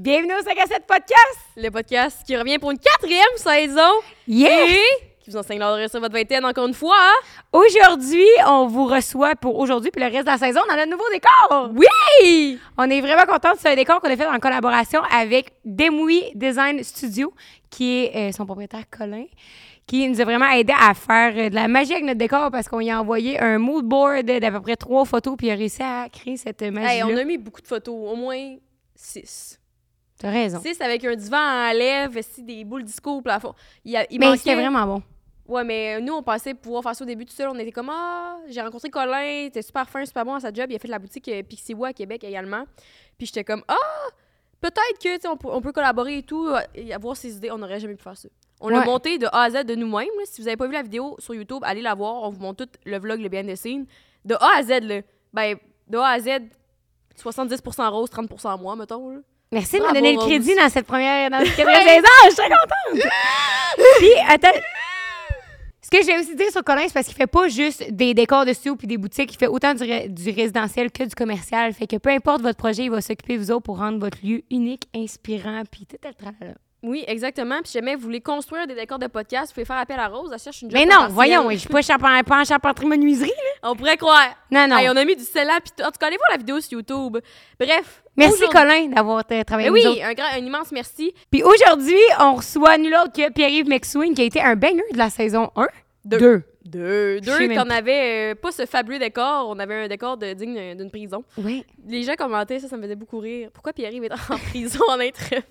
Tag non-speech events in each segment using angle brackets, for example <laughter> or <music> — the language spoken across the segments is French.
Bienvenue au 5 à 7 podcast! Le podcast qui revient pour une quatrième saison Yeah! et qui vous enseigne l'ordre de réussir votre vingtaine encore une fois. hein? Aujourd'hui, on vous reçoit pour aujourd'hui puis le reste de la saison dans notre nouveau décor! Oui! On est vraiment contents. C'est un décor qu'on a fait en collaboration avec Demouy Design Studio, qui est euh, son propriétaire Colin, qui nous a vraiment aidé à faire euh, de la magie avec notre décor parce qu'on lui a envoyé un mood board d'à peu près trois photos puis il a réussi à créer cette magie. Hey, on a mis beaucoup de photos, au moins six. T'as raison. Six avec un divan en lèvres, des boules disco au plafond. Il, a- il Mais manquait... c'était vraiment bon. Ouais, mais nous, on pensait pouvoir faire ça au début tout seul. On était comme, ah, j'ai rencontré Colin, il était super fin, super bon à sa job. Il a fait la boutique euh, Pixiwa à Québec également. Puis j'étais comme, ah, peut-être que, on, peut- on peut collaborer et tout, euh, et avoir ses idées. On n'aurait jamais pu faire ça. On l'a Ouais. monté de A à Z de nous-mêmes. Si vous avez pas vu la vidéo sur YouTube, allez la voir. On vous montre tout le vlog, le behind the scenes. De A à Z, là. Ben, de A à Z, 70% rose, 30% moi, mettons. Là. Merci de me donner le crédit dans cette première, dans cette <laughs> quatrième saison. Je suis très contente. <laughs> Puis, attends. Ce que j'ai aussi dire sur Colin, c'est parce qu'il fait pas juste des décors de studio puis des boutiques. Il fait autant du, ré- du résidentiel que du commercial. Fait que peu importe votre projet, il va s'occuper de vous autres pour rendre votre lieu unique, inspirant, puis tout le tralala. Oui, exactement. Puis si jamais vous voulez construire des décors de podcast, vous pouvez faire appel à Rose. Elle cherche une job Mais non, voyons, je suis pas, pas en charpenterie menuiserie. là. On pourrait croire. Non, non. Hey, on a mis du sel puis. En tout cas, allez voir la vidéo sur YouTube. Bref. Merci, Colin, d'avoir euh, travaillé Ben avec nous autres. oui, un, grand, un immense merci. Puis aujourd'hui, on reçoit nul autre que Pierre-Yves McSwing, qui a été un banger de la saison 1. Deux. Deux. Deux. Deux, même qu'on avait euh, pas ce fabuleux décor. On avait un décor de, digne d'une prison. Oui. Les gens commentaient, ça, ça me faisait beaucoup rire. Pourquoi Pierre-Yves est en <laughs> prison en interview?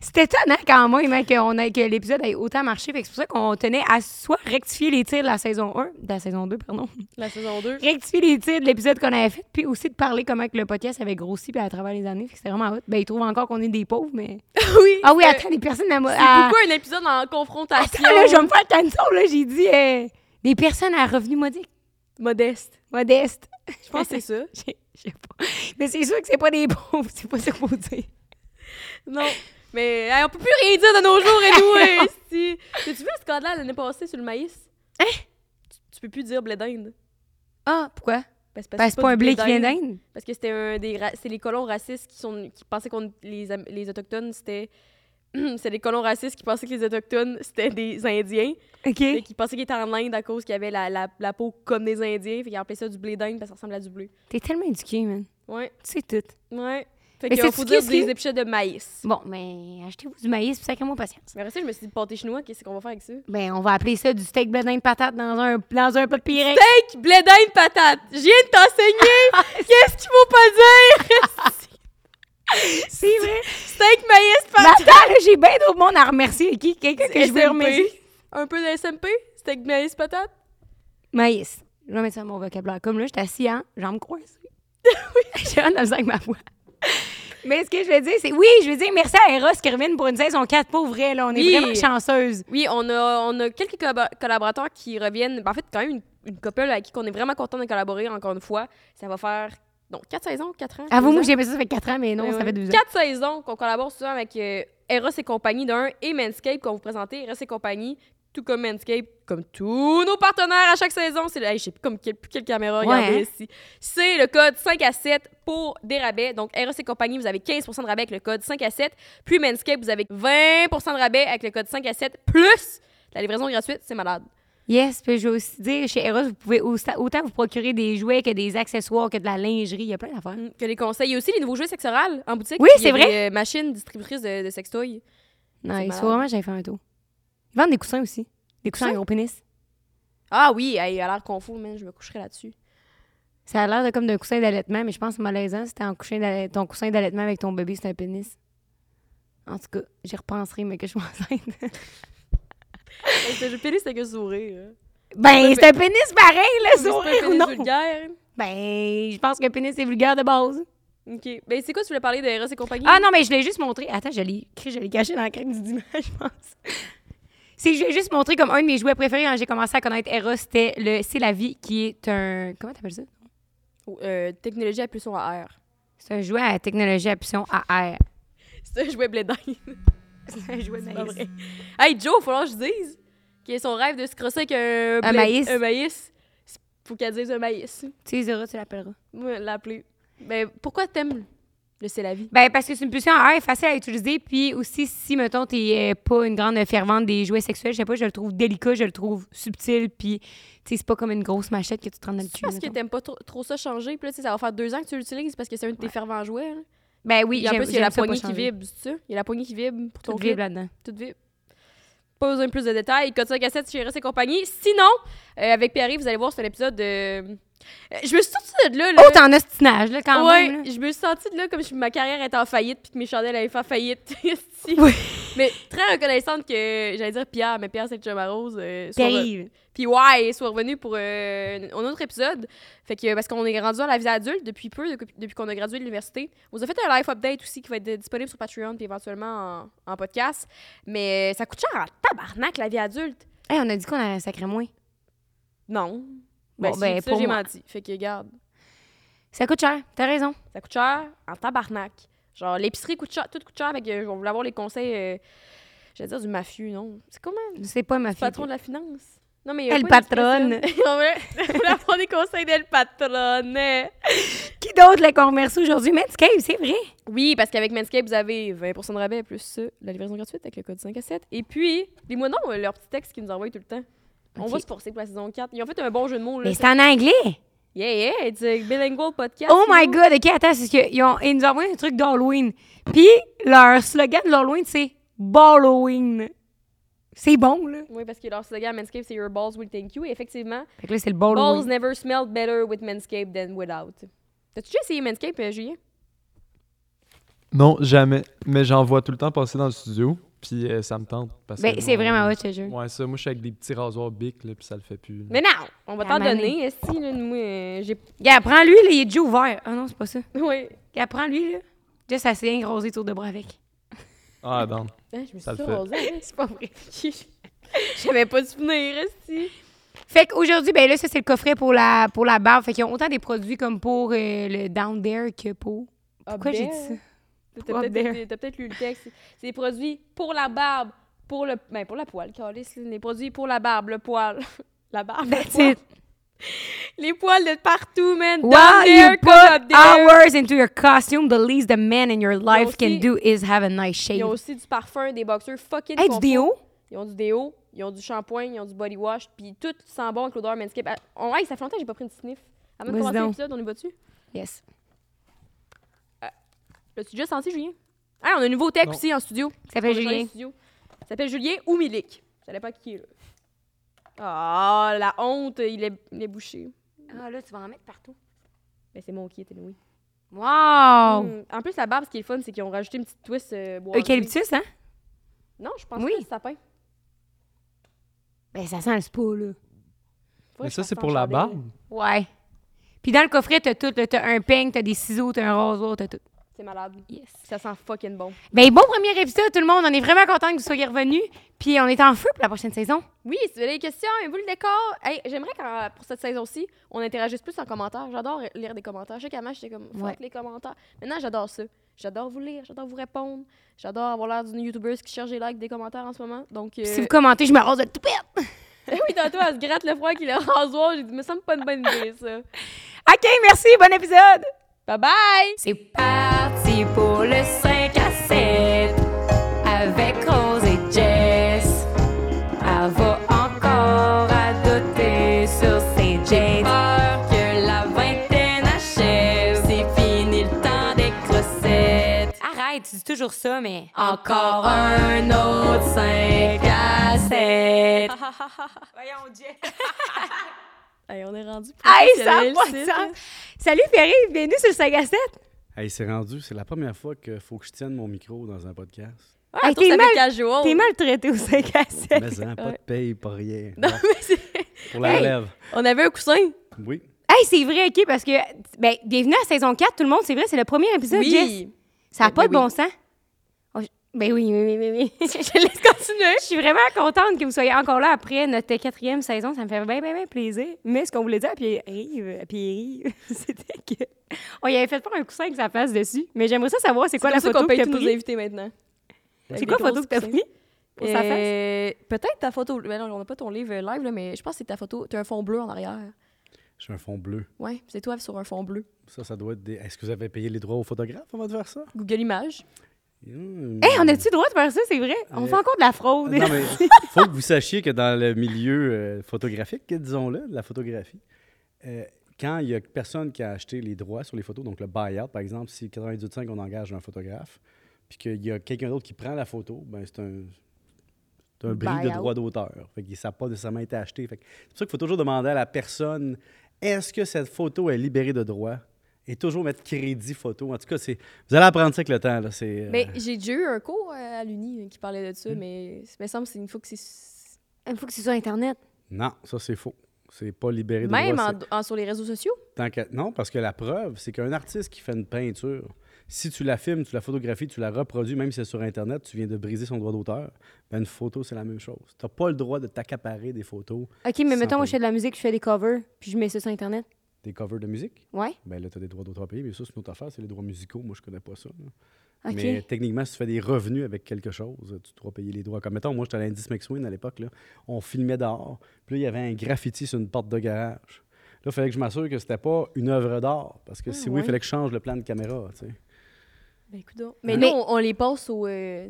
C'était étonnant quand même hein, qu'on a- que l'épisode ait autant marché. Fait que C'est pour ça qu'on tenait à soit rectifier les tirs de la saison 1, de la saison 2, pardon. La saison 2. rectifier les tirs de l'épisode qu'on avait fait, puis aussi de parler comment que le podcast avait grossi puis à travers les années. C'était vraiment hot. Ben, ils trouvent encore qu'on est des pauvres, mais... <laughs> oui. Ah oui, attends, des personnes à... C'est à- beaucoup un épisode en confrontation. Attends, là, je vais me faire cancel, là. J'ai dit euh, des personnes à revenus modiques, Modeste. modestes. Je pense que c'est ça. <laughs> Je sais pas. Mais c'est sûr que c'est pas des pauvres, c'est pas ça qu'il faut dire. Non. Mais hey, on peut plus rien dire de nos jours et nous. hein, <laughs> si. T'as-tu vu le scandale l'année passée sur le maïs? Hein? Tu, tu peux plus dire blé d'Inde. Ah, pourquoi? Parce, Ben, c'est pas un blé qui vient d'Inde. Parce que c'était un des c'est les colons racistes qui sont qui pensaient qu'on les les autochtones c'était <clears throat> c'est les colons racistes qui pensaient que les autochtones c'était des indiens OK. et qui pensaient qu'ils étaient en Inde à cause qu'ils avaient la, la, la peau comme des indiens fait qu'ils appelaient ça du blé d'Inde parce que ça ressemble à du blé. T'es tellement éduqué, man. Ouais, Tu sais tout. ouais. Fait sais-tu faut dire des épichettes de maïs. Bon, mais achetez-vous du maïs, puis sacrez-moi patience. Mais après ça, je me suis dit pâté chinois, qu'est-ce qu'on va faire avec ça? Ben, on va appeler ça du steak blé d'Inde patate dans un, dans un plat de Pyrex. Steak, blé d'Inde, patate. Je viens de t'enseigner. <laughs> Qu'est-ce qu'il faut pas dire? <laughs> C'est vrai. <laughs> Steak, maïs, Mais patate. attends, j'ai bien d'autres monde à remercier. Qui? Quelqu'un que je veux remercier? Un peu de SMP, steak, maïs, patate. Maïs. Je vais mettre ça dans mon vocabulaire. Comme là, je suis assis, hein, jambes croisées. <laughs> J'ai hâte de le avec ma voix. Mais ce que je veux dire, c'est oui, je veux dire merci à Eros revient pour une saison 4 pour vrai. Là. On est Oui. vraiment chanceuses. Oui, on a, on a quelques collab- collaborateurs qui reviennent. Ben, en fait, quand même une, une couple avec qui on est vraiment content de collaborer encore une fois. Ça va faire donc quatre saisons, quatre ans. Avoue-moi deux que j'ai aimé ça, ça fait 4 ans, mais non, ça fait 2 ans. Quatre saisons qu'on collabore souvent avec euh, Eros et compagnie d'un et Manscape qu'on vous présentait. Eros et compagnie, tout comme Manscape, comme tous nos partenaires à chaque saison. C'est le, hey, je sais plus comme quelle, plus quelle caméra Ouais, regarder hein? ici. C'est le code 5 à 7 pour des rabais. Donc Eros et compagnie, vous avez 15% de rabais avec le code 5 à 7. Puis Manscape, vous avez 20% de rabais avec le code 5 à 7 plus la livraison gratuite. C'est malade. Yes, puis je veux aussi dire, chez Eros, vous pouvez autant, vous procurer des jouets que des accessoires, que de la lingerie. Il y a plein d'affaires. Que les conseils. Il y a aussi les nouveaux jeux sexorales en boutique. Oui, Il c'est vrai. Des euh, machines distributrices de, de sextoys. Non, il faut vraiment j'aille faire un tour. Ils vendent des coussins aussi. Des coussins à gros pénis. Ah oui, elle a l'air confus, man. Je me coucherai là-dessus. Ça a l'air de comme d'un coussin d'allaitement, mais je pense malaisant. C'était d'allai- ton coussin d'allaitement avec ton bébé, c'est un pénis. En tout cas, j'y repenserai, mais que je suis <laughs> enceinte. Jeu pénis, c'était que sourire. hein. ben, c'est un pénis pareil, le un sourire ou pénis non? vulgaire. Ben, je pense qu'un pénis, c'est vulgaire de base. OK. Ben, c'est quoi, tu voulais parler de Eros et compagnie? Ah non, mais je l'ai juste montré. Attends, je l'ai je l'ai caché dans la crème du dimanche, je pense. C'est que juste montré comme un de mes jouets préférés quand j'ai commencé à connaître Eros, c'était le C'est la vie, qui est un... Comment t'appelles ça? Euh, technologie à pulsion à air. C'est un jouet à technologie à puissance à air. C'est un jouet blé d'Inde. C'est un jouet de maïs. vrai. Hey, Joe, faut que je dise qu'il a son rêve de se crosser avec un, Un blé- maïs. Un maïs. Faut qu'elle dise un maïs. Tu auras, tu l'appelleras. Moi, l'appeler. Ben, pourquoi t'aimes Le c'est la vie? Ben, parce que c'est une pulsion à air facile à utiliser. Puis aussi, si, mettons, t'es euh, pas une grande fervente des jouets sexuels, je sais pas, je le trouve délicat, je le trouve subtil. Puis, tu sais, c'est pas comme une grosse machette que tu te rends dans le cul. parce que mettons. t'aimes pas trop, trop ça changer. Puis là, sais, ça va faire deux ans que tu l'utilises parce que c'est un de tes fervents jouets. hein. Ben oui, en plus, il y a la poignée qui vibre, c'est ça? Il y a la poignée qui vibre pour ton Tout vibre là-dedans. Tout vibre. Pas besoin de plus de détails. Code 5 à 7 chez RS et compagnie. Sinon, euh, avec Pierre, vous allez voir, c'est un épisode de. Euh, je me suis sortie de là. là. Oh, t'es en ostinage, là, quand ouais, même. là. je me suis sentie de là comme si ma carrière était en faillite puis que mes chandelles allaient faire faillite. <laughs> Oui. Mais très reconnaissante que j'allais dire Pierre, mais Pierre, c'est le chum à Rose. euh, soit re- Terrible. Puis ouais, soit revenu pour euh, un autre épisode. Fait que parce qu'on est rendu à la vie adulte depuis peu, depuis, qu'on a gradué de l'université. On vous a fait un live update aussi qui va être disponible sur Patreon puis éventuellement en, en podcast. Mais ça coûte cher en tabarnak la vie adulte. Hey, on a dit qu'on a sacré moins. Non. Bon, Ben, si, ben, ça, pour j'ai menti. Fait que regarde, Ça coûte cher, t'as raison. ça coûte cher en tabarnak. Genre l'épicerie coûte cher, tout coûte cher. Je vais vous avoir les conseils, euh, j'allais dire du mafieux, non? C'est comment? C'est pas ma Le fille. patron de la finance? Non, mais il y a El pas une patronne. On on va prendre des conseils d'El patronne. Qui d'autre, qu'on remercie aujourd'hui? Manscaped, c'est vrai. Oui, parce qu'avec Manscaped, vous avez 20% de rabais plus la livraison gratuite avec le code 5 à 7. Et puis, dis-moi non, euh, leur petit texte qu'ils nous envoient tout le temps. On va se forcer pour la saison 4. Ils ont fait un bon jeu de mots. Là, Mais c'est en anglais. Yeah, yeah, it's a bilingual podcast. Oh my god, ok, attends, c'est que ils, ont, ils nous ont envoyé un truc d'Halloween. Puis leur slogan de l'Halloween, c'est Balloween. C'est bon, là. Oui, parce que leur slogan à Manscaped, c'est Your balls will thank you. Et effectivement, Fait que là, c'est le balls Balloween. never smelled better with Manscaped than without. T'as-tu déjà essayé Manscaped, euh, Julien? Non, jamais. Mais j'en vois tout le temps passer dans le studio. Puis euh, ça me tente. parce Ben, que c'est moi, vraiment hot, ce jeu. Ouais, ça, moi, je suis avec des petits rasoirs bic, là, puis ça le fait plus. là. Mais non, on va La t'en donner. Esti, là, moi, euh, j'ai. Gars, prends-lui, là, il est déjà ouvert. Ah non, c'est pas ça. Oui. Gars, prends-lui, là. Juste assez rien grosé tour de bras avec. Ah, dans. Ah, je me Ça suis le fait. rasée, hein. <laughs> C'est pas vrai. <laughs> J'avais pas de souvenir, Esti. Fait qu'aujourd'hui, ben là, ça, c'est le coffret pour la, pour la barbe. Fait qu'ils ont autant des produits comme pour euh, le Down There que pour. Pourquoi j'ai dit ça? T'as peut-être peut-être lu le texte. C'est des produits pour la barbe, pour le. Ben, pour la poêle, là. Les produits pour la barbe, le poil. <laughs> la barbe. le That's poil. <laughs> Les poils de partout, man. While you put hours into your costume, the least the man in your life aussi- can do is have a nice shave. Ils ont aussi du parfum, des boxers fucking Hey, du déo? Ils ont du déo, ils ont du shampoing, ils ont du body wash, puis tout sent bon avec l'odeur Manscaped. Ah, on- hey, ça fait longtemps que j'ai pas pris une sniff. Avant de commencer l'épisode, on va dessus. Yes. L'as-tu déjà senti, Julien? Ah, on a un nouveau tech Non. aussi en studio. Ça s'appelle est Julien. Ça s'appelle Julien ou Milik. Ça dépend qui est là. Ah, la honte, il est, il est bouché. Ah, là, tu vas en mettre partout. Mais c'est mon qui était oui. Wow! Mm. En plus, la barbe, ce qui est fun, c'est qu'ils ont rajouté une petite twist euh, boisée. Eucalyptus, hein? Non, je pense Oui. que c'est sapin. Ben, ça sent le spa, là. Faudrait Mais que ça, je c'est fasse pour la barbe? Ouais. Puis dans le coffret, t'as tout. là. T'as un peigne, t'as des ciseaux, t'as un rasoir, t'as tout. C'est malade. Yes. Ça sent fucking bon. Ben, bon premier épisode, tout le monde. On est vraiment content que vous soyez revenus. Puis on est en feu pour la prochaine saison. Oui, si vous avez des questions, aimez-vous le décor? Hey, J'aimerais qu'en- pour cette saison-ci, on interagisse plus en commentaire. J'adore lire des commentaires. Je sais qu'avant, j'étais comme fuck Ouais. les commentaires. Maintenant, j'adore ça. J'adore vous lire, j'adore vous répondre. J'adore avoir l'air d'une YouTuber qui cherche des likes, des commentaires en ce moment. Donc, euh, si vous commentez, je me rase de tout pète. <laughs> oui, tantôt, elle se gratte le froid qui le rasoir. J'ai dit, me semble pas une bonne idée, ça. <laughs> OK, merci. Bon épisode. Bye bye! C'est parti pour le 5 à 7 avec Rose et Jess. Elle va encore à doter sur ses dates. Peur que la vingtaine achève, c'est fini le temps des crossettes. Arrête, tu dis toujours ça, mais. Encore un autre 5 à 7. <laughs> Voyons, Jess. <laughs> Hey, on est rendu Hey, ça a professionnel, pas de c'est- sens. Salut, Pierre, bienvenue sur le 5 à 7. Hey, c'est rendu, c'est la première fois qu'il faut que je tienne mon micro dans un podcast. Ah, Hey, t'es mal- fait casual. T'es mal traité au 5 à 7. Mais hein, pas Ouais. de paye, pas rien. Non, mais c'est... pour la Hey. relève. On avait un coussin. Oui. Hey, c'est vrai, OK, parce que, ben, bienvenue à saison 4, tout le monde, c'est vrai, c'est le premier épisode, Jess. Oui. Ça n'a Ben, pas ben de bon sens. Oh, ben oui, oui, oui, oui, oui. <laughs> Je laisse continuer. Je suis vraiment contente que vous soyez encore là après notre quatrième saison. Ça me fait bien, bien, bien plaisir. Mais ce qu'on voulait dire à Pierre-Yves, à Pierre-Yves, c'était que on y avait fait faire un coussin avec sa face dessus. Mais j'aimerais ça savoir c'est quoi la photo qu'on que paye t'as tous nos pris. invités maintenant. C'est quoi la photo que t'as grosses coussins. pris pour sa face? Euh, Peut-être ta photo. Ben non, on n'a pas ton livre live, là, mais je pense que c'est ta photo. Tu as un fond bleu en arrière. J'ai un fond bleu. Ouais, c'est toi sur un fond bleu. Ça, ça doit être des... Est-ce que vous avez payé les droits au photographe avant de faire ça? Google Images. Hé, on a-tu le droit de faire ça, c'est vrai? On Euh, fait encore de la fraude. Non, mais <laughs> faut que vous sachiez que dans le milieu euh, photographique, disons-le, de la photographie, euh, quand il y a personne qui a acheté les droits sur les photos, donc le buy-out, par exemple, si 98.5, on engage un photographe, puis qu'il y a quelqu'un d'autre qui prend la photo, ben c'est un, c'est un bris de droit d'auteur. Fait que ça n'a pas nécessairement été acheté. Fait que c'est pour ça qu'il faut toujours demander à la personne est-ce que cette photo est libérée de droit? Et toujours mettre crédit photo. En tout cas, c'est vous allez apprendre ça avec le temps. Là. C'est, euh, Mais j'ai déjà eu un cours euh, à l'Uni euh, qui parlait de ça, Hmm. mais il me semble que c'est une fois que c'est. Il faut que c'est sur Internet. Non, ça, c'est faux. C'est pas libéré de Même droit. en, en- sur les réseaux sociaux? Tant que- non, parce que la preuve, c'est qu'un artiste qui fait une peinture, si tu la filmes, tu la photographies, tu la reproduis, même si c'est sur Internet, tu viens de briser son droit d'auteur, ben une photo, c'est la même chose. Tu n'as pas le droit de t'accaparer des photos, OK, mais mettons, moi, je fais de la musique, je fais des covers, puis je mets ça sur Internet. Des covers de musique? Ouais? Ben là, tu as des droits d'auteur payés, mais ça, c'est une autre affaire, c'est les droits musicaux. Moi, je connais pas ça. Mais techniquement, si tu fais des revenus avec quelque chose, tu dois payer les droits. Comme mettons, moi, j'étais à l'Indice McSween à l'époque, là, on filmait dehors, puis là, il y avait un graffiti sur une porte de garage. Là, il fallait que je m'assure que c'était pas une œuvre d'art, parce que Ah, si oui, il fallait que je change le plan de caméra, tu sais, Ben. Mais Mais- nous, on, on les passe au, euh,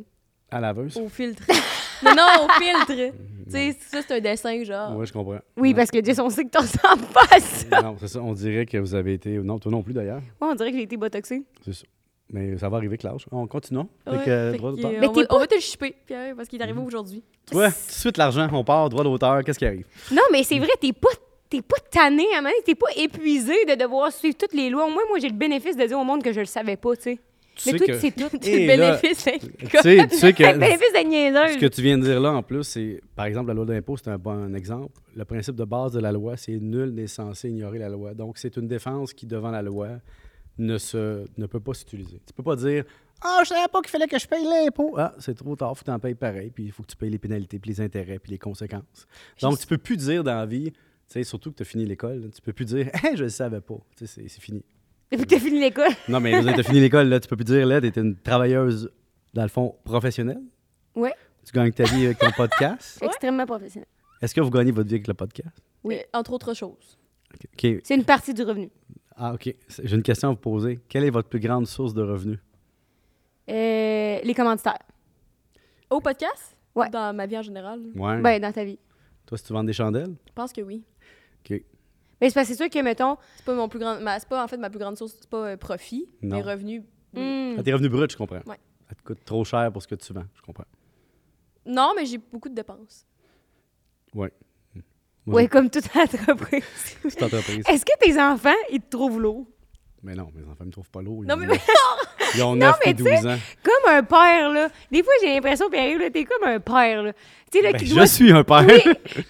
à laveuse. au filtre. <laughs> non, non, au filtre. <laughs> tu sais, ça, c'est un dessin, genre. Oui, je comprends. Oui, Non. parce que Jess, on sait que t'en sens pas ça. Non, c'est ça. On dirait que vous avez été. Non, toi non plus d'ailleurs. Ouais, on dirait que j'ai été botoxée. C'est ça. Mais ça va arriver, Klaus. On continue. Ouais, Avec euh, fait droit que, d'auteur. Mais on, t'es va, on va te le chipper, Pierre, parce qu'il est arrivé aujourd'hui. Ouais, tout de suite l'argent, on part, droit d'auteur, qu'est-ce qui arrive? Non, mais c'est vrai, t'es pas, t'es pas tanné à un moment donné, t'es pas épuisé de devoir suivre toutes les lois. Au moins, moi, j'ai le bénéfice de dire au monde que je le savais pas, tu sais. Tu Mais sais toi, que- tu sais tout. Tu Et le là, bénéfice, tu <laughs> sais, tu sais le que <laughs> ce que tu viens de dire là, en plus, c'est, par exemple, la loi d'impôt, c'est un bon exemple. Le principe de base de la loi, c'est nul n'est censé ignorer la loi. Donc, c'est une défense qui, devant la loi, ne, se, ne peut pas s'utiliser. Tu peux pas dire Ah, je savais pas qu'il fallait que je paye l'impôt. Ah, c'est trop tard, faut que tu en payes pareil, puis il faut que tu payes les pénalités, puis les intérêts, puis les conséquences. Donc, tu peux plus dire dans la vie, sais, surtout que tu as fini l'école, tu peux plus dire <laughs> Hey, je le savais pas. Sais, c'est fini. Depuis que t'as fini l'école? Non, mais tu as fini l'école, là, tu peux plus dire, là, tu es une travailleuse, dans le fond, professionnelle? Ouais. Tu gagnes ta vie avec ton podcast? Extrêmement professionnel. Est-ce que vous gagnez votre vie avec le podcast? Oui. Euh, entre autres choses. OK. C'est une partie du revenu. Ah, OK. J'ai une question à vous poser. Quelle est votre plus grande source de revenus? Euh, les commanditaires. Au podcast? Ouais. Dans ma vie en général? Ouais. Ben, dans ta vie. Toi, si tu vends des chandelles? Je pense que oui. OK. Mais c'est parce que c'est sûr que, mettons, C'est pas mon plus grand. ma- C'est pas en fait ma plus grande source, c'est pas euh, profit, Non. mais revenus. oui. hmm, Ah, tes revenus bruts, je comprends. Ouais. Ça te coûte trop cher pour ce que tu vends, je comprends. Non, mais j'ai beaucoup de dépenses. Ouais. Moi, ouais, comme toute <laughs> entreprise. petite entreprise. Est-ce que tes enfants, ils te trouvent lourd? Mais non, mes enfants me trouvent pas lourd. Ils Non, ont mais- neuf- Ils ont 9 mais et tu 12 ans. Comme un père, là. Des fois, j'ai l'impression, Pierre, là, t'es comme un père, là. Tu sais, là, Ben, qui je doit... suis un père. Oui,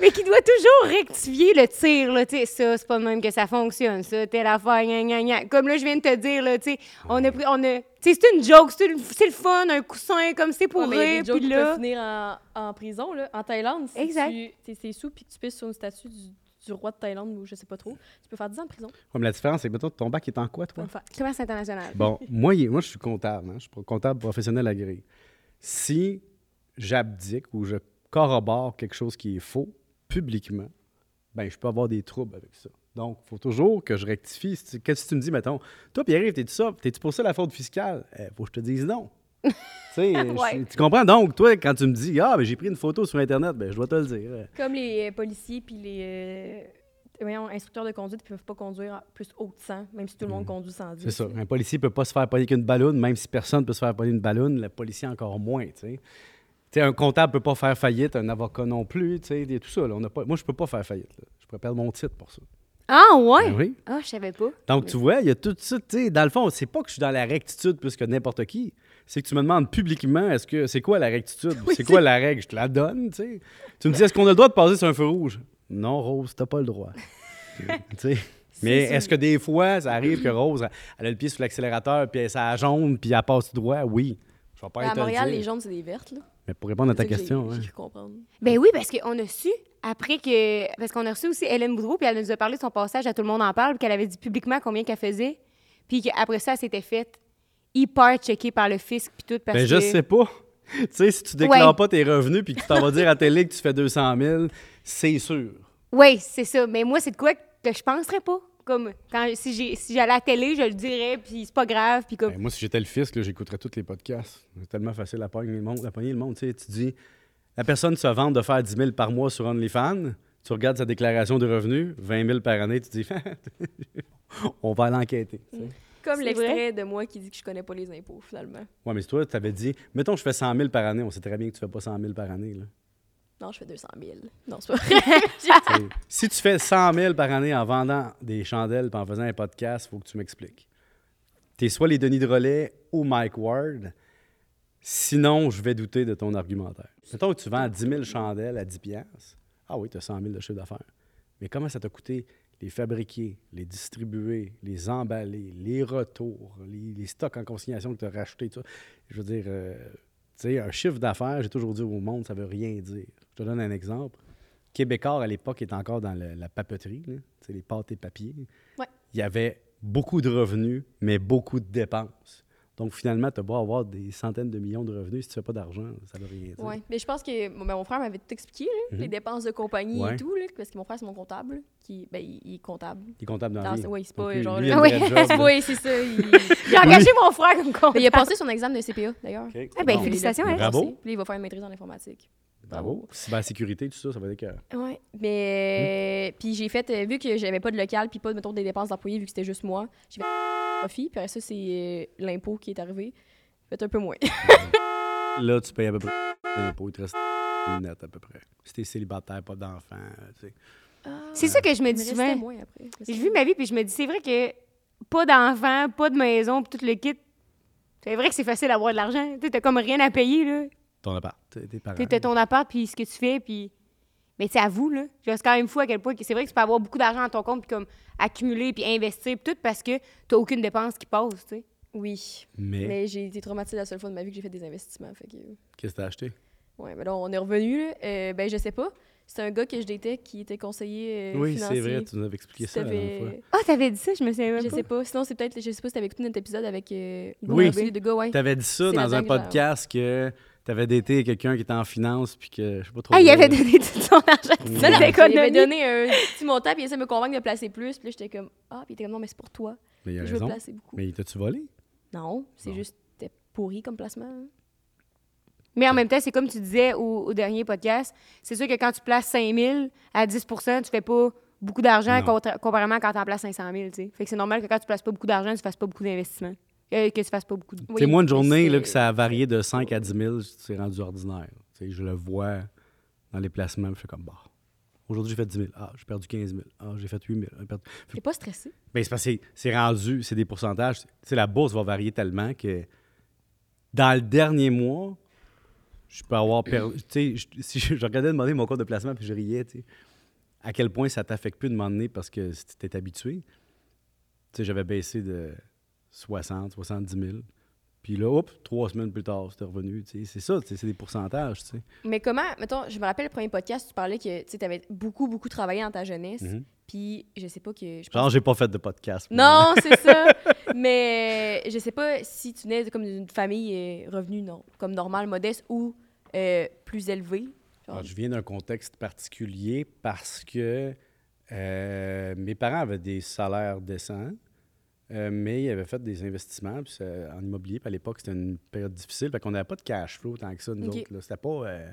mais qui doit toujours rectifier le tir, là. Tu sais, ça, c'est pas de même que ça fonctionne, ça. Telle affaire, gna, gna, gna. Comme là, je viens de te dire, là, tu sais, on a pris... On a... Tu sais, c'est une joke, c'est une- c'est le fun, un coussin, comme c'est pour Ouais, rire, des jokes puis qui peuvent là... finir en, en prison, là. En Thaïlande, si Exact. tu c'est sous puis que tu pisses sur une statue du, du roi de Thaïlande ou je sais pas trop, tu peux faire 10 ans de prison. Ouais, mais la différence, c'est que ton bac est en quoi, toi? Commerce international. Bon, <laughs> moi, moi, je suis comptable. hein. Je suis comptable professionnel agréé. Si j'abdique ou je corrobore quelque chose qui est faux publiquement, ben je peux avoir des troubles avec ça. Donc, il faut toujours que je rectifie. Qu'est-ce que tu me dis, mettons, toi, Pierre-Yves, t'es-tu ça? T'es-tu pour ça la faute fiscale? Il faut que je te dise non. Tu <laughs> Ouais. comprends? Donc, toi, quand tu me dis, ah, ben j'ai pris une photo sur Internet, ben je dois te le dire. Comme les euh, policiers puis les euh, voyons, instructeurs de conduite ne peuvent pas conduire plus haut de 100, même si tout le monde conduit 110. Mm. C'est ça. Un policier peut pas se faire pogner qu'une ballonne, même si personne peut se faire pogner une ballonne, le policier encore moins, tu sais. Tu sais, un comptable peut pas faire faillite, un avocat non plus, a tout ça. Là. On a pas... Moi, je peux pas faire faillite. là. Je pourrais perdre mon titre pour ça. Ah, ouais? Ben oui. Ah, je savais pas. Donc, tu vois, il y a tout ça, tu sais, dans le fond, c'est pas que je suis dans la rectitude plus que n'importe qui. C'est que tu me demandes publiquement, est-ce que c'est quoi la rectitude? c'est quoi la règle? Je te la donne, tu sais. Tu me dis, est-ce qu'on a le droit de passer sur un feu rouge? Non, Rose, t'as pas le droit. <laughs> tu sais. Mais est-ce que des fois, ça arrive que Rose, elle a le pied sur l'accélérateur, puis ça jaune, puis elle passe tout droit? Oui. Je vais pas À Montréal, le les jaunes, c'est des vertes. Là. Mais pour répondre à ta question, hein. Comprendre. Ben oui, parce qu'on a su, après que. Parce qu'on a reçu aussi Hélène Boudreau, puis elle nous a parlé de son passage à Tout le monde en parle, puis qu'elle avait dit publiquement combien qu'elle faisait, puis qu'après ça, elle s'était faite hyper checkée par le fisc, puis tout. Parce Ben, je que... sais pas. <laughs> tu sais, si tu déclares Ouais. pas tes revenus, puis que tu t'en vas dire à télé que tu fais 200 000, c'est sûr. Oui, c'est ça. Mais moi, c'est de quoi que je penserais pas. Comme quand si j'ai si j'allais à la télé, je le dirais, puis c'est pas grave, puis comme Ben, moi, si j'étais le fisc, j'écouterais tous les podcasts. C'est tellement facile à pogner le monde. À pogner le monde. Tu sais, tu dis, la personne se vante de faire 10 000 par mois sur OnlyFans. Tu regardes sa déclaration de revenus, 20 000 par année, tu dis, <laughs> on va l'enquêter. Comme l'extrait de moi qui dit que je connais pas les impôts, finalement. Ouais, mais si toi, tu avais dit, mettons, je fais 100 000 par année, on sait très bien que tu fais pas 100 000 par année. Là. Non, je fais 200 000. Non, c'est pas vrai. <laughs> <laughs> Si tu fais 100 000 par année en vendant des chandelles et en faisant un podcast, il faut que tu m'expliques. Tu es soit les Denis de Relais ou Mike Ward. Sinon, je vais douter de ton argumentaire. Mettons que tu vends 10 000 chandelles à 10 piastres. Ah oui, tu as 100 000 de chiffre d'affaires. Mais comment ça t'a coûté les fabriquer, les distribuer, les emballer, les retours, les, les stocks en consignation que tu as rachetés, tout ça? Je veux dire, euh, tu sais, un chiffre d'affaires, j'ai toujours dit au monde, ça veut rien dire. Je te donne un exemple. Québécois, à l'époque, était encore dans le- la papeterie, là, les pâtes et papiers. Ouais. Il y avait beaucoup de revenus, mais beaucoup de dépenses. Donc, finalement, tu as beau avoir des centaines de millions de revenus, si tu fais pas d'argent, ça veut rien dire. Ouais. Mais je pense que mon, ben, mon frère m'avait tout expliqué, là, Mhm. les dépenses de compagnie Ouais. et tout, là, parce que mon frère, c'est mon comptable, qui, ben, il, est comptable. Il est comptable dans la Dans- vie. oui, c'est pas lui, genre. lui, Oui. <laughs> oui, c'est ça. il- <laughs> j'ai engagé mon frère comme comptable. Mais il a passé son examen de CPA, d'ailleurs. OK. Eh ben, Bon. félicitations, hein. Bravo. Puis il va faire une maîtrise en informatique. Bravo. Cybersécurité, tout ça, ça va dire que... Ouais. Mais. euh, Puis j'ai fait, euh, vu que j'avais pas de local, puis pas, mettons, des dépenses d'employés, vu que c'était juste moi, j'ai fait profit. Puis après ça, c'est euh, l'impôt qui est arrivé. J'ai fait un peu moins. <laughs> Là, tu payes à peu près l'impôt, il te reste net à peu près. Si t'es célibataire, pas d'enfant, tu sais. C'est ça que je me dis souvent. moins après. J'ai vu ma vie, puis je me dis, c'est vrai que pas d'enfants, pas de maison, puis tout le kit. C'est vrai que c'est facile d'avoir de l'argent. Tu t'as comme rien à payer, là. Ton appart, tes parents. Tu ton appart, puis ce que tu fais, puis... Mais c'est à vous, là. C'est quand même fou à quel point c'est vrai que tu peux avoir beaucoup d'argent dans ton compte, puis comme accumuler, puis investir, puis tout, parce que t'as aucune dépense qui passe, tu sais. Oui. Mais, Mais j'ai été traumatisée la seule fois de ma vie que j'ai fait des investissements. Fait que. qu'est-ce que t'as acheté? Ouais, mais là, on est revenu, là. Euh, ben, je sais pas. C'est un gars que je datais qui était conseiller euh, oui, financier. c'est vrai, tu nous avais expliqué Si ça la dernière fois. Ah, t'avais dit ça, je me souviens même Je pas. sais pas. Sinon, c'est peut-être. Je sais pas si t'avais écouté notre épisode avec. Euh, Oui. De gars, ouais. T'avais dit ça dans un podcast que t'avais daté quelqu'un qui était en finance, puis que, je sais pas trop... Ah, il avait donné tout son argent, non, son Il économie. m'avait donné un petit montant, puis il essaie de me convaincre de placer plus. Puis là, j'étais comme. Ah, puis il était comme non, mais c'est pour toi. Mais il a Je veux raison. placer beaucoup. Mais t'as-tu volé? Non, c'est juste. C'était pourri comme placement. hein. Mais en même temps, c'est comme tu disais au, au dernier podcast, c'est sûr que quand tu places 5 000 à 10 tu fais pas beaucoup d'argent comparément à quand tu en places 500 000. tu sais. Fait que c'est normal que quand tu places pas beaucoup d'argent, tu fasses pas beaucoup d'investissement. Euh, que tu fasses pas beaucoup de... Oui, moi, une journée, là, que ça a varié de 5 à 10 000, c'est rendu ordinaire. Je le vois dans les placements, je fais comme, bah. Aujourd'hui, j'ai fait 10 000. Ah, j'ai perdu 15 000. Ah, j'ai fait 8 000. J'ai perdu- T'es pas stressé? Ben, c'est parce que c'est- rendu, c'est des pourcentages. La bourse va varier tellement que dans le dernier mois, je peux avoir perdu. Tu sais, je- <laughs> si je, je regardais demander mon compte de placement puis je riais, tu sais, à quel point ça t'affecte plus de m'en donné parce que si tu t'es habitué? Tu sais, j'avais baissé de 60, 70 000. Puis là, hop, trois semaines plus tard, c'était revenu. C'est ça, c'est des pourcentages. Mais comment, mettons, je me rappelle le premier podcast, tu parlais que tu avais beaucoup, beaucoup travaillé dans ta jeunesse. Mhm. Puis je sais pas que. Je pense Genre, j'ai pas fait de podcast. Non, <laughs> c'est ça. Mais je sais pas si tu nais comme d'une famille euh, revenu non, comme normale, modeste ou euh, plus élevée. Alors, je viens d'un contexte particulier parce que euh, mes parents avaient des salaires décents, euh, mais ils avaient fait des investissements puis en immobilier. Puis à l'époque, c'était une période difficile. Fait qu'on n'avait pas de cash flow tant que ça, nous autres. là. C'était pas. euh,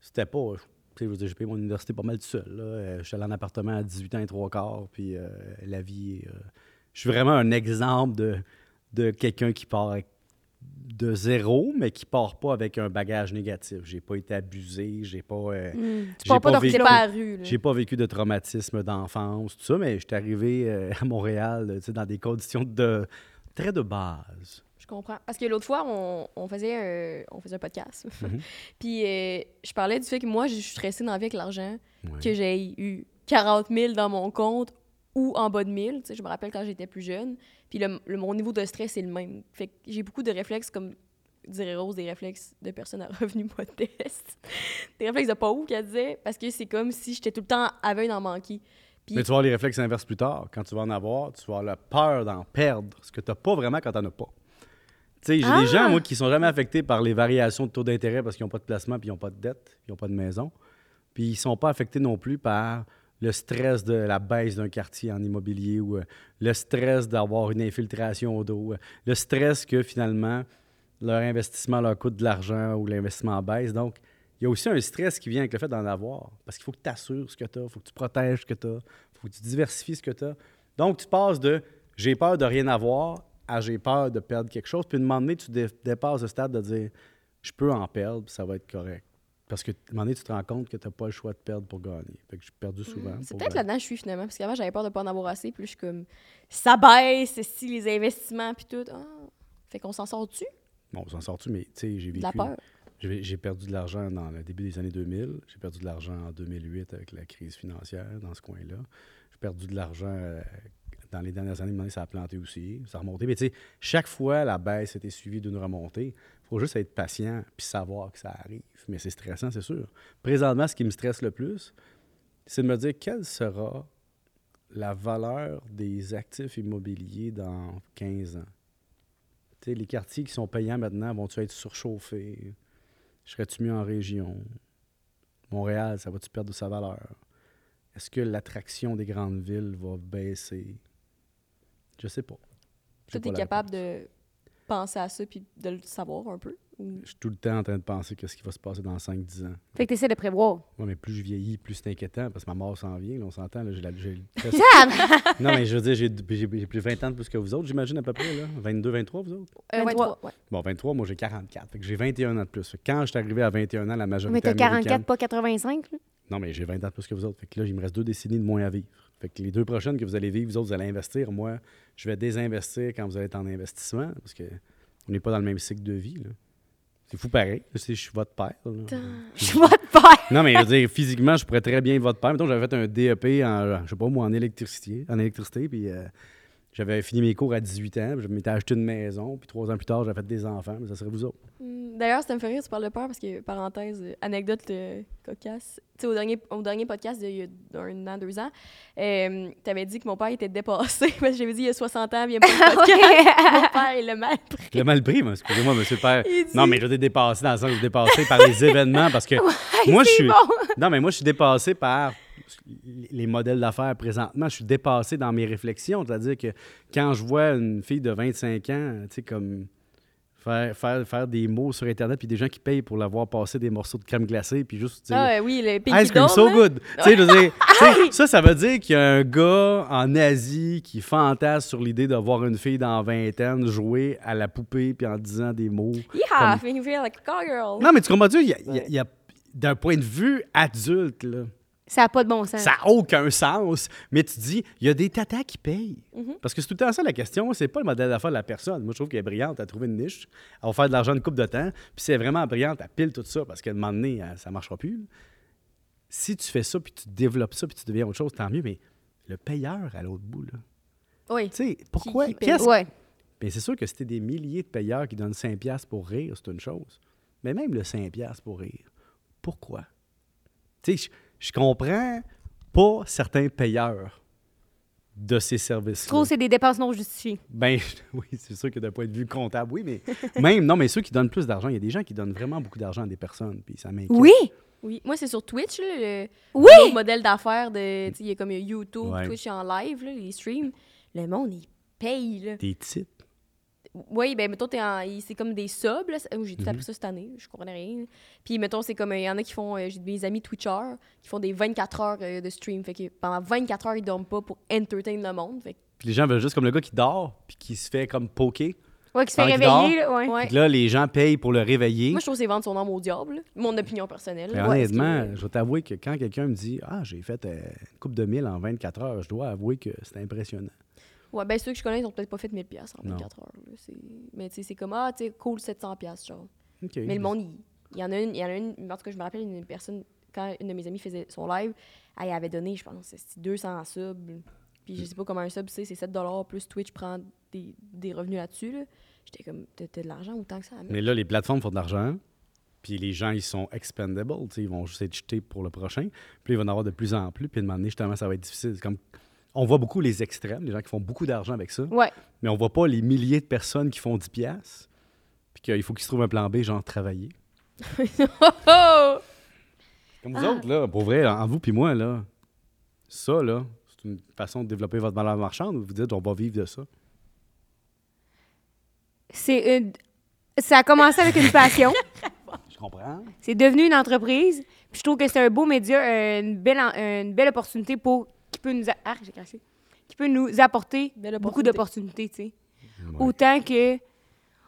c'était pas. je veux dire, j'ai payé mon université pas mal tout seul. Là. Euh, je suis allé en appartement à 18 ans et trois quarts, puis euh, la vie. je suis vraiment un exemple de, de quelqu'un qui part avec- de zéro, mais qui part pas avec un bagage négatif. J'ai pas été abusé, j'ai pas. euh, Hmm. Tu pars pas vécu- la rue. j'ai pas vécu de traumatisme d'enfance, tout ça, mais j'étais arrivé euh, à Montréal dans des conditions de très de base. Je comprends. Parce que l'autre fois, on, on faisait, un, on faisait un podcast. Mhm. <laughs> Puis euh, je parlais du fait que moi, je suis stressée dans la vie avec l'argent, Ouais. que j'ai eu 40 000 dans mon compte ou en bas de 1000. Tu sais, je me rappelle quand j'étais plus jeune. Puis le, le- mon niveau de stress est le même. Fait que j'ai beaucoup de réflexes, comme dirait Rose, des réflexes de personnes à <laughs> revenus modestes. des réflexes de pauvre, qu'elle disait. Parce que c'est comme si j'étais tout le temps aveugle d'en manquer. Puis Mais tu vas avoir les réflexes inverses plus tard. Quand tu vas en avoir, tu vas avoir la peur d'en perdre, ce que tu n'as pas vraiment quand tu n'en as pas. Tu sais, j'ai Ah! des gens, moi, qui sont jamais affectés par les variations de taux d'intérêt parce qu'ils n'ont pas de placement, puis ils n'ont pas de dette, puis ils n'ont pas de maison. Puis ils sont pas affectés non plus par le stress de la baisse d'un quartier en immobilier ou euh, le stress d'avoir une infiltration au dos, euh, le stress que finalement leur investissement leur coûte de l'argent ou l'investissement baisse. Donc, il y a aussi un stress qui vient avec le fait d'en avoir. Parce qu'il faut que tu assures ce que tu as, il faut que tu protèges ce que tu as, il faut que tu diversifies ce que tu as. Donc, tu passes de j'ai peur de rien avoir à j'ai peur de perdre quelque chose. Puis, à un moment donné, tu dé- dépasses le stade de dire je peux en perdre, puis ça va être correct. Parce que, à un moment donné, tu te rends compte que tu n'as pas le choix de perdre pour gagner. Fait que j'ai perdu souvent. Mm. C'est peut-être là-dedans que je suis finalement, parce qu'avant j'avais peur de pas en avoir assez, puis je suis comme ça baisse, si les investissements puis tout. Ah. Fait qu'on s'en sort-tu? Bon, on s'en sort-tu, mais tu sais, j'ai de la vécu. peur? J'ai perdu de l'argent dans le début des années 2000. J'ai perdu de l'argent en 2008 avec la crise financière dans ce coin-là. J'ai perdu de l'argent euh, dans les dernières années. ça a planté aussi. Ça a remonté. Mais tu sais, chaque fois, la baisse était suivie d'une remontée. Il faut juste être patient puis savoir que ça arrive. Mais c'est stressant, c'est sûr. Présentement, ce qui me stresse le plus, c'est de me dire quelle sera la valeur des actifs immobiliers dans 15 ans. Tu les quartiers qui sont payants maintenant vont-ils être surchauffés? Serais-tu mieux en région? Montréal, ça va-tu perdre de sa valeur? Est-ce que l'attraction des grandes villes va baisser? Je sais pas. Toi, t'es la capable de penser à ça puis de le savoir un peu? Ou- Je suis tout le temps en train de penser qu'est-ce qui va se passer dans 5-10 ans. Fait que t'essaies de prévoir. Ouais, mais plus je vieillis, plus c'est inquiétant parce que ma mort s'en vient. là, on s'entend. là, j'ai la- j'ai- Sam! <laughs> non, mais je veux dire, j'ai j'ai- plus 20 ans de plus que vous autres, j'imagine à peu près. Là. 22, 23, vous autres? Euh, 23. 23, ouais. Bon, 23, moi j'ai 44. Fait que j'ai 21 ans de plus. Quand je suis arrivé à 21 ans, la majorité Mais t'as américaine- 44, pas 85. là? Non, mais j'ai 20 ans de plus que vous autres. Fait que là, il me reste deux décennies de moins à vivre. Fait que les deux prochaines que vous allez vivre, vous autres, vous allez investir. Moi, je vais désinvestir quand vous allez être en investissement parce que on n'est pas dans le même cycle de vie. là. C'est fou pareil. Je suis votre père. là. Je suis de père. Non, mais je veux dire, physiquement, je pourrais très bien être votre père. Mettons, j'avais fait un DEP en, je sais pas moi, en électricité, en électricité, puis euh, j'avais fini mes cours à 18 ans, puis je m'étais acheté une maison, puis trois ans plus tard, j'avais fait des enfants, mais ça serait vous autres. Hmm, D'ailleurs, ça me fait rire, tu parles de peur parce que, parenthèse, euh, anecdote euh, cocasse. Tu sais, au dernier, au dernier podcast d'il y a un an, deux ans, euh, t'avais dit que mon père était dépassé. <laughs> Parce que j'avais dit il y a 60 ans, viens pas de <laughs> podcast. mon père, il l'a mal pris. Le mal pris, moi, excusez-moi, monsieur le père. Il dit- Non, mais je suis dépassé dans le sens où je suis dépassé par les <laughs> événements parce que moi, je suis. bon. Non, mais moi, je suis dépassé par les modèles d'affaires présentement. Je suis dépassé dans mes réflexions. C'est-à-dire que quand je vois une fille de 25 ans, tu sais, comme faire, faire, faire des mots sur Internet, puis des gens qui payent pour l'avoir passé des morceaux de crème glacée, puis juste dire. Ah, oui, le Ice cream so good. Tu sais, je veux dire, <laughs> tu sais, ça, ça veut dire qu'il y a un gars en Asie qui fantasme sur l'idée de voir une fille dans vingtaine jouer à la poupée puis en disant des mots. Yeah, make me feel like a cowgirl. Non, mais tu comprends-tu? Il y a- il y a- il y a- d'un point de vue adulte, là, Ça n'a pas de bon sens. ça n'a aucun sens. Mais tu dis, il y a des tatas qui payent. Mhm. Parce que c'est tout le temps ça la question. C'est pas le modèle d'affaires de la personne. Moi, je trouve qu'elle est brillante. A trouvé une niche. Elle va faire de l'argent une coupe de temps. Puis si elle est vraiment brillante, elle pile tout ça parce qu'à un moment donné, ça marchera plus. Si tu fais ça, puis tu développes ça, puis tu deviens autre chose, tant mieux. Mais le payeur à l'autre bout, là. Oui. Tu sais, pourquoi? qui? Qu'est-ce- Ouais. Bien, c'est sûr que c'était des milliers de payeurs qui donnent 5$ piastres pour rire, c'est une chose. Mais même le 5$ piastres pour rire, pourquoi? Tu sais, je- je comprends pas certains payeurs de ces Je services. trouve que c'est des dépenses non justifiées. Ben <laughs> oui, c'est sûr que d'un point de vue comptable, oui, mais <laughs> même, non, mais ceux qui donnent plus d'argent, il y a des gens qui donnent vraiment beaucoup d'argent à des personnes, puis ça m'inquiète. Oui! Oui. Moi, c'est sur Twitch, là, le Oui! le modèle d'affaires de. Tu sais, il y a comme YouTube, Ouais. Twitch en live, là, les streams. Le monde, il paye, là. Des titres. Oui, ben mettons, t'es en- c'est comme des subs. Là. Oh, J'ai tout Mhm. appris ça cette année, je comprenais rien. Puis mettons, c'est comme, il y en a qui font, euh, j'ai des amis Twitchers qui font des 24 heures euh, de stream. Fait que pendant 24 heures, ils dorment pas pour entertain le monde. Fait que, Puis les gens veulent juste comme le gars qui dort, puis qui se fait comme poker. Ouais, qui se fait réveiller. là, ouais. ouais. Puis là, les gens payent pour le réveiller. Moi, je trouve que c'est vendre son âme au diable. Mon opinion personnelle. Là. honnêtement, que- je vais t'avouer que quand quelqu'un me dit Ah, j'ai fait euh, une coupe de mille en 24 heures, je dois avouer que c'est impressionnant. Ouais, ben ceux que je connais, ils ont peut-être pas fait 1000$ piastres en Non. 24 heures. là. Mais tu sais, c'est comme, ah, tu sais, cool, 700$, piastres, genre. Mais le monde, il, il y en a une, il y en a une, en tout cas, je me rappelle une personne, quand une de mes amies faisait son live, elle avait donné, je pense, c'est 200 subs. Puis je sais pas comment un sub, c'est, c'est 7 plus Twitch prend des, des revenus là-dessus. Là. J'étais comme, t'as, de l'argent autant que ça? Mais là, les plateformes font de l'argent. Puis les gens, ils sont expendable. tu sais, Ils vont juste être jetés pour le prochain. Puis il va y en avoir de plus en plus. Puis à un moment donné, justement, ça va être difficile. C'est Comme, on voit beaucoup les extrêmes, les gens qui font beaucoup d'argent avec ça. Ouais. Mais on voit pas les milliers de personnes qui font 10 piastres. Puis qu'il faut qu'ils se trouvent un plan B, genre travailler. <laughs> Oh! Comme vous autres, là, pour vrai, en vous puis moi, là. Ça, là, c'est une façon de développer votre valeur marchande ou vous dites on va vivre de ça? C'est une... Ça a commencé avec une passion. <laughs> Je comprends. C'est devenu une entreprise. Puis je trouve que c'est un beau média, euh, une belle, en- une belle opportunité pour qui peut nous a- ah, qui peut nous apporter beaucoup opportunité. d'opportunités, tu sais. Autant que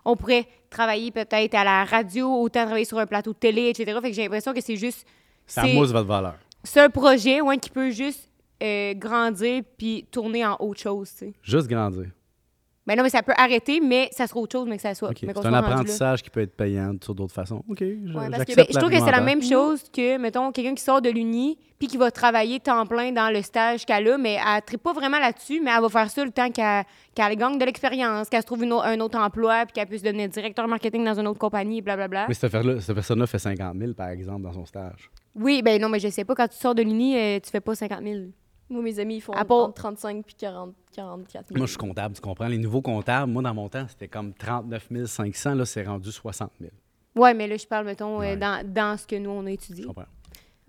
on pourrait travailler peut-être à la radio, autant travailler sur un plateau de télé, etc. Fait que j'ai l'impression que c'est juste Ça mousse votre valeur. c'est un projet ouais, qui peut juste euh, grandir puis tourner en autre chose, tu sais. Juste grandir. Ben non, mais ça peut arrêter, mais ça sera autre chose, mais que ça soit. Mais C'est un apprentissage qui peut être payant sur d'autres façons. OK, je, Ouais, parce que- Ben, je trouve que c'est la même chose que, mettons, quelqu'un qui sort de l'uni puis qui va travailler temps plein dans le stage qu'elle a, mais elle ne pas vraiment là-dessus, mais elle va faire ça le temps qu'elle gagne de l'expérience, qu'elle se trouve une un autre emploi puis qu'elle puisse devenir directeur marketing dans une autre compagnie, blablabla. Mais cette, affaire-là- cette personne-là fait 50 000, par exemple, dans son stage. Oui, ben non, mais je sais pas, quand tu sors de l'uni, euh, tu fais pas 50 000. Moi, mes amis, ils font entre 35 puis 40, 44 000. Moi, je suis comptable, tu comprends? Les nouveaux comptables, moi, dans mon temps, c'était comme 39 500. Là, c'est rendu 60 000. Ouais, mais là, je parle, mettons, euh, Ouais. dans, dans ce que nous, on a étudié. Je comprends.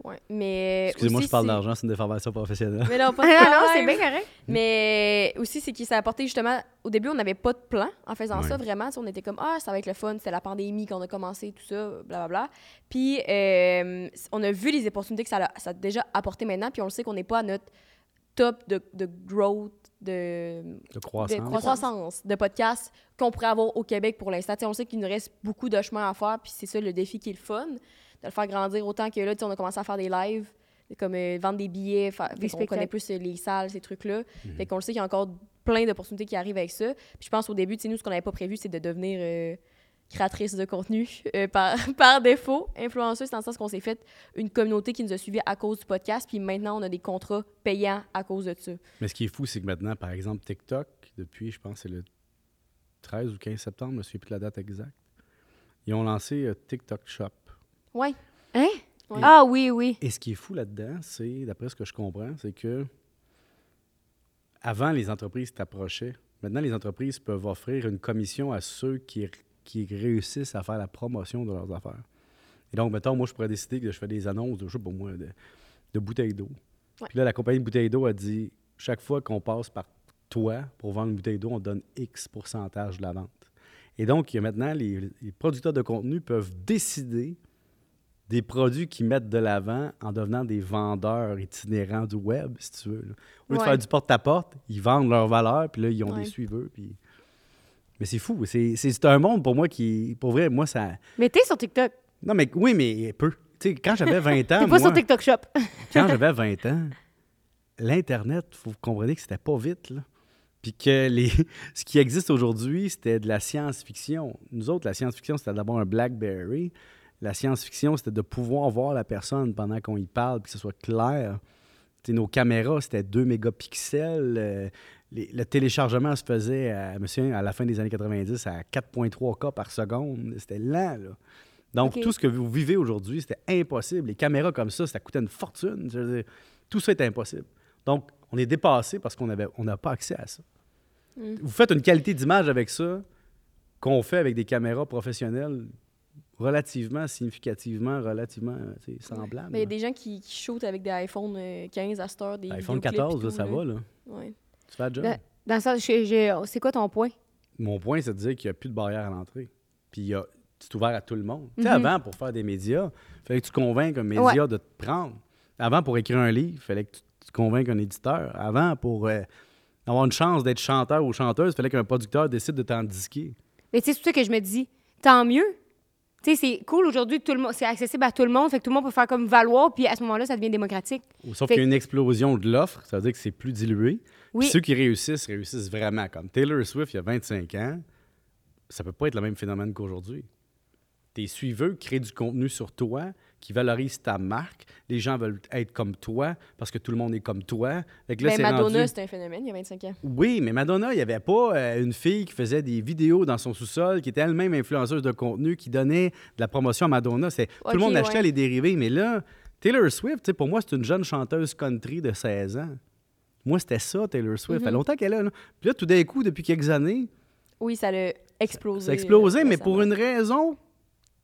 Ouais. Mais Excusez-moi, aussi, je parle c'est- d'argent, c'est une déformation professionnelle. Mais non, pas <laughs> de non, c'est bien correct. Mais aussi, c'est que ça a apporté justement. Au début, on n'avait pas de plan en faisant Ouais. ça, vraiment. On était comme, ah, ça va être le fun. C'était la pandémie qu'on a commencé, tout ça, blablabla. Puis, euh, on a vu les opportunités que ça a, ça a déjà apporté maintenant. Puis, on le sait qu'on n'est pas à notre top de, de growth, de, De croissance. de croissance de podcasts qu'on pourrait avoir au Québec pour l'instant. On sait qu'il nous reste beaucoup de chemin à faire. Puis, c'est ça le défi qui est le fun, de le faire grandir autant que là, tu sais, on a commencé à faire des lives comme euh, vendre des billets, faire, Des fait qu'on connaît plus euh, les salles, ces trucs-là. Mhm. Fait qu'on le sait qu'il y a encore plein d'opportunités qui arrivent avec ça. Puis je pense au début, nous, ce qu'on n'avait pas prévu, c'est de devenir euh, créatrice de contenu euh, par, <laughs> par défaut, influenceuse, dans le sens qu'on s'est fait une communauté qui nous a suivis à cause du podcast, puis maintenant, on a des contrats payants à cause de ça. Mais ce qui est fou, c'est que maintenant, par exemple, TikTok, depuis, je pense, c'est le 13 ou 15 septembre, je ne me souviens plus de la date exacte, ils ont lancé euh, TikTok Shop. Ouais. Hein? Ouais. Ah oui, oui. Et ce qui est fou là-dedans, c'est, d'après ce que je comprends, c'est que avant, les entreprises t'approchaient. Maintenant, les entreprises peuvent offrir une commission à ceux qui, qui réussissent à faire la promotion de leurs affaires. Et donc, mettons, moi, je pourrais décider que je fais des annonces de, je sais pas moi, de, de bouteilles d'eau. Ouais. Puis là, la compagnie de bouteilles d'eau a dit, chaque fois qu'on passe par toi pour vendre une bouteille d'eau, on donne X pourcentage de la vente. Et donc, il y a maintenant, les, les producteurs de contenu peuvent décider des produits qu'ils mettent de l'avant en devenant des vendeurs itinérants du web, si tu veux. là. Au lieu de faire du porte-à-porte, ils vendent leur valeur, puis là, ils ont Ouais. des suiveurs. Puis... Mais c'est fou. C'est, un monde pour moi qui, pour vrai, moi, ça... Mais t'es sur TikTok. Non, mais oui, mais peu. Tu sais, quand j'avais 20 ans, <laughs> T'es pas moi, sur TikTok Shop. <laughs> quand j'avais 20 ans, l'Internet, faut vous compreniez que c'était pas vite, là. Puis que les... <laughs> ce qui existe aujourd'hui, c'était de la science-fiction. Nous autres, la science-fiction, c'était d'avoir un BlackBerry. La science-fiction, c'était de pouvoir voir la personne pendant qu'on y parle, puis que ce soit clair. Nos caméras, c'était 2 mégapixels. euh, les- le téléchargement se faisait, à, me souviens, à la fin des années 90, à 4,3 K par seconde. C'était lent, là. Donc, tout ce que vous vivez aujourd'hui, c'était impossible. Les caméras comme ça, ça coûtait une fortune. Je veux dire, tout ça est impossible. Donc, on est dépassé parce qu'on avait- on n'a pas accès à ça. Mm. Vous faites une qualité d'image avec ça qu'on fait avec des caméras professionnelles relativement, significativement, relativement semblables. Mais il y a des gens qui, qui shootent avec des iPhone euh, 15 à cette heure, des iPhone vidéoclips 14, et là, tout, ça va, là. Ouais. Tu fais la job? Dans le sens, c'est quoi ton point? Mon point, c'est de dire qu'il n'y a plus de barrière à l'entrée. Puis il y a- c'est ouvert à tout le monde. Tu sais, Mhm. avant, pour faire des médias, il fallait que tu convainques un média de te prendre. Avant, pour écrire un livre, il fallait que tu, tu convainques un éditeur. Avant, pour euh, avoir une chance d'être chanteur ou chanteuse, il fallait qu'un producteur décide de t'en disquer. Mais tu sais, c'est ça que je me dis, tant mieux. Tu sais, c'est cool aujourd'hui, tout le monde, c'est accessible à tout le monde, fait que tout le monde peut faire comme valoir, puis à ce moment-là, ça devient démocratique. Sauf qu'il y a une explosion de l'offre, ça veut dire que c'est plus dilué. Oui. Puis ceux qui réussissent, réussissent vraiment. Comme Taylor Swift, il y a 25 ans, ça peut pas être le même phénomène qu'aujourd'hui. Tes suiveurs créent du contenu sur toi qui valorise ta marque. Les gens veulent être comme toi parce que tout le monde est comme toi. Fait que là, Ben, c'est Madonna, rendu- c'était un phénomène il y a 25 ans. Oui, mais Madonna, il n'y avait pas euh, une fille qui faisait des vidéos dans son sous-sol, qui était elle-même influenceuse de contenu, qui donnait de la promotion à Madonna. C'est, tout le monde achetait ouais. les dérivés. Mais là, Taylor Swift, tu sais, pour moi, c'est une jeune chanteuse country de 16 ans. Moi, c'était ça, Taylor Swift. Ça fait Mhm. longtemps qu'elle est là. Puis là, tout d'un coup, depuis quelques années, Oui, ça l'a explosé. ça a explosé, mais pour une raison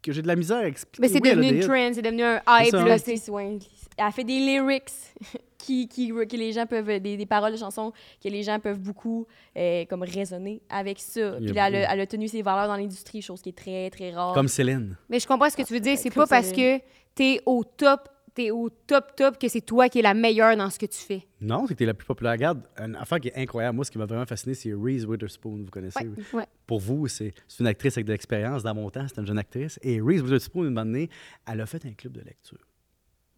que j'ai de la misère à expliquer. Mais c'est Oui, devenu une trend, c'est devenu un hype, ça. là. Ouais, c'est- c'est- ouais. Elle a fait des lyrics <laughs> qui, qui, que les gens peuvent, des, des paroles de chansons que les gens peuvent beaucoup euh, comme raisonner avec ça. Puis là, elle, a- beaucoup. elle a tenu ses valeurs dans l'industrie, chose qui est très, très rare. Comme Céline. Mais je comprends ce que tu veux dire. C'est Comme pas parce que t'es au top, t'es au top top que c'est toi qui es la meilleure dans ce que tu fais. Non, c'est que t'es la plus populaire. Regarde, une affaire qui est incroyable. Moi, ce qui m'a vraiment fasciné, c'est Reese Witherspoon. Vous connaissez? Ouais, ouais. Pour vous, c'est une actrice avec de l'expérience. Dans mon temps, c'était une jeune actrice. Et Reese Witherspoon, une donné, elle a fait un club de lecture.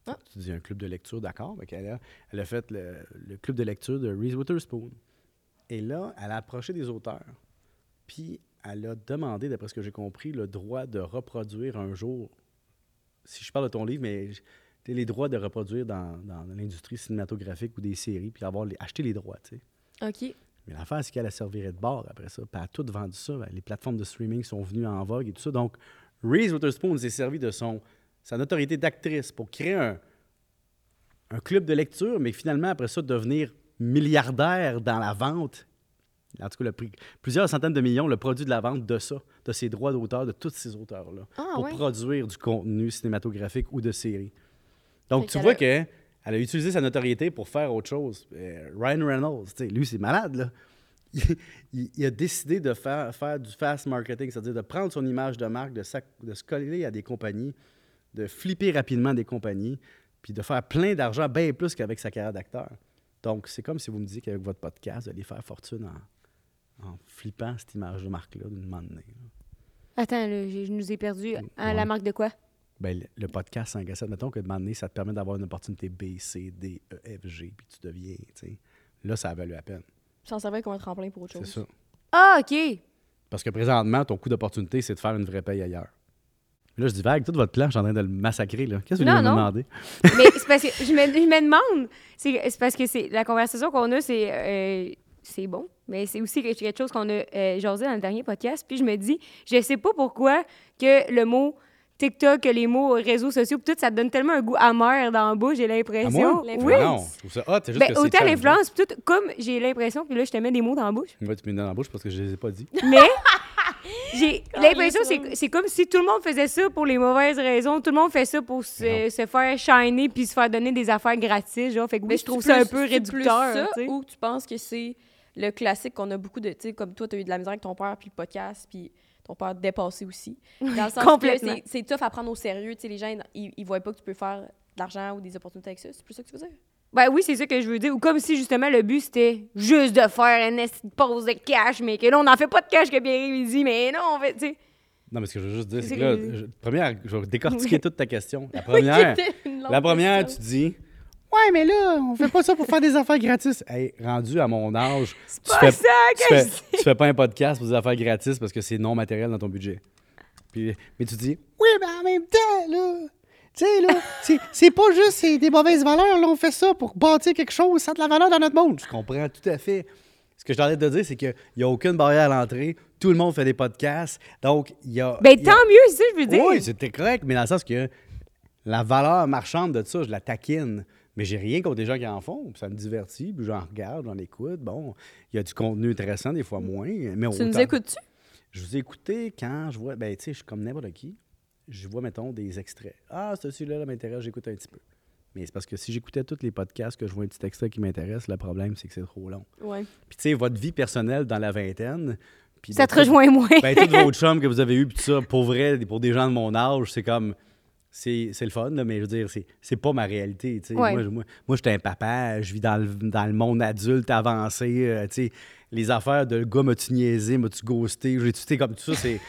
Ah. Tu dis un club de lecture, d'accord. Elle a, elle a fait le, le club de lecture de Reese Witherspoon. Et là, elle a approché des auteurs. Puis, elle a demandé, d'après ce que j'ai compris, le droit de reproduire un jour, si je parle de ton livre, mais les droits de reproduire dans, dans l'industrie cinématographique ou des séries, puis avoir les, acheter les droits, tu sais. OK. Mais l'affaire, c'est qu'elle a servirait de bord après ça. Puis elle a tout vendu ça. Ben, les plateformes de streaming sont venues en vogue et tout ça. Donc, Reese Witherspoon s'est servi de son, sa notoriété d'actrice pour créer un, un club de lecture, mais finalement, après ça, devenir milliardaire dans la vente. En tout cas, le prix, plusieurs centaines de millions, le produit de la vente de ça, de ces droits d'auteur, de tous ces auteurs-là, Ah, pour ouais. produire du contenu cinématographique ou de série. Donc, Fait tu qu'elle vois a- que elle a utilisé sa notoriété pour faire autre chose. Euh, Ryan Reynolds, lui, c'est malade, là. <laughs> Il, il- il a décidé de faire, faire du fast marketing, c'est-à-dire de prendre son image de marque, de, sac- de se coller à des compagnies, de flipper rapidement des compagnies, puis de faire plein d'argent, bien plus qu'avec sa carrière d'acteur. Donc, c'est comme si vous me disiez qu'avec votre podcast, vous allez faire fortune en, en flippant cette image de marque-là d'une moment donné. là. Attends, là, j'ai- je nous ai perdu. Ah, Ouais. La marque de quoi? Ben, le, podcast 5 à 7, mettons que de donné, ça te permet d'avoir une opportunité B, C, D, E, F, G, puis tu deviens, tu sais. Là, ça a valu la peine. S'en servait comme un tremplin pour autre C'est chose. ça. Ah, OK. Parce que présentement, ton coût d'opportunité, c'est de faire une vraie paye ailleurs. Là, je dis, vague, tout votre plan, je suis en train de le massacrer. là. Qu'est-ce que vous voulez me demander? <laughs> Mais c'est parce que <laughs> je me, je me demande, c'est c'est parce que c'est la conversation qu'on a, c'est euh, c'est bon, mais c'est aussi quelque quelque chose qu'on a euh, jasé dans le dernier podcast. Puis je me dis, je sais pas pourquoi que le mot TikTok, que les mots réseaux sociaux, tout, ça te donne tellement un goût amer dans la bouche, j'ai l'impression. moi? Oui. Ah non, je trouve ça hot. C'est juste Ben, que autant l'influence, puis tout, comme j'ai l'impression, puis là, je te mets des mots dans la bouche. Ouais, tu me mets dans la bouche parce que je les ai pas dit. <laughs> Mais j'ai <laughs> l'impression, Calisse, c'est c'est comme si tout le monde faisait ça pour les mauvaises raisons. Tout le monde fait ça pour se, se faire shiner puis se faire donner des affaires gratis. Genre. Fait que oui, Mais je trouve c'est ça un peu plus réducteur. ça, tu sais. ou tu penses que c'est le classique qu'on a beaucoup de. Tu sais, comme toi, tu as eu de la misère avec ton père, puis le podcast, puis ton père dépassé aussi. Dans le sens complètement. que c'est- c'est tough à prendre au sérieux. Tu sais, les gens, ils, ils voient pas que tu peux faire de l'argent ou des opportunités avec ça. C'est plus ça que tu veux dire? Ben oui, c'est ça que je veux dire. Ou comme si justement le but c'était juste de faire une pause de cash, mais que là on n'en fait pas de cash que Pierre il dit, mais non, on fait, tu sais. Non, mais ce que je veux juste dire, c'est que là, je, première, je vais décortiquer toute ta question. La <laughs> première, la première tu dis Ouais, mais là, on fait pas ça pour faire des affaires gratis. Hey, rendu à mon âge, tu Pas fais, ça tu, fais, je dis. tu fais pas un podcast pour des affaires gratis parce que c'est non matériel dans ton budget. Puis, mais tu dis Oui, mais en même temps, là, tu sais, là, <laughs> c'est- pas juste des mauvaises valeurs, là, on fait ça pour bâtir quelque chose, ça a de la valeur dans notre monde. Je comprends tout à fait. Ce que je t'arrête de dire, c'est qu'il n'y a aucune barrière à l'entrée. Tout le monde fait des podcasts. Donc, il y a. Ben il y a- tant mieux, ça je veux dire. oui, c'était correct, mais dans le sens que la valeur marchande de ça, je la taquine. Mais j'ai rien contre les gens qui en font. Ça me divertit, puis j'en regarde, j'en écoute. Bon, il y a du contenu intéressant, des fois moins. Mais Tu nous écoutes-tu? Je vous ai écouté quand je vois. Ben, tu sais, je suis comme n'importe qui. Je vois, mettons, des extraits. Ah, celui-là là, m'intéresse, j'écoute un petit peu. Mais c'est parce que si j'écoutais tous les podcasts, que je vois un petit extrait qui m'intéresse, le problème, c'est que c'est trop long. Ouais. Puis, tu sais, votre vie personnelle dans la vingtaine. puis Ça te rejoint moins. ben, tous vos chums que vous avez eu, puis tout ça, pour vrai, pour des gens de mon âge, c'est comme. C'est le fun, là, mais je veux dire, c'est- pas ma réalité. tu. Ouais. Moi, je- moi, moi j'étais un papa, je vis dans le, dans le monde adulte avancé. euh, tu les affaires de gars, m'as-tu niaisé, m'as-tu ghosté, j'ai tout comme tout ça. c'est-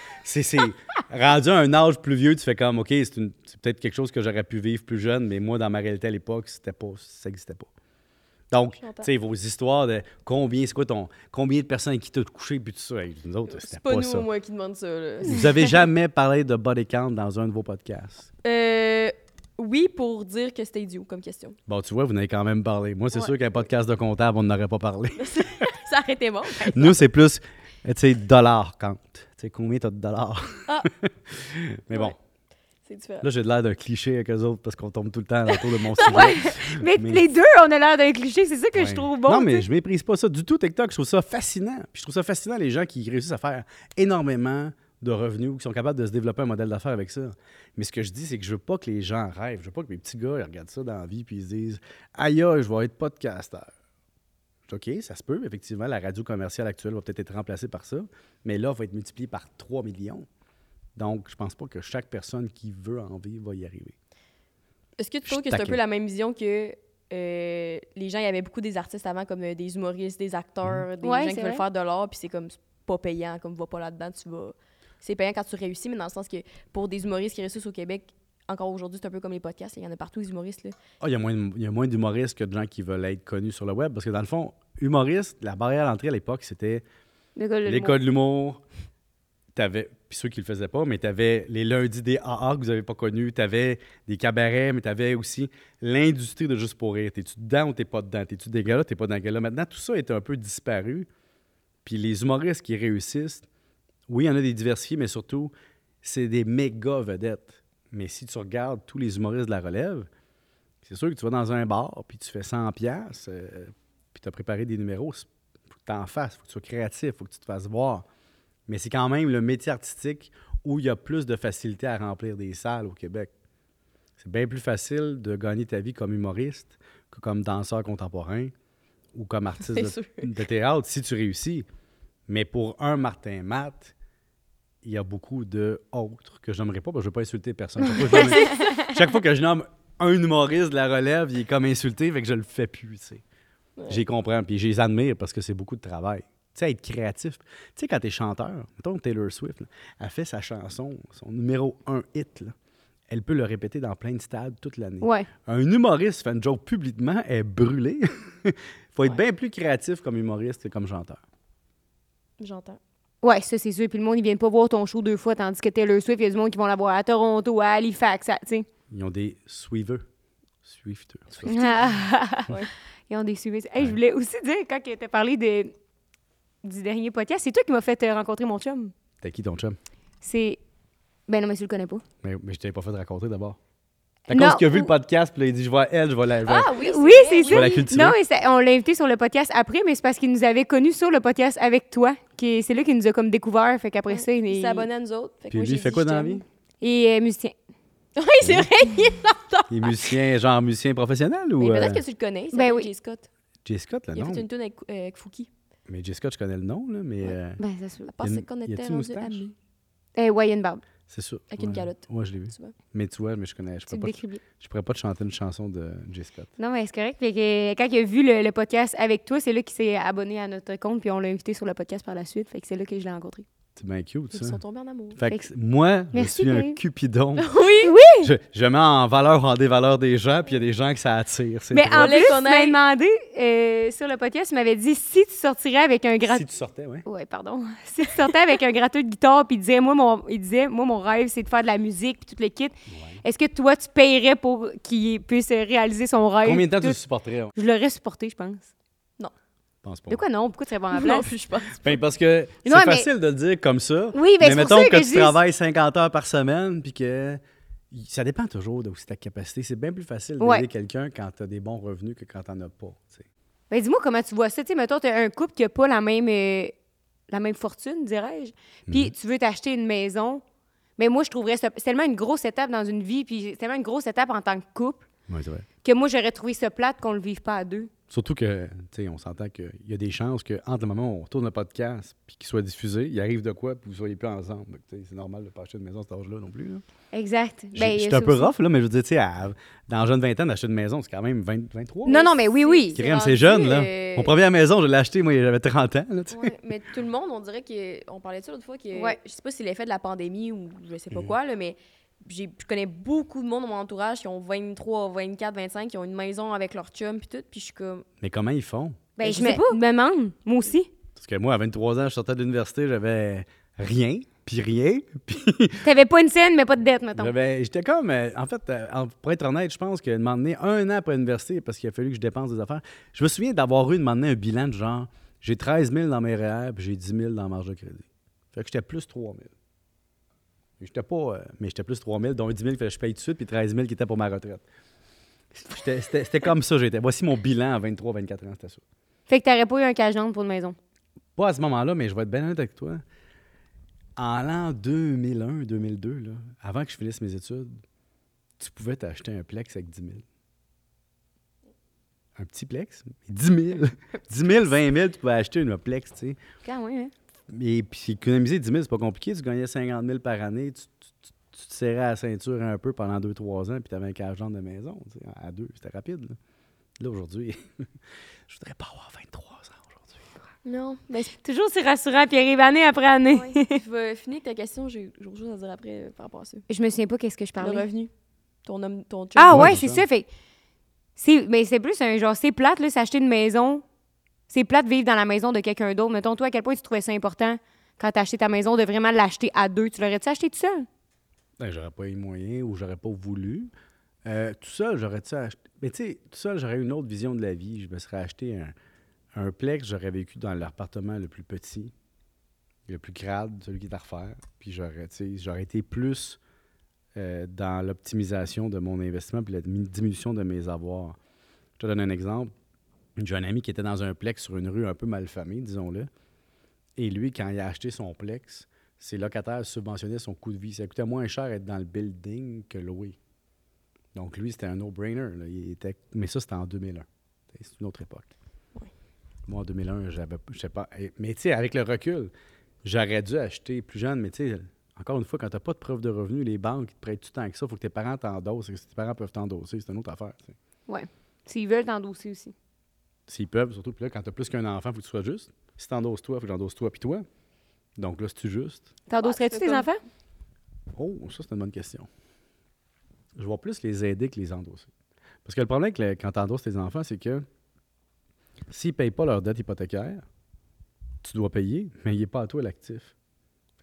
<laughs> rendu à un âge plus vieux, tu fais comme, OK, c'est peut-être quelque chose que j'aurais pu vivre plus jeune, mais moi, dans ma réalité à l'époque, c'était pas, ça n'existait pas. Donc, tu sais, vos histoires de combien, c'est quoi ton, combien de personnes avec qui t'as couché, puis tout ça, hey, nous autres, c'était C'est pas, nous, ça. moi, qui demande ça. Là. Vous avez jamais parlé de body count dans un de vos podcasts? Euh, oui, pour dire que c'était idiot comme question. Bon, tu vois, vous en avez quand même parlé. Moi, c'est Ouais. sûr qu'un podcast de comptable, on n'aurait pas parlé. <laughs> ça aurait été bon. Nous, c'est plus, tu sais, dollar count. Tu sais, combien t'as de dollars? Ah. <laughs> Mais bon. C'est différent. là, j'ai l'air d'un cliché avec eux autres parce qu'on tombe tout le temps autour de mon <laughs> sujet. Mais, Mais- les deux, on a l'air d'un cliché, c'est ça que je trouve bon. Non, mais sais. je méprise pas ça du tout, TikTok. Je trouve ça fascinant. Puis je trouve ça fascinant, les gens qui réussissent à faire énormément de revenus ou qui sont capables de se développer un modèle d'affaires avec ça. Mais ce que je dis, c'est que je veux pas que les gens rêvent. Je veux pas que mes petits gars ils regardent ça dans la vie puis ils se disent Aïe, je vais être podcasteur. OK, ça se peut. Effectivement, la radio commerciale actuelle va peut-être être remplacée par ça. Mais là, va être multipliée par 3 millions. Donc, je pense pas que chaque personne qui veut en vivre va y arriver. Est-ce que tu trouves que c'est un peu la même vision que euh, les gens, il y avait beaucoup des artistes avant, comme euh, des humoristes, des acteurs, des Ouais, gens qui veulent vrai. faire de l'art, puis c'est comme pas payant, comme va pas là-dedans, tu vas. C'est payant quand tu réussis, mais dans le sens que pour des humoristes qui réussissent au Québec, encore aujourd'hui, c'est un peu comme les podcasts, il y en a partout, les humoristes. Là. Ah, il y a moins il y a moins d'humoristes que de gens qui veulent être connus sur le web. Parce que dans le fond, humoriste, la barrière d'entrée à l'époque, c'était l'école de l'humour. T'avais, puis ceux qui le faisaient pas, mais t'avais les lundis des AA que vous avez pas connus. T'avais des cabarets, mais t'avais aussi l'industrie de Juste pour rire. T'es-tu dedans ou t'es pas dedans? T'es-tu des gars-là, t'es pas dans gars-là? Maintenant, tout ça est un peu disparu. Puis les humoristes qui réussissent, oui, il y en a des diversifiés, mais surtout, c'est des méga vedettes. Mais si tu regardes tous les humoristes de la relève, c'est sûr que tu vas dans un bar, puis tu fais 100 pièces, puis tu as préparé des numéros. Faut que tu en fasses, faut que tu sois créatif, faut que tu te fasses voir. Mais c'est quand même le métier artistique où il y a plus de facilité à remplir des salles au Québec. C'est bien plus facile de gagner ta vie comme humoriste que comme danseur contemporain ou comme artiste de, théâtre si tu réussis. Mais pour un Martin Matt, il y a beaucoup de autres que je nommerai pas parce que je ne veux pas insulter personne. Chaque fois, que je nomme, <laughs> chaque fois que je nomme un humoriste de la relève, il est comme insulté, fait que je le fais plus. tu sais. J'y comprends, puis je les admire parce que c'est beaucoup de travail. Tu sais, être créatif. Tu sais, quand t'es chanteur, mettons Taylor Swift, là, elle fait sa chanson, son numéro un hit, là, elle peut le répéter dans plein de stades toute l'année. Ouais. Un humoriste fait une joke publiquement, est brûlé. <laughs> faut être Ouais. bien plus créatif comme humoriste que comme chanteur. J'entends. Ouais, ça, c'est sûr. Puis le monde, ils viennent pas voir ton show deux fois, tandis que Taylor Swift, il y a du monde qui vont la voir à Toronto, à Halifax, tu sais. Ils ont des suiveurs. <laughs> Ouais. Ils ont des suivis. Hey, Je voulais aussi dire, quand tu as parlé de, du dernier podcast, c'est toi qui m'as fait euh, rencontrer mon chum. T'as qui ton chum? C'est. Ben non, mais tu le connais pas. Mais, mais je t'avais pas fait raconter d'abord. À Non, cause qu'il a vu le podcast, puis là, il dit Je vois elle, je vais la. Ah oui, Oui, c'est Je vais ça. la cultiver. Non, mais c'est- on l'a invité sur le podcast après, mais c'est parce qu'il nous avait connus sur le podcast avec toi. qui C'est là qu'il nous a comme découvert. Fait qu'après ça, il Il est. s'est abonné à nous autres. Fait que Puis moi, lui, j'ai il fait dit, quoi je dans la t'aime. vie? Et euh, musicien. <laughs> Oui, c'est vrai, il est. Il est musicien, genre musicien professionnel ou. Mais peut-être euh, que tu le connais. il Ben s'appelle oui. Jay Scott. Jay Scott, là, Il a non? fait une tune avec, euh, avec Fouki. Mais Jay Scott, je connais le nom, là, mais. euh, Ben, ça se pensait qu'on était amis. Eh, ouais, il y a une barbe. C'est ça. Avec une Ouais. calotte. Ouais, je l'ai vu. Tu vois? Mais tu vois, mais je connais. Je Tu pourrais pas, te- je pourrais pas te chanter une chanson de Jay Scott. Non, mais c'est correct. Que, quand il a vu le, le podcast avec toi, c'est là qu'il s'est abonné à notre compte, puis on l'a invité sur le podcast par la suite. Fait que c'est là que je l'ai rencontré. C'est bien cute, Ils ça. sont tombés en amour. Fait Fait que moi, Merci, je suis un cupidon. <laughs> Oui! je, je mets en valeur en dévaleur des gens, puis il y a des gens que ça attire. Mais en plus, m'as aille- demandé euh, sur le podcast, tu m'avais dit si tu sortirais avec un gratte. Si tu sortais, ouais. Ouais, pardon. <laughs> Si tu sortais avec un gratteux de guitare, puis il disait, moi, mon, il disait, moi, mon rêve, c'est de faire de la musique, puis tout le kit. Est-ce que toi, tu payerais pour qu'il puisse réaliser son rêve? Combien de temps tu le supporterais? Je Je l'aurais supporté, je pense. Pense pas. De quoi non? Pourquoi tu serais pas à ma <laughs> Non, place? plus, je pense. Ben, parce que c'est mais- facile de le dire comme ça. Oui, ben, mais c'est pour mettons ça que, que tu dis- travailles 50 heures par semaine, puis que ça dépend toujours de ta capacité. C'est bien plus facile d'aider Ouais. quelqu'un quand tu as des bons revenus que quand tu n'en as pas. tu sais. Ben, dis-moi comment tu vois ça. Tu sais, mettons, t'as un couple qui n'a pas la même, euh, la même fortune, dirais-je. Puis Mhm. tu veux t'acheter une maison. Mais moi, je trouverais ça. C'est tellement une grosse étape dans une vie, puis c'est tellement une grosse étape en tant que couple, Ouais, c'est vrai. que moi, j'aurais trouvé ça plate qu'on le vive pas à deux. Surtout que, tu sais, on s'entend qu'il y a des chances qu'entre le moment où on tourne le podcast puis qu'il soit diffusé, il arrive de quoi puis vous soyez plus ensemble. Donc, tu sais, C'est normal de pas acheter une maison à cet âge-là non plus. là. Exact. Ben, J'étais ça un peu aussi. rough, là, mais je veux dire, tu sais, à- dans la jeune vingtaine, d'acheter une maison, c'est quand même 20, 23. Non, non, mais oui, oui. C'est Crème, c'est jeune, là. euh, Mon première maison, je l'ai achetée, moi, j'avais 30 ans. Là. Ouais, mais tout le monde, on dirait que. On parlait de ça l'autre fois, que. Ouais. Je sais pas si c'est l'effet de la pandémie ou je sais Mhm. pas quoi, là, mais je connais beaucoup de monde dans mon entourage qui ont 23, 24, 25, qui ont une maison avec leur chum, puis tout, puis je suis comme. Mais comment ils font? Ben, Ben, je je me, sais pas. me demande. Moi aussi. Parce que moi, à 23 ans, je sortais de l'université, j'avais rien, puis rien, <laughs> puis T'avais pas une scène, mais pas de dette, mettons. j'avais- j'étais comme, euh, en fait, euh, pour être honnête, je pense que de m'emmener un an après l'université, parce qu'il a fallu que je dépense des affaires, je me souviens d'avoir eu de m'emmener un bilan de genre, j'ai 13 000 dans mes REER, puis j'ai 10 000 dans la marge de crédit. Fait que j'étais plus 3 000. J'étais pas, euh, mais j'étais plus 3 000, dont 10 000 que je paye tout de suite, puis 13 000 qui était pour ma retraite. C'était comme ça, j'étais. Voici mon bilan à 23, 24 ans, c'était ça. Fait que t'aurais pas eu un cash pour une maison? Pas à ce moment-là, mais je vais être bien honnête avec toi. En l'an 2001, 2002, là, avant que je finisse mes études, tu pouvais t'acheter un Plex avec 10 000. Un petit Plex, mais 10 000. 10 000, 20 000, tu pouvais acheter une Plex, tu sais. Quand même, hein? Et puis économiser 10 000, c'est pas compliqué. Tu gagnais 50 000 par année, tu, tu- tu- tu te serrais à la ceinture un peu pendant 2-3 ans, puis tu avais un cash de maison. tu sais, À deux, c'était rapide. Là, Là, aujourd'hui, <laughs> je voudrais pas avoir 23 ans aujourd'hui. Non, mais Toujours c'est rassurant, puis il arrive année après année. Ouais. <laughs> Je vais finir avec ta question, j'ai j'ai autre chose à dire après euh, par rapport à ça. Je me souviens pas qu'est-ce que je Le parlais. revenu. Ton homme, ton. Ah Ouais, ouais, c'est c'est ça. ça. Fait c'est mais c'est plus un genre c'est plate là, s'acheter une maison. C'est plate de vivre dans la maison de quelqu'un d'autre. Mettons toi à quel point tu trouvais ça important quand t'as acheté ta maison de vraiment l'acheter à deux? Tu l'aurais-tu acheté tout seul? Ben, j'aurais pas eu moyen ou j'aurais pas voulu. Euh, tout seul, j'aurais-tu acheté? Mais tu sais, tout seul, j'aurais une autre vision de la vie. Je me serais acheté un, un Plex, j'aurais vécu dans l'appartement le plus petit, le plus crade, celui qui est à refaire. Puis j'aurais, j'aurais été plus euh, dans l'optimisation de mon investissement puis la dimi- diminution de mes avoirs. Je te donne un exemple. J'ai un ami qui était dans un Plex sur une rue un peu malfamée, disons-le. Et lui, quand il a acheté son Plex, ses locataires subventionnaient son coût de vie. Ça coûtait moins cher être dans le building que louer. Donc, lui, c'était un no-brainer. était... Mais ça, c'était en 2001. C'est une autre époque. Ouais. Moi, en 2001, j'avais, je sais pas. Mais tu sais, avec le recul, j'aurais dû acheter plus jeune. Mais tu sais, encore une fois, quand tu n'as pas de preuve de revenu, les banques ils te prêtent tout le temps que ça. Il faut que tes parents t'endossent. Et Si tes parents peuvent t'endosser, c'est une autre affaire. sais. S'ils veulent t'endosser aussi. S'ils peuvent, surtout. Puis là, quand tu as plus qu'un enfant, il faut que tu sois juste. Si t'endosses toi, il faut que j'endosse toi puis toi. Donc là, c'est-tu juste? T'endosserais-tu Ouais, tes enfants? Oh, ça, c'est une bonne question. Je vais plus les aider que les endosser. Parce que le problème avec le- quand tu endosses tes enfants, c'est que s'ils ne payent pas leur dette hypothécaire, tu dois payer, mais il n'est pas à toi l'actif.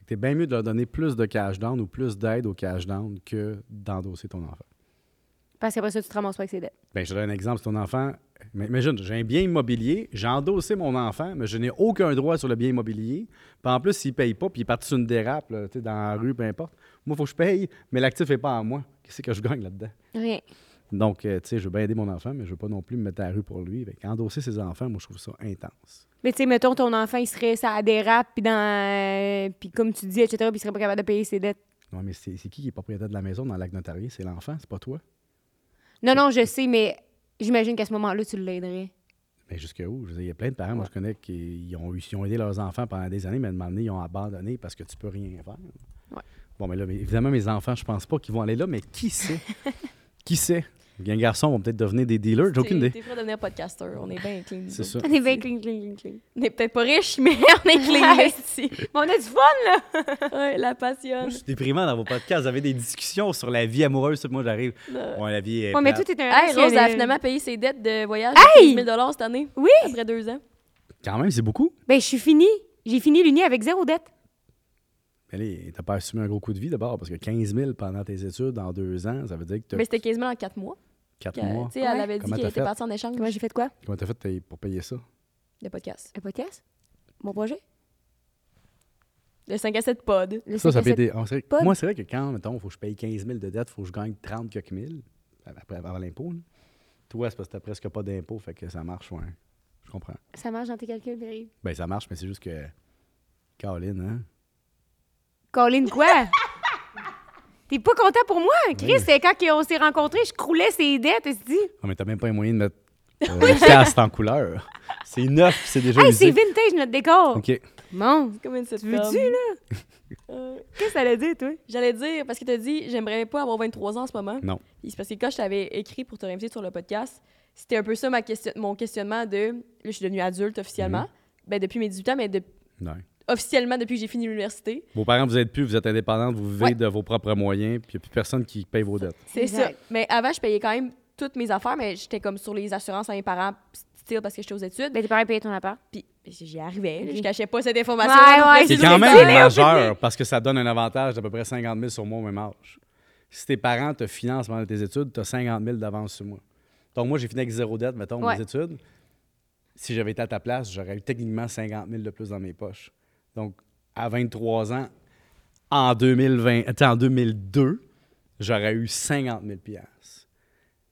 Tu es bien mieux de leur donner plus de cash down ou plus d'aide au cash down que d'endosser ton enfant. Parce qu'après ça tu te ramasses pas avec ses dettes. Ben, je te donne un exemple. Si ton enfant. mais Imagine, j'ai un bien immobilier, j'ai endossé mon enfant, mais je n'ai aucun droit sur le bien immobilier. Puis en plus, s'il ne paye pas, puis il est parti sur une dérape, là, tu sais, dans la rue, peu importe. Moi, il faut que je paye, mais l'actif n'est pas à moi. Qu'est-ce que je gagne là-dedans? Rien. Donc, euh, tu sais, je veux bien aider mon enfant, mais je veux pas non plus me mettre à la rue pour lui. Fait endosser ses enfants, moi, je trouve ça intense. Mais tu sais, mettons ton enfant, il serait ça dérape puis dans euh, puis comme tu dis etc. puis il serait pas capable de payer ses dettes. Non, mais c'est c'est qui qui est propriétaire de la maison dans l'acte notarié? C'est l'enfant, c'est pas toi. Non non, je sais mais j'imagine qu'à ce moment-là tu l'aiderais. Mais jusqu'à où? Je veux dire, il y a plein de parents, moi, je connais, qui ont, eu- ont aidé leurs enfants pendant des années, mais à un moment donné, ils ont abandonné parce que tu peux rien faire. Ouais. Bon, mais là, mais évidemment, mes enfants, je pense pas qu'ils vont aller là, mais qui sait? <laughs> qui sait? Bien, garçons vont peut-être devenir des dealers, j'ai aucune idée. T'es prêt à devenir podcaster. On est bien clean. C'est ça. On est bien clean clean clean clean. On est peut-être pas riches, mais <laughs> on est clean. Ouais. ici. Mais on a du fun là. <laughs> ouais, la Moi, passionne. je suis déprimant dans vos podcasts. Vous avez des discussions sur la vie amoureuse. tout Moi, j'arrive. Non. Bon, la vie est. Ouais, mais toi t'es un Hey, Rose a rationnel. finalement payé ses dettes de voyage Hey! de 10 000 cette année. Oui. Après deux ans. Quand même, c'est beaucoup. Ben je suis finie. J'ai fini l'uni avec zéro dette. Mais là, t'as pas assumé un gros coup de vie d'abord, parce que 15 000 pendant tes études en deux ans, ça veut dire que Mais t'as c'était 15 000 en quatre mois. 4 Que, mois. Tu sais, elle avait dit Comment qu'elle t'as était fait? partie en échange Comment j'ai fait quoi? Comment t'as fait t'as- pour payer ça? de podcast. Le podcast? Mon projet? Le 5 à 7 pod. Le Ça, ça 5 à peut 7. être. on serait- Pas de- Moi, c'est vrai que quand, mettons, il faut que je paye 15 000 de dette, il faut que je gagne 30 quelques mille, après avoir l'impôt. là. Toi, c'est parce que t'as presque pas d'impôt, fait que ça marche, ouais. Je comprends. Ça marche dans tes calculs, Pierre. Ben, ça marche, mais c'est juste que. Caroline, hein? Colin quoi? <laughs> T'es pas content pour moi? Chris, Oui. c'est quand on s'est rencontrés, je croulais ses dettes, tu te dis. Ah, mais t'as même pas les moyens de mettre euh, le cast en couleur. C'est neuf, c'est déjà Hey, c'est vintage notre décor. OK. Bon, Comme une tu sitcom. veux-tu, là? <laughs> Euh, Qu'est-ce que ça allait dire, toi? J'allais dire, parce que t'as dit, j'aimerais pas avoir 23 ans en ce moment. Non. Puis c'est parce que quand je t'avais écrit pour te réinviter sur le podcast, c'était un peu ça ma question, mon questionnement de. Là, je suis devenue adulte officiellement. Mhm. Ben, depuis mes 18 ans, mais de- Non. Officiellement depuis que j'ai fini l'université. Vos parents, vous êtes plus, vous êtes indépendante, vous vivez Ouais. de vos propres moyens, puis il n'y a plus personne qui paye vos dettes. C'est ça. Mais avant, je payais quand même toutes mes affaires, mais j'étais comme sur les assurances à mes parents, style parce que j'étais aux études. Ben, tes parents payaient ton appart? Puis j'y arrivais. Je cachais pas cette information. Ouais, ouais, C'est quand même majeur parce que ça donne un avantage d'à peu près 50 000 sur moi au même âge. Si tes parents te financent pendant tes études, tu as 50 000 d'avance sur moi. Donc, moi, j'ai fini avec zéro dette, mettons, Ouais. mes études. Si j'avais été à ta place, j'aurais eu techniquement 50 000 de plus dans mes poches. Donc, à 23 ans, en, 2020, tu sais, en 2002, j'aurais eu 50 000 piastres.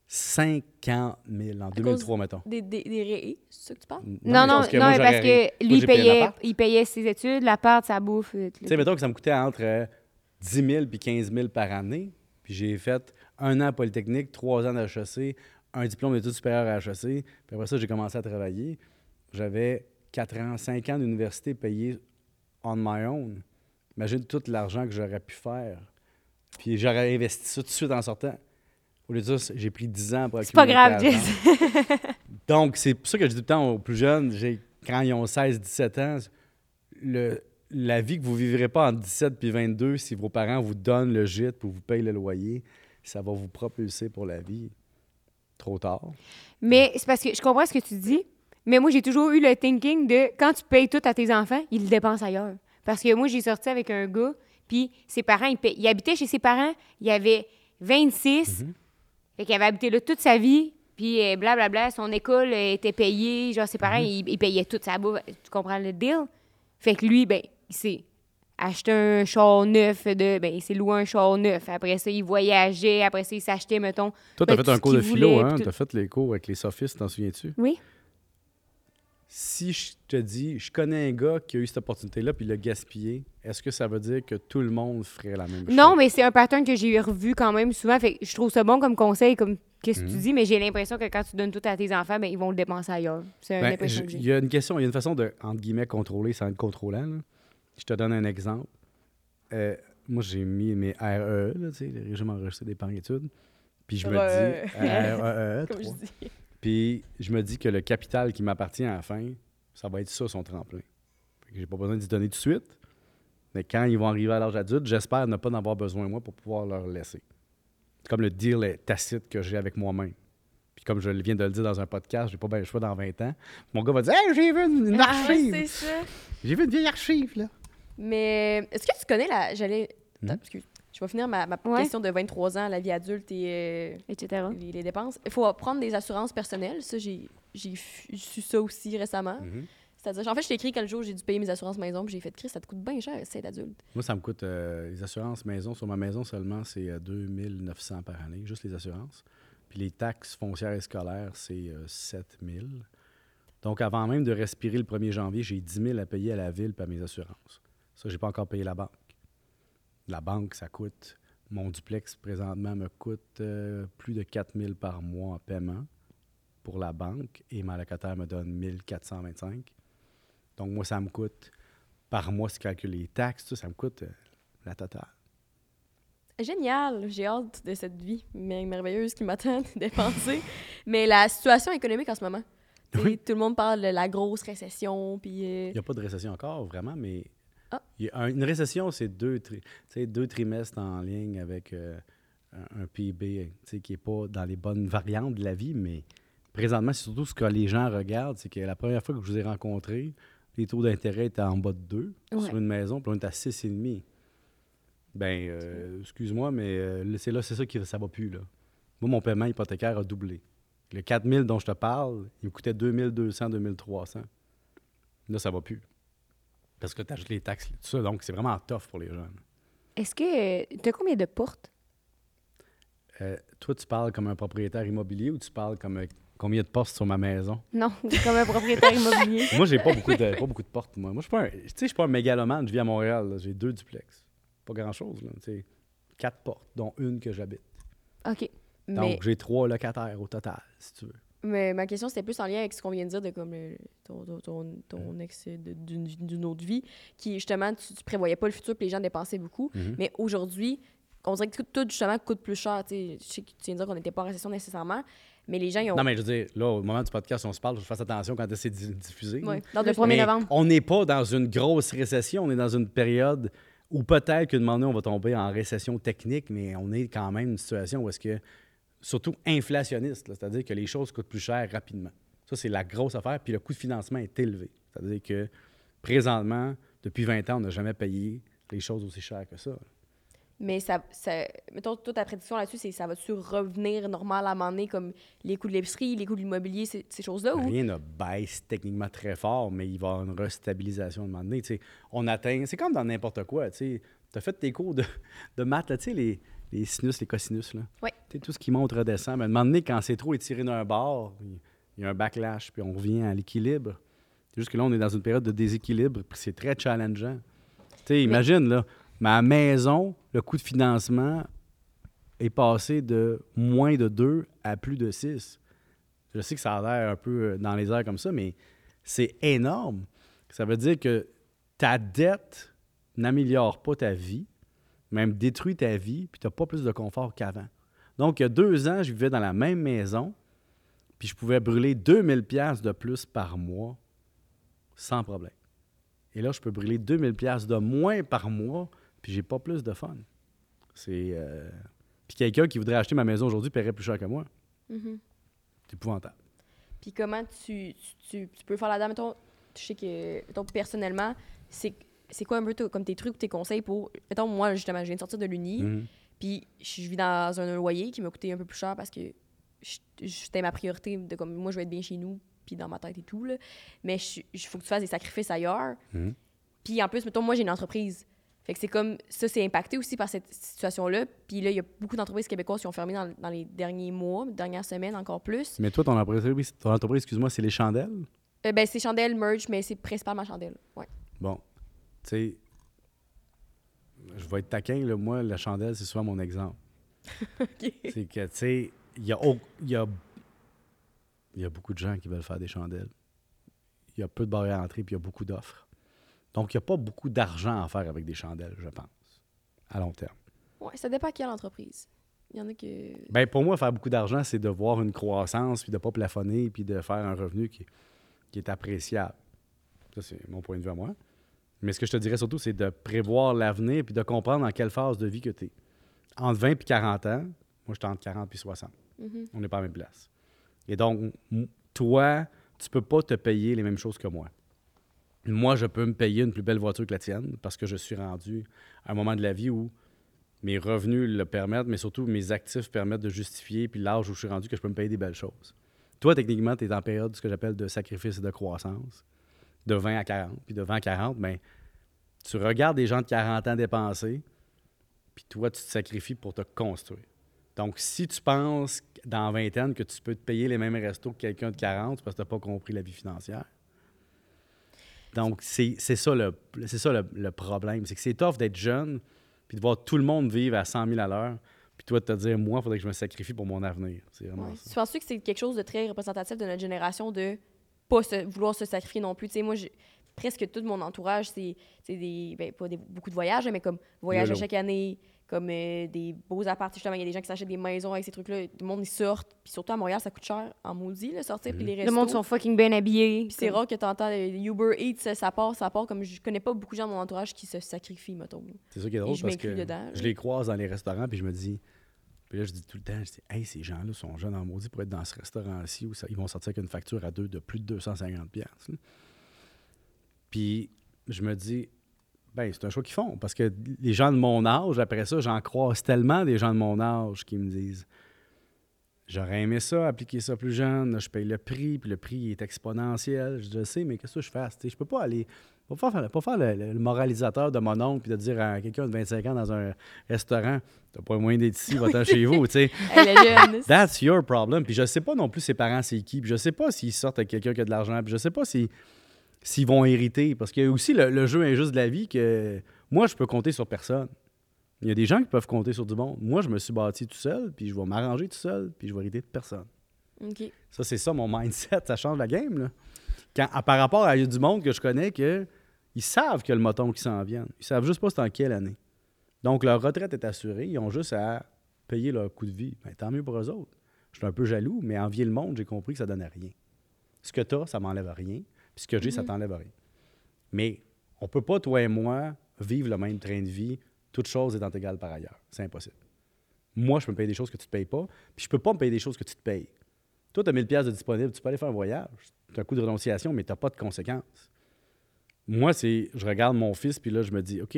50 000 en 2003, mettons. Des, des, des ré- c'est ça que tu parles? Non, non, parce que non, moi, parce que lui, il payait, il payait ses études, l'appart, sa bouffe. euh, tout Tu sais, mettons que ça me coûtait entre euh, 10 000 puis 15 000 par année. Puis j'ai fait un an à Polytechnique, trois ans d'HEC, un diplôme d'études supérieures à HEC. Puis après ça, j'ai commencé à travailler. J'avais 4 ans, 5 ans d'université payés on my own. Imagine tout l'argent que j'aurais pu faire. Puis j'aurais investi ça tout de suite en sortant. Au lieu de ça, j'ai pris 10 ans pour C'est pas grave. <laughs> Donc, c'est pour ça que je dis tout le temps aux plus jeunes, quand ils ont 16, 17 ans, le, la vie que vous ne vivrez pas en 17 puis 22, si vos parents vous donnent le gîte pour vous payer le loyer, ça va vous propulser pour la vie. Trop tard. Mais c'est parce que je comprends ce que tu dis, mais moi, j'ai toujours eu le thinking de quand tu payes tout à tes enfants, ils le dépensent ailleurs. Parce que moi, j'ai sorti avec un gars, puis ses parents, il, habitait chez ses parents, il avait 26, Mhm. fait qu'il avait habité là toute sa vie, puis euh, blablabla, son école euh, était payée, genre ses parents, Mhm. ils, ils payaient toute sa bouffe. Tu comprends le deal? Fait que lui, ben, il s'est acheté un char neuf de. Ben, il s'est loué un char neuf. Après ça, il voyageait. Après ça, il s'achetait, mettons. Toi, tu Ben, as fait tout un cours de philo, hein? puis Tu tout. as fait les cours avec les sophistes, t'en souviens-tu? Oui. Si je te dis, je connais un gars qui a eu cette opportunité-là puis il l'a gaspillé, est-ce que ça veut dire que tout le monde ferait la même chose? Non, mais c'est un pattern que j'ai revu quand même souvent. Fait que je trouve ça bon comme conseil, comme qu'est-ce que tu Mhm. dis, mais j'ai l'impression que quand tu donnes tout à tes enfants, ben, ils vont le dépenser ailleurs. C'est Ben, Il y a une question, il y a une façon de, entre guillemets, contrôler sans être contrôlant. là. Je te donne un exemple. Euh, moi, j'ai mis mes RE, là, tu sais, le régime enregistré d'épargne études. Puis je me RE. dis. <laughs> RE, Comme je 3. dis. Puis je me dis que le capital qui m'appartient à la fin, ça va être ça, son tremplin. Que j'ai pas besoin d'y donner tout de suite. Mais quand ils vont arriver à l'âge adulte, j'espère ne pas en avoir besoin, moi, pour pouvoir leur laisser. C'est comme le deal est tacite que j'ai avec moi-même. Puis comme je viens de le dire dans un podcast, j'ai pas bien le choix dans 20 ans. Mon gars va dire Hey, j'ai vu une, une Ah, archive! j'ai vu une vieille archive, là. Mais est-ce que tu connais la. J'allais. Mhm. Je vais finir ma, ma Ouais. question de 23 ans, la vie adulte et euh, Etc. les, les dépenses. Il faut prendre des assurances personnelles. Ça, j'ai su ça aussi récemment. Mhm. C'est-à-dire, en fait, je t'ai écrit quel jour j'ai dû payer mes assurances maison, puis j'ai fait Chris, ça te coûte bien cher, c'est adulte. Moi, ça me coûte euh, les assurances maison. Sur ma maison seulement, c'est euh, 2900 par année, juste les assurances. Puis les taxes foncières et scolaires, c'est euh, 7000. Donc, avant même de respirer le 1er janvier, j'ai 10 000 à payer à la ville par mes assurances. Ça, j'ai pas encore payé la banque. La banque, ça coûte. Mon duplex, présentement, me coûte euh, plus de 4000 par mois en paiement pour la banque et ma locataire me donne 1425. Donc, moi, ça me coûte par mois, si je calcule les taxes, tout, ça me coûte euh, la totale. Génial, j'ai hâte de cette vie mer- merveilleuse qui m'attend de dépenser. <laughs> Mais la situation économique en ce moment, Oui. tout le monde parle de la grosse récession, puis euh, Il n'y a pas de récession encore, vraiment, mais. Il y a un- une récession, c'est deux, tri- trimestres en ligne avec euh, un, un PIB qui n'est pas dans les bonnes variantes de la vie, mais présentement, c'est surtout ce que les gens regardent, c'est que la première fois que je vous ai rencontré, les taux d'intérêt étaient en bas de 2 Ouais. sur une maison, puis on est à 6,5. Ben, euh, excuse-moi, mais euh, c'est là, c'est ça qui ça va plus, là. Moi, mon paiement hypothécaire a doublé. Le 4000 dont je te parle, il me coûtait 2200, 2300. Là, ça va plus. Parce que tu ajoutes les taxes, tout ça. Donc, c'est vraiment tough pour les jeunes. Est-ce que. Tu as combien de portes? Euh, toi, tu parles comme un propriétaire immobilier ou tu parles comme euh, combien de postes sur ma maison? Non, <laughs> comme un propriétaire immobilier. <laughs> moi, j'ai pas beaucoup de pas beaucoup de portes, moi. Moi, je suis pas un, tu sais, je suis pas un mégalomane. Je vis à Montréal. J'ai deux duplex. Pas grand-chose, là. Tu sais, quatre portes, dont une que j'habite. OK. Donc, mais, j'ai trois locataires au total, si tu veux. Mais ma question, c'était plus en lien avec ce qu'on vient de dire de comme le- ton, ton, ton, ex d'une autre vie, qui justement, tu, tu prévoyais pas le futur, puis les gens dépensaient beaucoup. Mhm. Mais aujourd'hui, on dirait que tout, justement, coûte plus cher. tu sais. Je sais que tu viens de dire qu'on n'était pas en récession nécessairement, mais les gens, ils ont. Non, mais je veux dire, là, au moment du podcast, on se parle, je fasse attention quand c'est di- diffusé. Ouais, dans Le deux 1er semaines. Mais novembre. on n'est pas dans une grosse récession, on est dans une période où peut-être qu'une moment donné, on va tomber en récession technique, mais on est quand même une situation où est-ce que, surtout inflationniste, c'est-à-dire que les choses coûtent plus cher rapidement. Ça, c'est la grosse affaire, puis le coût de financement est élevé. C'est-à-dire que présentement, depuis 20 ans, on n'a jamais payé les choses aussi chères que ça. Mais ça, ça, mettons, toute ta prédiction là-dessus, c'est ça va-tu revenir normal à un moment donné, comme les coûts de l'épicerie, les coûts de l'immobilier, ces, ces choses-là? Ou... Rien ne baisse techniquement très fort, mais il va y avoir une restabilisation à un moment donné. On atteint, c'est comme dans n'importe quoi. Tu as fait tes cours de, de maths, là, tu sais, les, les sinus, les cosinus. Là. Tu sais, tout ce qui monte redescend. Mais à un moment donné, quand c'est trop étiré d'un bord, il y a un backlash, puis on revient à l'équilibre. C'est juste que là, on est dans une période de déséquilibre, puis c'est très challengeant. Tu sais, imagine, là, ma maison, le coût de financement est passé de moins de 2 à plus de 6. Je sais que ça a l'air un peu euh, dans les airs comme ça, mais c'est énorme. Ça veut dire que ta dette n'améliore pas ta vie, même détruit ta vie, puis tu n'as pas plus de confort qu'avant. Donc, il y a deux ans, je vivais dans la même maison, puis je pouvais brûler 2000 pièces de plus par mois sans problème. Et là, je peux brûler 2000 pièces de moins par mois, puis j'ai pas plus de fun. C'est euh, puis quelqu'un qui voudrait acheter ma maison aujourd'hui paierait plus cher que moi. Mhm. C'est épouvantable. Puis comment tu, tu, tu- tu peux faire la dame, mettons, je sais que, mettons, personnellement, c'est c'est quoi un peu comme tes trucs, tes conseils pour, mettons, moi, justement, je viens de sortir de l'Uni, Mhm. puis je vis dans un loyer qui m'a coûté un peu plus cher parce que c'était ma priorité de comme, moi, je vais être bien chez nous, puis dans ma tête et tout, là. Mais il faut que tu fasses des sacrifices ailleurs. Mhm. Puis en plus, mettons, moi, j'ai une entreprise. Fait que c'est comme, ça, c'est impacté aussi par cette situation-là. Puis là, il y a beaucoup d'entreprises québécoises qui ont fermé dans, dans les derniers mois, dernières semaines encore plus. Mais toi, ton entreprise, ton entreprise excuse-moi, c'est les chandelles? Euh, ben, c'est chandelle, merch, mais c'est principalement chandelle. Ouais. Bon, tu sais, je vais être taquin, là, moi, la chandelle, c'est souvent mon exemple. <laughs> C'est que, tu sais, il y a, y, a, y a beaucoup de gens qui veulent faire des chandelles. Il y a peu de barrières à l'entrée, puis il y a beaucoup d'offres. Donc, il n'y a pas beaucoup d'argent à faire avec des chandelles, je pense, à long terme. Ouais, ça dépend à quelle entreprise. Il y en a que. Ben, pour moi, faire beaucoup d'argent, c'est de voir une croissance, puis de ne pas plafonner, puis de faire un revenu qui, qui est appréciable. Ça, c'est mon point de vue à moi. Mais ce que je te dirais surtout, c'est de prévoir l'avenir, puis de comprendre dans quelle phase de vie que tu es. Entre 20 et 40 ans, moi, je suis entre 40 et 60. Mhm. On n'est pas à la même place. Et donc, toi, tu peux pas te payer les mêmes choses que moi. Moi, je peux me payer une plus belle voiture que la tienne parce que je suis rendu à un moment de la vie où mes revenus le permettent, mais surtout mes actifs permettent de justifier, puis l'âge où je suis rendu, que je peux me payer des belles choses. Toi, techniquement, tu es en période de ce que j'appelle de sacrifice et de croissance, de 20 à 40. Puis de 20 à 40, ben, tu regardes des gens de 40 ans dépenser, puis toi, tu te sacrifies pour te construire. Donc, si tu penses dans vingtaine que tu peux te payer les mêmes restos que quelqu'un de 40, c'est parce que tu n'as pas compris la vie financière. Donc, c'est ça, le, c'est ça le, le problème. C'est que c'est tough d'être jeune, puis de voir tout le monde vivre à 100 000 à l'heure, puis toi de te dire, moi, il faudrait que je me sacrifie pour mon avenir. C'est vraiment Ouais. ça. Tu penses que c'est quelque chose de très représentatif de notre génération de pas se- vouloir se sacrifier non plus? Tu sais, moi, presque tout mon entourage, c'est c'est des, ben, pas des, beaucoup de voyages, mais comme voyages à chaque année, comme euh, des beaux apparts. Justement, il y a des gens qui s'achètent des maisons avec ces trucs-là. Tout le monde, ils sortent. Puis surtout à Montréal, ça coûte cher en maudit, là, sortir. Puis les Le restos. monde sont fucking bien habillés. Puis c'est rare que tu entends Uber Eats, ça, ça part, ça part. Comme je connais pas beaucoup de gens de mon entourage qui se sacrifient, mettons. C'est ça qui est drôle je parce m'inclus que dedans, je les croise dans les restaurants, puis je me dis, puis là, je dis tout le temps, je dis, hey, ces gens-là sont jeunes en maudit pour être dans ce restaurant-ci où ils vont sortir avec une facture à deux de plus de 250$. piastres, là. Puis je me dis, ben, c'est un choix qu'ils font parce que les gens de mon âge, après ça, j'en croise tellement des gens de mon âge qui me disent, j'aurais aimé ça, appliquer ça plus jeune, là, je paye le prix, puis le prix est exponentiel. Je sais, mais qu'est-ce que je fasse? Tu sais, je peux pas aller pas faire, pas faire le, le moralisateur de mon oncle puis de dire à quelqu'un de 25 ans dans un restaurant T'as pas moyen d'être ici, va-t'en chez vous. tu. <laughs> <laughs> That's your problem. Puis je sais pas non plus ses parents c'est qui. Puis je sais pas s'ils sortent avec quelqu'un qui a de l'argent. Puis je sais pas si- s'ils vont hériter. Parce qu'il y a aussi le, le jeu injuste de la vie que moi, je peux compter sur personne. Il y a des gens qui peuvent compter sur du monde. Moi, je me suis bâti tout seul, puis je vais m'arranger tout seul, puis je vais hériter de personne. Ça, c'est ça mon mindset. Ça change la game. Là. Quand, à- par rapport à du monde que je connais que ils savent que le moton qui s'en vient. Ils savent juste pas c'est en quelle année. Donc, leur retraite est assurée. Ils ont juste à payer leur coût de vie. Ben, tant mieux pour eux autres. Je suis un peu jaloux, mais envier le monde, j'ai compris que ça donnait rien. Ce que tu as, ça m'enlève rien. Puis ce que j'ai, ça t'enlève rien. Mais on peut pas, toi et moi, vivre le même train de vie, toutes choses étant égales par ailleurs. C'est impossible. Moi, je peux me payer des choses que tu ne te payes pas, puis je peux pas me payer des choses que tu te payes. Toi, tu as 1000 pièces de disponible, tu peux aller faire un voyage. C'est un coup de renonciation, mais tu n'as pas de conséquences. Moi, c'est je regarde mon fils, puis là, je me dis, OK,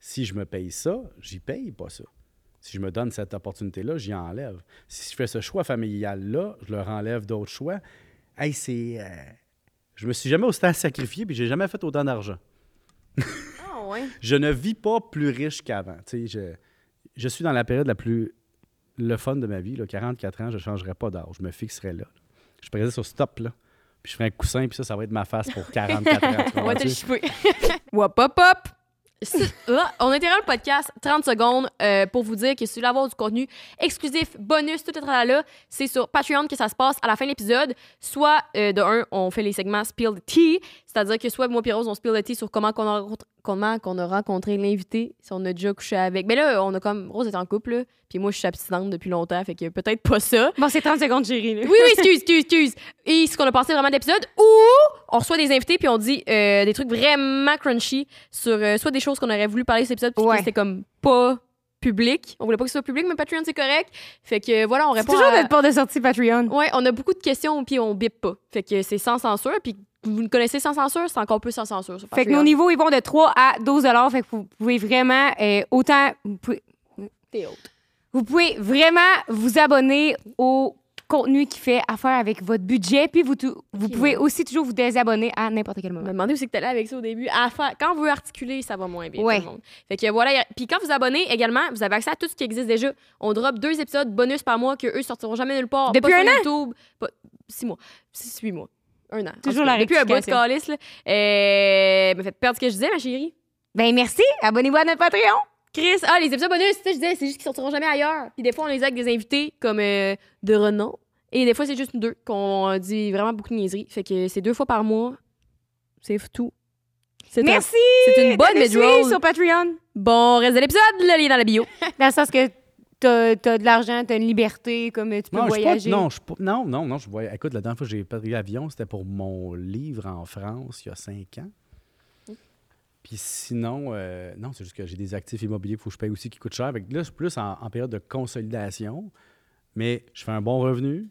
si je me paye ça, j'y paye pas ça. Si je me donne cette opportunité-là, j'y enlève. Si je fais ce choix familial-là, je leur enlève d'autres choix. Hey, c'est. euh, Je me suis jamais autant sacrifié, puis j'ai jamais fait autant d'argent. <laughs> Ah, ouais? Je ne vis pas plus riche qu'avant. Je- je suis dans la période la plus le fun de ma vie. Là, 44 ans, je ne changerai pas d'âge. Je me fixerai là. Je prédis sur stop, là. Puis je ferai un coussin, puis ça, ça va être ma face pour 44 ans. <laughs> On. <laughs> Wop, hop, hop! On interrompt le podcast 30 secondes euh, pour vous dire que si vous voulez avoir du contenu exclusif, bonus, tout est là, c'est sur Patreon que ça se passe à la fin de l'épisode. Soit, euh, de un, on fait les segments Spill the Tea, c'est-à-dire que soit moi et Rose, on spill the tea sur comment qu'on a, rencontré- comment qu'on a rencontré l'invité, si on a déjà couché avec. Mais là, on a comme. Rose est en couple, là, puis moi, je suis abstinente depuis longtemps, fait que peut-être pas ça. Bon, c'est 30 secondes, chérie. là. Oui, oui, excuse, excuse, excuse. Et ce qu'on a pensé vraiment de l'épisode, ou on reçoit des invités puis on dit euh, des trucs vraiment crunchy sur euh, soit des choses qu'on aurait voulu parler de cet épisode puis Ouais. c'était comme pas public. On voulait pas que ce soit public, mais Patreon, c'est correct. Fait que voilà, on C'est répond toujours à... notre porte de sortie Patreon. Ouais, on a beaucoup de questions puis on bip pas. Fait que c'est sans censure puis vous nous connaissez sans censure, c'est encore plus sans censure sur Fait que nos niveaux, ils vont de 3 à 12 Fait que vous pouvez vraiment euh, autant. Vous pouvez, T'es haute. vous pouvez vraiment vous abonner au contenu qui fait affaire avec votre budget. Puis vous, vous pouvez aussi toujours vous désabonner à n'importe quel On m'a moment. demandé où c'est que t'allais avec ça au début. À faire- Quand on veut articuler, ça va moins bien, Ouais. tout le monde. Fait que voilà. a- Puis quand vous abonnez également, vous avez accès à tout ce qui existe déjà. On drop deux épisodes bonus par mois que eux sortiront jamais nulle part. Depuis pas un sur YouTube. Pas... Six mois. Six, huit mois. Un an. Toujours la Depuis un bout de calice, là. Euh... Me fait perdre ce que je disais, ma chérie. Ben merci. Abonnez-vous à notre Patreon. Chris, ah, les épisodes bonus, tu sais, je disais, c'est juste qu'ils sortiront jamais ailleurs. Puis des fois, on les a avec des invités comme euh, de renom. Et des fois, c'est juste nous deux qu'on dit vraiment beaucoup de niaiseries. Fait que c'est deux fois par mois. C'est tout. Merci. C'est une bonne mid-roll. sur Patreon. Bon, reste de l'épisode, le lien dans la bio. <laughs> Dans le sens que t'as as de l'argent, t'as une liberté, comme tu peux Non, je suis pas- voyager. non, je pas- non, non, non, je voyais. Écoute, la dernière fois que j'ai pris l'avion, c'était pour mon livre en France il y a cinq ans. Puis sinon, euh, non, c'est juste que j'ai des actifs immobiliers qu'il faut que je paye aussi qui coûtent cher. Fait que là, je suis plus en, en période de consolidation, mais je fais un bon revenu,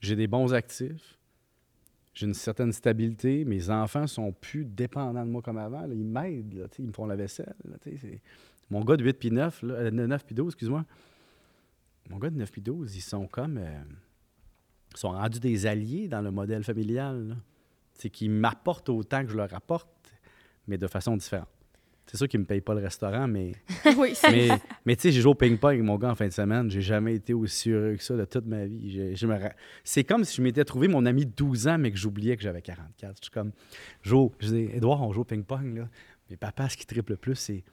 j'ai des bons actifs, j'ai une certaine stabilité. Mes enfants sont plus dépendants de moi comme avant. là. Ils m'aident, là, ils me font la vaisselle. là, c'est- Mon gars de 8 puis 9, là, euh, 9 puis 12, excuse-moi. Mon gars de 9 puis 12, ils sont comme. euh, ils sont rendus des alliés dans le modèle familial. C'est qu'ils m'apportent autant que je leur apporte, mais de façon différente. C'est sûr qu'ils ne me payent pas le restaurant, mais. <laughs> oui, mais, mais tu sais, j'ai joué au ping-pong avec mon gars en fin de semaine. J'ai jamais été aussi heureux que ça de toute ma vie. Je me C'est comme si je m'étais trouvé mon ami de 12 ans, mais que j'oubliais que j'avais 44. Je suis comme. Jo, je dis, Edouard, on joue au ping-pong, là. Mais papa, ce qui triple le plus, c'est.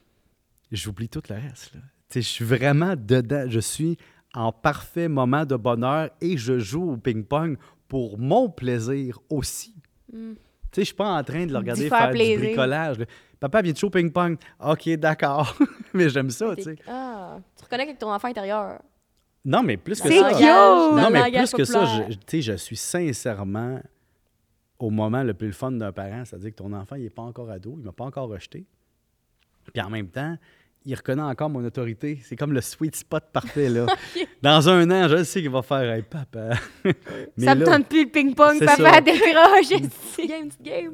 J'oublie tout le reste, là. Tu sais, je suis vraiment dedans. Je suis en parfait moment de bonheur et je joue au ping-pong pour mon plaisir aussi. Mm. Tu sais, je suis pas en train de le regarder faire, faire du plaisir. bricolage. là. Papa vient de jouer au ping-pong? OK, d'accord. <laughs> mais j'aime ça, tu sais. Ah, tu reconnectes avec ton enfant intérieur. Non, mais plus que ça. Non, mais plus que ça, je, tu sais, je suis sincèrement au moment le plus fun d'un parent, c'est-à-dire que ton enfant, il n'est pas encore ado, il ne m'a pas encore rejeté. Puis en même temps, il reconnaît encore mon autorité. C'est comme le sweet spot parfait, là. <laughs> Dans un an, je sais qu'il va faire Hey, papa. <laughs> mais ça me tente plus le ping-pong, c'est papa ça. décroche. <laughs> Petite game, petite game.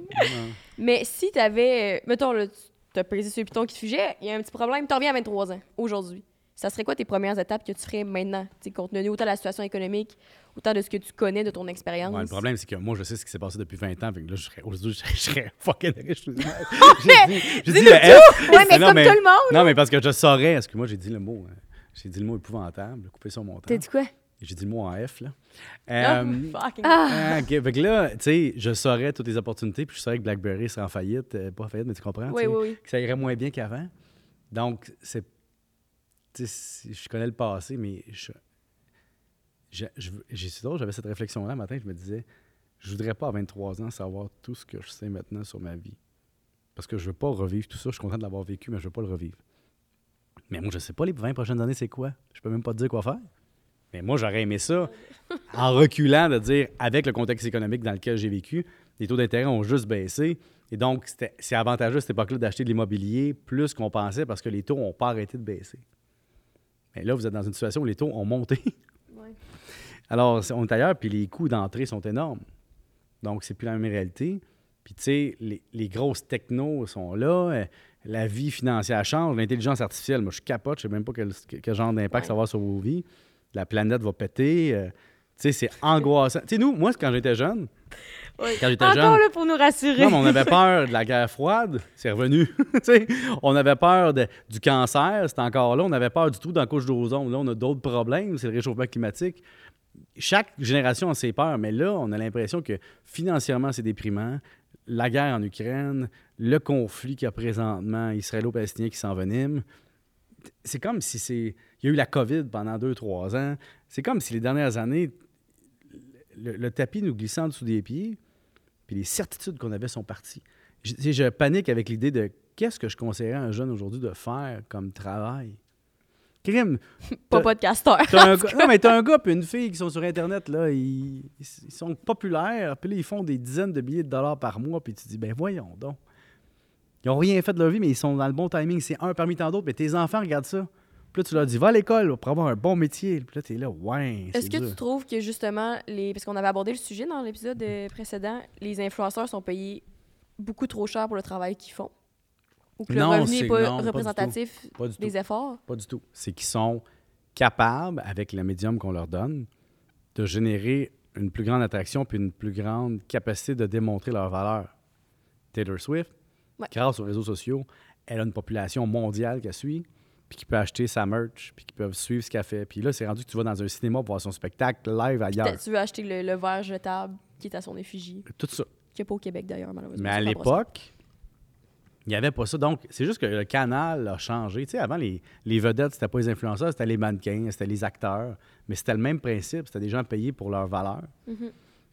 Mais si t'avais. Mettons, là, tu as pesé sur le piton qui te sujet, il y a un petit problème, tu reviens à 23 ans, aujourd'hui. Ça serait quoi tes premières étapes que tu ferais maintenant, tu compte tenu autant de la situation économique, autant de ce que tu connais de ton expérience? Ouais, le problème, c'est que moi, je sais ce qui s'est passé depuis 20 ans. Fait que là, je serais, aujourd'hui, je serais, je serais <laughs> fucking riche. J'ai dit, j'ai dit le F. Ouais, mais non, comme tout le monde. Non, mais parce que je saurais. Parce que moi, j'ai dit le mot. euh, J'ai dit le mot épouvantable. Couper sur mon temps. T'as dit quoi? J'ai dit le mot en F, là. Ah, Euh, fucking- Ah. ah, OK. Fait que là, tu sais, je saurais toutes les opportunités, puis je saurais que BlackBerry serait en faillite. euh, pas en faillite, mais tu comprends? Oui, oui, oui. Que ça irait moins bien qu'avant. Donc, c'est. tu sais, je connais le passé, mais je. C'est drôle, j'avais cette réflexion-là un matin, je me disais, je voudrais pas à 23 ans savoir tout ce que je sais maintenant sur ma vie. Parce que je veux pas revivre tout ça. Je suis content de l'avoir vécu, mais je veux pas le revivre. Mais moi, je sais pas les 20 prochaines années, c'est quoi? Je peux même pas te dire quoi faire. Mais moi, j'aurais aimé ça <laughs> en reculant de dire, avec le contexte économique dans lequel j'ai vécu, les taux d'intérêt ont juste baissé. Et donc, c'est avantageux à cette époque-là d'acheter de l'immobilier plus qu'on pensait parce que les taux n'ont pas arrêté de baisser. Mais là, vous êtes dans une situation où les taux ont monté. <laughs> Alors, on est ailleurs, puis les coûts d'entrée sont énormes. Donc, c'est plus la même réalité. Puis, tu sais, les, les grosses technos sont là. euh, La vie financière change. L'intelligence artificielle, moi, je capote. Je sais même pas quel, quel genre d'impact ça va avoir sur vos vies. La planète va péter. euh, tu sais, c'est angoissant. Tu sais, nous, moi, quand j'étais jeune, Oui. quand j'étais Encore jeune, là pour nous rassurer. non, mais on avait peur de la guerre froide, c'est revenu. <laughs> On avait peur de- du cancer, c'est encore là. On avait peur du tout dans la couche d'ozone. Là, on a d'autres problèmes, c'est le réchauffement climatique. Chaque génération a ses peurs, mais là, on a l'impression que financièrement, c'est déprimant. La guerre en Ukraine, le conflit qu'il y a présentement israélo-palestinien qui s'envenime, c'est comme si c'est. Il y a eu la COVID pendant deux, trois ans. C'est comme si les dernières années, le, tapis nous glissait en dessous des pieds, puis les certitudes qu'on avait sont parties. Je, je panique avec l'idée de qu'est-ce que je conseillerais à un jeune aujourd'hui de faire comme travail? Crime, Pas podcasteur. Un <laughs> gars- non, mais t'as un gars et une fille qui sont sur Internet, là, ils, ils sont populaires, puis là, ils font des dizaines de milliers de dollars par mois, puis tu te dis, ben voyons donc. Ils ont rien fait de leur vie, mais ils sont dans le bon timing. C'est un parmi tant d'autres, mais tes enfants regardent ça. Puis là, tu leur dis, va à l'école pour avoir un bon métier. Puis là, t'es là, ouais. Est-ce que dur. tu trouves que justement, les... parce qu'on avait abordé le sujet dans l'épisode euh, précédent, les influenceurs sont payés beaucoup trop cher pour le travail qu'ils font? Ou que Non, le revenu n'est pas non, représentatif Pas du tout. des efforts? Pas du tout. C'est qu'ils sont capables, avec le médium qu'on leur donne, de générer une plus grande attraction puis une plus grande capacité de démontrer leur valeur. Taylor Swift, Ouais. grâce aux réseaux sociaux, elle a une population mondiale qu'elle suit, puis qui peut acheter sa merch, puis qui peuvent suivre ce qu'elle fait. Puis là, c'est rendu que tu vas dans un cinéma pour voir son spectacle live ailleurs. Tu veux acheter le, le verre jetable qui est à son effigie, Tout ça. qui n'est pas au Québec d'ailleurs, malheureusement. Mais à l'époque, il n'y avait pas ça. Donc, c'est juste que le canal a changé. Tu sais, avant, les, les vedettes, c'était pas les influenceurs, c'était les mannequins, c'était les acteurs. Mais c'était le même principe. C'était des gens payés pour leur valeur. Mhm.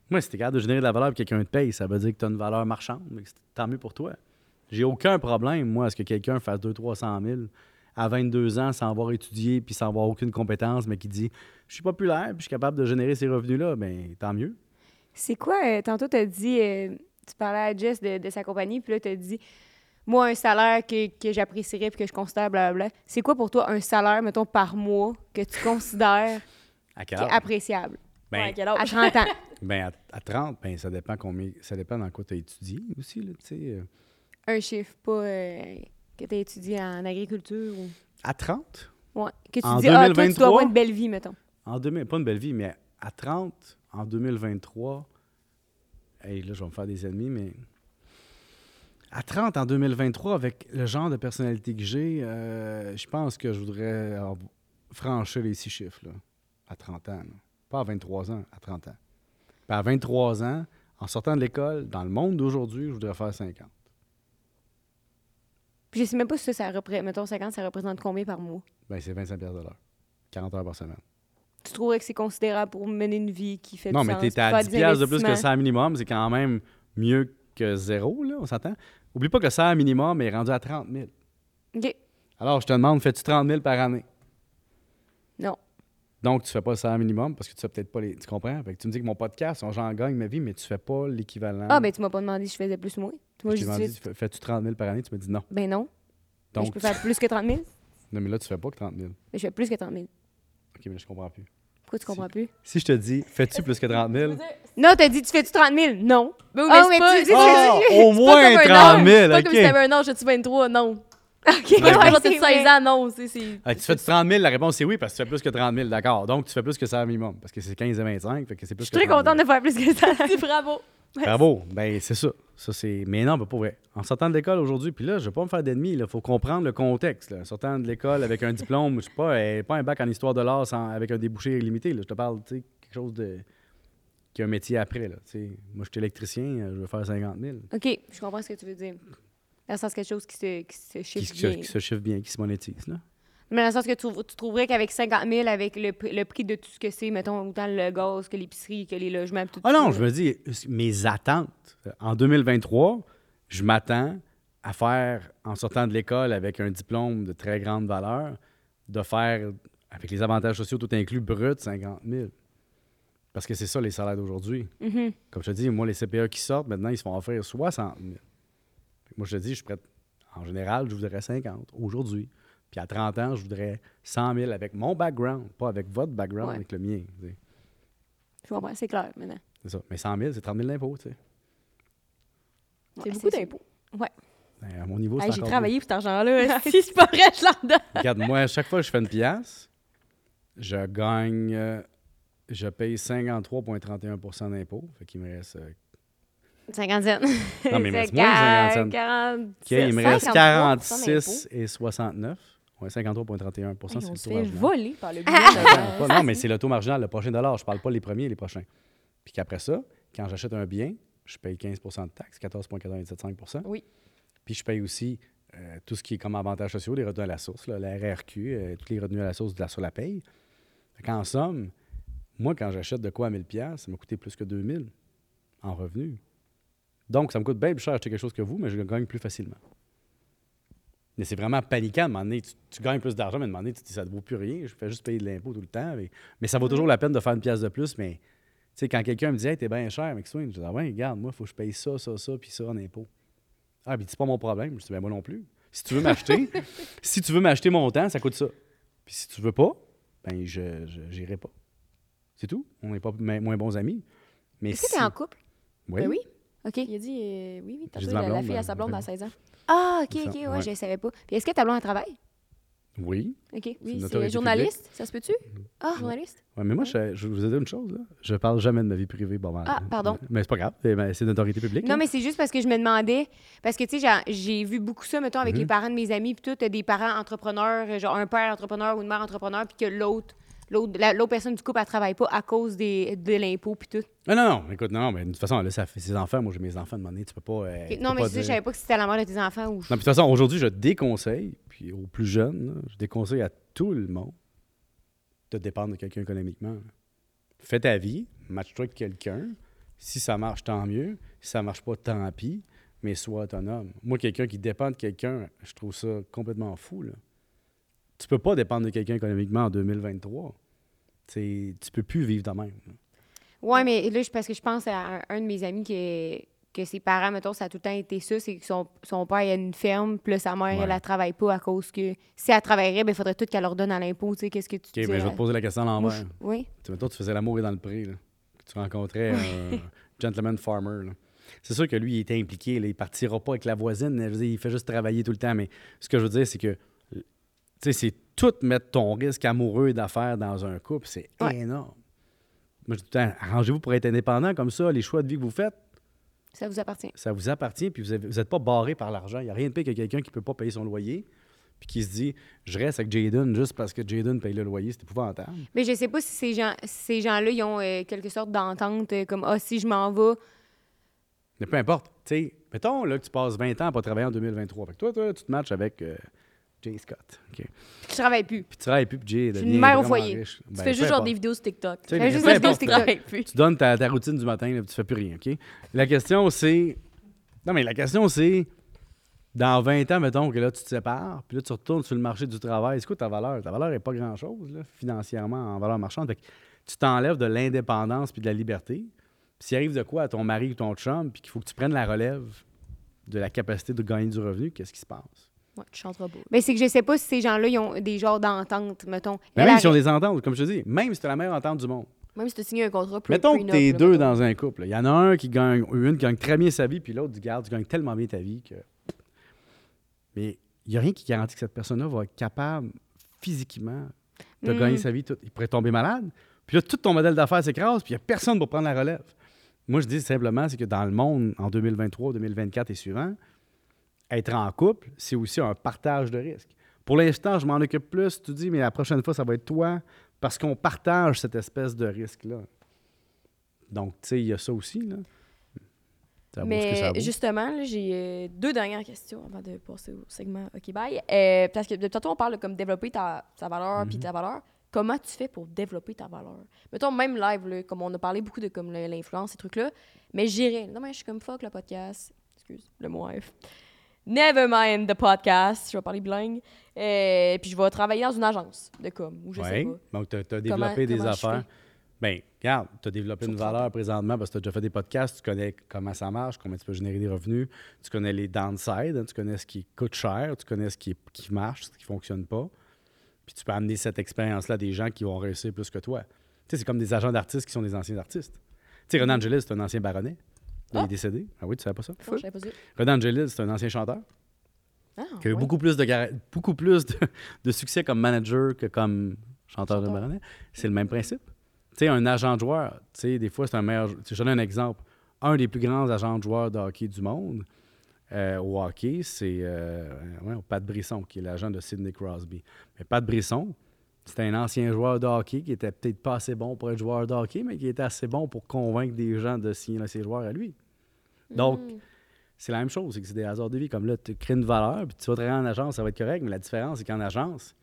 Moi, si t'es capable de générer de la valeur et quelqu'un te paye, ça veut dire que tu as une valeur marchande. Mais c'est tant mieux pour toi. J'ai aucun problème, moi, à ce que quelqu'un fasse 200-300 000 à 22 ans sans avoir étudié puis sans avoir aucune compétence, mais qui dit Je suis populaire puis je suis capable de générer ces revenus-là, bien, tant mieux. C'est quoi, euh, tantôt, tu as dit, euh, tu parlais à Jess de, de sa compagnie, puis là, tu as dit, moi, un salaire que, que j'apprécierais puis que je considère, blablabla. C'est quoi pour toi un salaire, mettons, par mois que tu considères À qui quel est âge? appréciable? Ben, Ouais, à quel À âge? 30 ans. <laughs> Ben, à, à 30, ben, ça dépend combien. Ça dépend dans quoi tu as étudié aussi, là, tu sais. euh. un chiffre, pas euh, que tu as étudié en agriculture ou. À 30? Ouais. Que tu En dis, ah, toi, tu 2023? dois avoir une belle vie, mettons. En 2000, pas une belle vie, mais à 30, en 2023, hey, là, je vais me faire des ennemis, mais à 30, en 2023, avec le genre de personnalité que j'ai, euh, je pense que je voudrais franchir les six chiffres, là, à 30 ans. là. Pas à 23 ans, à 30 ans. Puis à 23 ans, en sortant de l'école, dans le monde d'aujourd'hui, je voudrais faire 50. Puis je sais même pas si ça, ça représente, mettons, 50, ça représente combien par mois? Ben, c'est 25 piastres de l'heure. 40 heures par semaine. Tu trouverais que c'est considérable pour mener une vie qui fait Non, du mais sens, t'es puis à faire 10 des piastres de plus que ça minimum, c'est quand même mieux que zéro, là, on s'entend? Oublie pas que le salaire minimum est rendu à 30 000. OK. Alors, je te demande, fais-tu 30 000 par année? Non. Donc, tu fais pas le salaire minimum parce que tu fais peut-être pas les... Tu comprends? Fait que tu me dis que mon podcast, j'en gagne ma vie, mais tu fais pas l'équivalent. Ah, ben tu m'as pas demandé si je faisais plus ou moins. Moi, je t'ai demandé, fais-tu 30 000 par année? Tu me dis non. ben non. Mais Donc, je peux faire plus que 30 000. non, mais là, tu fais pas que 30 000. Mais je fais plus que 30 000. OK, mais je comprends plus. Pourquoi tu comprends plus? Si je te dis, fais-tu plus que 30 000? <laughs> Non, t'as dit, tu fais-tu 30 000? Non. Mais oui, Ah, mais mais c'est pas, tu dis- au pas moins comme un 30 âge. 000, <laughs> C'est pas comme si t'avais un âge, as-tu 23? Non. OK, C'est pas ouais, genre t'as c'est 16 vrai. ans, non. c'est- c'est- Ah, tu fais 30 000, la réponse c'est oui, parce que tu fais plus que 30 000, d'accord. Donc, tu fais plus que ça minimum, parce que c'est 15 et 25, fait que c'est plus Je suis très 30 000. contente de faire plus que ça. <laughs> Bravo. Bravo. Ben, c'est ça. Ça, c'est... Mais non, ben, pas vrai. En sortant de l'école aujourd'hui, puis là, je vais pas me faire d'ennemis. Il faut comprendre le contexte. Là. En sortant de l'école avec un diplôme, je sais pas, euh, pas un bac en histoire de l'art sans- avec un débouché illimité. Là. Je te parle, tu sais, quelque chose de... qui a un métier après. Là. Moi, je suis électricien, euh, je veux faire 50 000. OK, je comprends ce que tu veux dire. Dans le sens quelque chose qui se, qui se chiffre bien. qui se chiffre bien, qui se monétise. Là. Mais dans le sens que tu, tu trouverais qu'avec 50 000, avec le, pr- le prix de tout ce que c'est, mettons, autant le gaz que l'épicerie, que les logements, tout Ah non, je me dis, mes attentes. En 2023, je m'attends à faire, en sortant de l'école avec un diplôme de très grande valeur, de faire, avec les avantages sociaux tout inclus, brut, 50 000. Parce que c'est ça les salaires d'aujourd'hui. Mhm. Comme je te dis, moi, les CPA qui sortent, maintenant, ils se font offrir 60 000. Fait que Moi, je te dis, je suis prêt. En général, je voudrais 50 aujourd'hui. Puis à 30 ans, je voudrais 100 000 avec mon background, pas avec votre background, Ouais. avec le mien. tu sais. Je comprends, c'est clair maintenant. C'est ça. Mais 100 000, c'est 30 000 d'impôts, tu sais. C'est Ouais, beaucoup ça. d'impôts. Ben, à mon niveau, c'est Hey, J'ai travaillé pour cet argent-là. <laughs> si c'est pas vrai, je l'en donne. Regarde, moi, à chaque fois que je fais une pièce, je gagne euh, je paye 53,31 d'impôts. Fait qu'il me reste. euh, 50 cents. Non, mais il me <laughs> C'est reste moins de 50 cents. 40 OK, il me reste 53% 46 et 69. Ouais, 53,31 Hey, c'est on le taux marginal. voler par le pas- non, mais c'est le taux marginal, le prochain dollar. Je parle pas les premiers et les prochains. Puis qu'après ça, quand j'achète un bien, je paye 15% de taxes, 14,975% Oui. Puis je paye aussi euh, tout ce qui est comme avantages sociaux, les revenus à la source, là, la RRQ, euh, tous les revenus à la source de la, sur la paye. En somme, moi, quand j'achète de quoi à 1000 pièces, ça m'a coûté plus que 2000 en revenus. Donc, ça me coûte bien plus cher acheter quelque chose que vous, mais je gagne plus facilement. Mais c'est vraiment paniquant. À un moment donné, tu, tu gagnes plus d'argent, mais à un moment donné, tu te dis ça ne vaut plus rien. Je fais juste payer de l'impôt tout le temps. Mais, mais ça vaut toujours la peine de faire une pièce de plus. Mais tu sais, quand quelqu'un me dit Hey, t'es bien cher, McSween, je dis Ah ouais, regarde, moi, il faut que je paye ça, ça, ça, puis ça en impôt. Ah, puis c'est pas mon problème. Je dis Ben moi non plus. Si tu veux m'acheter, <laughs> si tu veux m'acheter mon temps, ça coûte ça. Puis si tu veux pas, ben je j'irai pas. C'est tout. On n'est pas moins bons amis. Mais Est-ce que t'es en couple? Oui. Ben oui. OK. Il a dit, euh, oui, oui, t'as dit la, fille à sa blonde à 16 ans. Ah, OK, OK, ouais, ouais. je savais pas. Puis est-ce que ta blonde travaille? Oui. OK. Oui, c'est journaliste, ça se peut-tu? Ah, Journaliste? Ouais, mais moi, je, je vous ai dit une chose. Là. Je parle jamais de ma vie privée. Bon, ben, Ah, pardon. Mais c'est pas grave. C'est ben, autorité publique. Non, là. mais c'est juste parce que je me demandais, parce que, tu sais, j'ai- vu beaucoup ça, mettons, avec Mhm. les parents de mes amis, puis tout, des parents entrepreneurs, euh, genre un père entrepreneur ou une mère entrepreneur, puis que l'autre, l'autre la- l'autre personne du couple, elle travaille pas à cause des, de l'impôt, puis tout. Ah, non, non, écoute, non, mais de toute façon, là, ça fait ses enfants. Moi, j'ai mes enfants de monnaie. Tu peux pas. euh, tu Non, peux mais pas ça, je savais pas que c'était la mère de tes enfants ou. Non, puis de toute façon, aujourd'hui, je déconseille, puis aux plus jeunes, là, je déconseille à tout le monde de dépendre de quelqu'un économiquement. là. Fais ta vie, match-toi avec quelqu'un. Si ça marche, tant mieux. Si ça marche pas, tant pis. Mais sois autonome. Moi, quelqu'un qui dépend de quelqu'un, je trouve ça complètement fou. Là. Tu peux pas dépendre de quelqu'un économiquement en 2023. C'est- tu peux plus vivre de même. Ouais, mais là, parce que je pense à un, un de mes amis que, que ses parents, mettons, ça a tout le temps été ça, c'est que son, son père, il a une ferme, puis là, sa mère, Ouais. elle, elle travaille pas à cause que si elle travaillerait, ben, il faudrait tout qu'elle leur donne à l'impôt, tu sais, qu'est-ce que tu OK, mais je vais te poser la question à l'envers. Oui. Tu mettons, tu faisais l'amour et dans le pré, là, que tu rencontrais un <laughs> gentleman farmer. là. C'est sûr que lui, il était impliqué. Là, il partira pas avec la voisine. dire, il fait juste travailler tout le temps. Mais ce que je veux dire, c'est que sais, c'est tout mettre ton risque amoureux d'affaires dans un couple. C'est Ouais. énorme. Moi, je dis arrangez-vous pour être indépendant comme ça. Les choix de vie que vous faites, Ça vous appartient. ça vous appartient. Puis vous n'êtes pas barré par l'argent. Il n'y a rien de pire que quelqu'un qui ne peut pas payer son loyer. Puis qui se dit, je reste avec Jaden juste parce que Jaden paye le loyer. C'est épouvantable. Mais je sais pas si ces gens, ces gens-là, ils ont euh, quelque sorte d'entente, euh, comme, ah, si je m'en vais, Mais peu importe. Tu sais, mettons là, que tu passes 20 ans à pas travailler en 2023. Fait que toi, toi, tu te matches avec euh, Jay Scott. OK. Puis puis que je travaille plus. tu travailles plus, puis Jay suis devient une mère au foyer. riche. Tu Ben, fais juste genre des vidéos sur TikTok. Tu Fais juste des vidéos sur. TikTok. Tu donnes ta, ta routine du matin, là, puis tu fais plus rien, OK? La question, c'est... Non, mais la question, c'est... Dans 20 ans, mettons que là, tu te sépares, puis là, tu retournes sur le marché du travail. C'est quoi ta valeur? Ta valeur n'est pas grand-chose, là, financièrement, en valeur marchande. Fait que tu t'enlèves de l'indépendance puis de la liberté. Puis s'il arrive de quoi à ton mari ou ton chum, puis qu'il faut que tu prennes la relève de la capacité de gagner du revenu, qu'est-ce qui se passe? Ouais, tu chanteras pas. Mais c'est que je sais pas si ces gens-là, ils ont des genres d'entente, mettons. Mais même si on arrête- des ententes, comme je te dis, même si tu as la meilleure entente du monde. Même si tu as signé un contrat pre- Mettons que t'es deux mettons. dans un couple. Il y en a un qui gagne, une qui gagne très bien sa vie, puis l'autre Garde, tu gagnes tellement bien ta vie que. Mais il n'y a rien qui garantit que cette personne-là va être capable physiquement de Mm. gagner sa vie. Tout. Il pourrait tomber malade. Puis là, tout ton modèle d'affaires s'écrase, puis il n'y a personne pour prendre la relève. Moi, je dis simplement, c'est que dans le monde, en 2023, 2024 et suivant, être en couple, c'est aussi un partage de risques. Pour l'instant, je m'en occupe plus. Tu dis, mais la prochaine fois, ça va être toi, parce qu'on partage cette espèce de risque-là. Donc, tu sais, il y a ça aussi. Là. Ça vaut ce que ça Mais justement, j'ai euh, deux dernières questions avant de passer au segment OK Bye. Euh, parce que de tantôt, on parle de comme développer ta, ta valeur Mhm. puis ta valeur. Comment tu fais pour développer ta valeur? Mettons, même live, là, comme on a parlé beaucoup de comme l'influence, ces trucs-là, mais j'irais. Non, mais je suis comme fuck le podcast. Excuse, le mot F. Never mind the podcast. Je vais parler bilingue. Euh, puis je vais travailler dans une agence de com, ou je sais Ouais. pas. Donc, tu as, développé des comment affaires. Bien, regarde, tu as développé une 30 valeur présentement parce que tu as déjà fait des podcasts, tu connais comment ça marche, comment tu peux générer des revenus, tu connais les downsides, hein, tu connais ce qui coûte cher, tu connais ce qui, qui marche, ce qui ne fonctionne pas. Puis tu peux amener cette expérience-là à des gens qui vont réussir plus que toi. Tu sais, c'est comme des agents d'artistes qui sont des anciens artistes. Tu sais, Renan Angelis, c'est un ancien baronnet. Il Ah! est décédé. Ah oui, tu savais pas ça? Non, je pas ça. Renan Angelis, c'est un ancien chanteur Ah, qui a eu ouais. beaucoup plus, de, gara- beaucoup plus de, de succès comme manager que comme chanteur de baronnet. C'est le même principe. sais, un agent de joueur, tu sais, des fois, c'est un meilleur. tu Je donne un exemple. Un des plus grands agents de joueurs de hockey du monde euh, au hockey, c'est euh, ouais, Pat Brisson, qui est l'agent de Sidney Crosby. Mais Pat Brisson, c'était un ancien joueur de hockey qui était peut-être pas assez bon pour être joueur de hockey, mais qui était assez bon pour convaincre des gens de signer ses joueurs à lui. Donc, Mm. c'est la même chose, c'est que c'est des hasards de vie. Comme là, tu crées une valeur, puis tu vas travailler en agence, ça va être correct, mais la différence, c'est qu'en agence,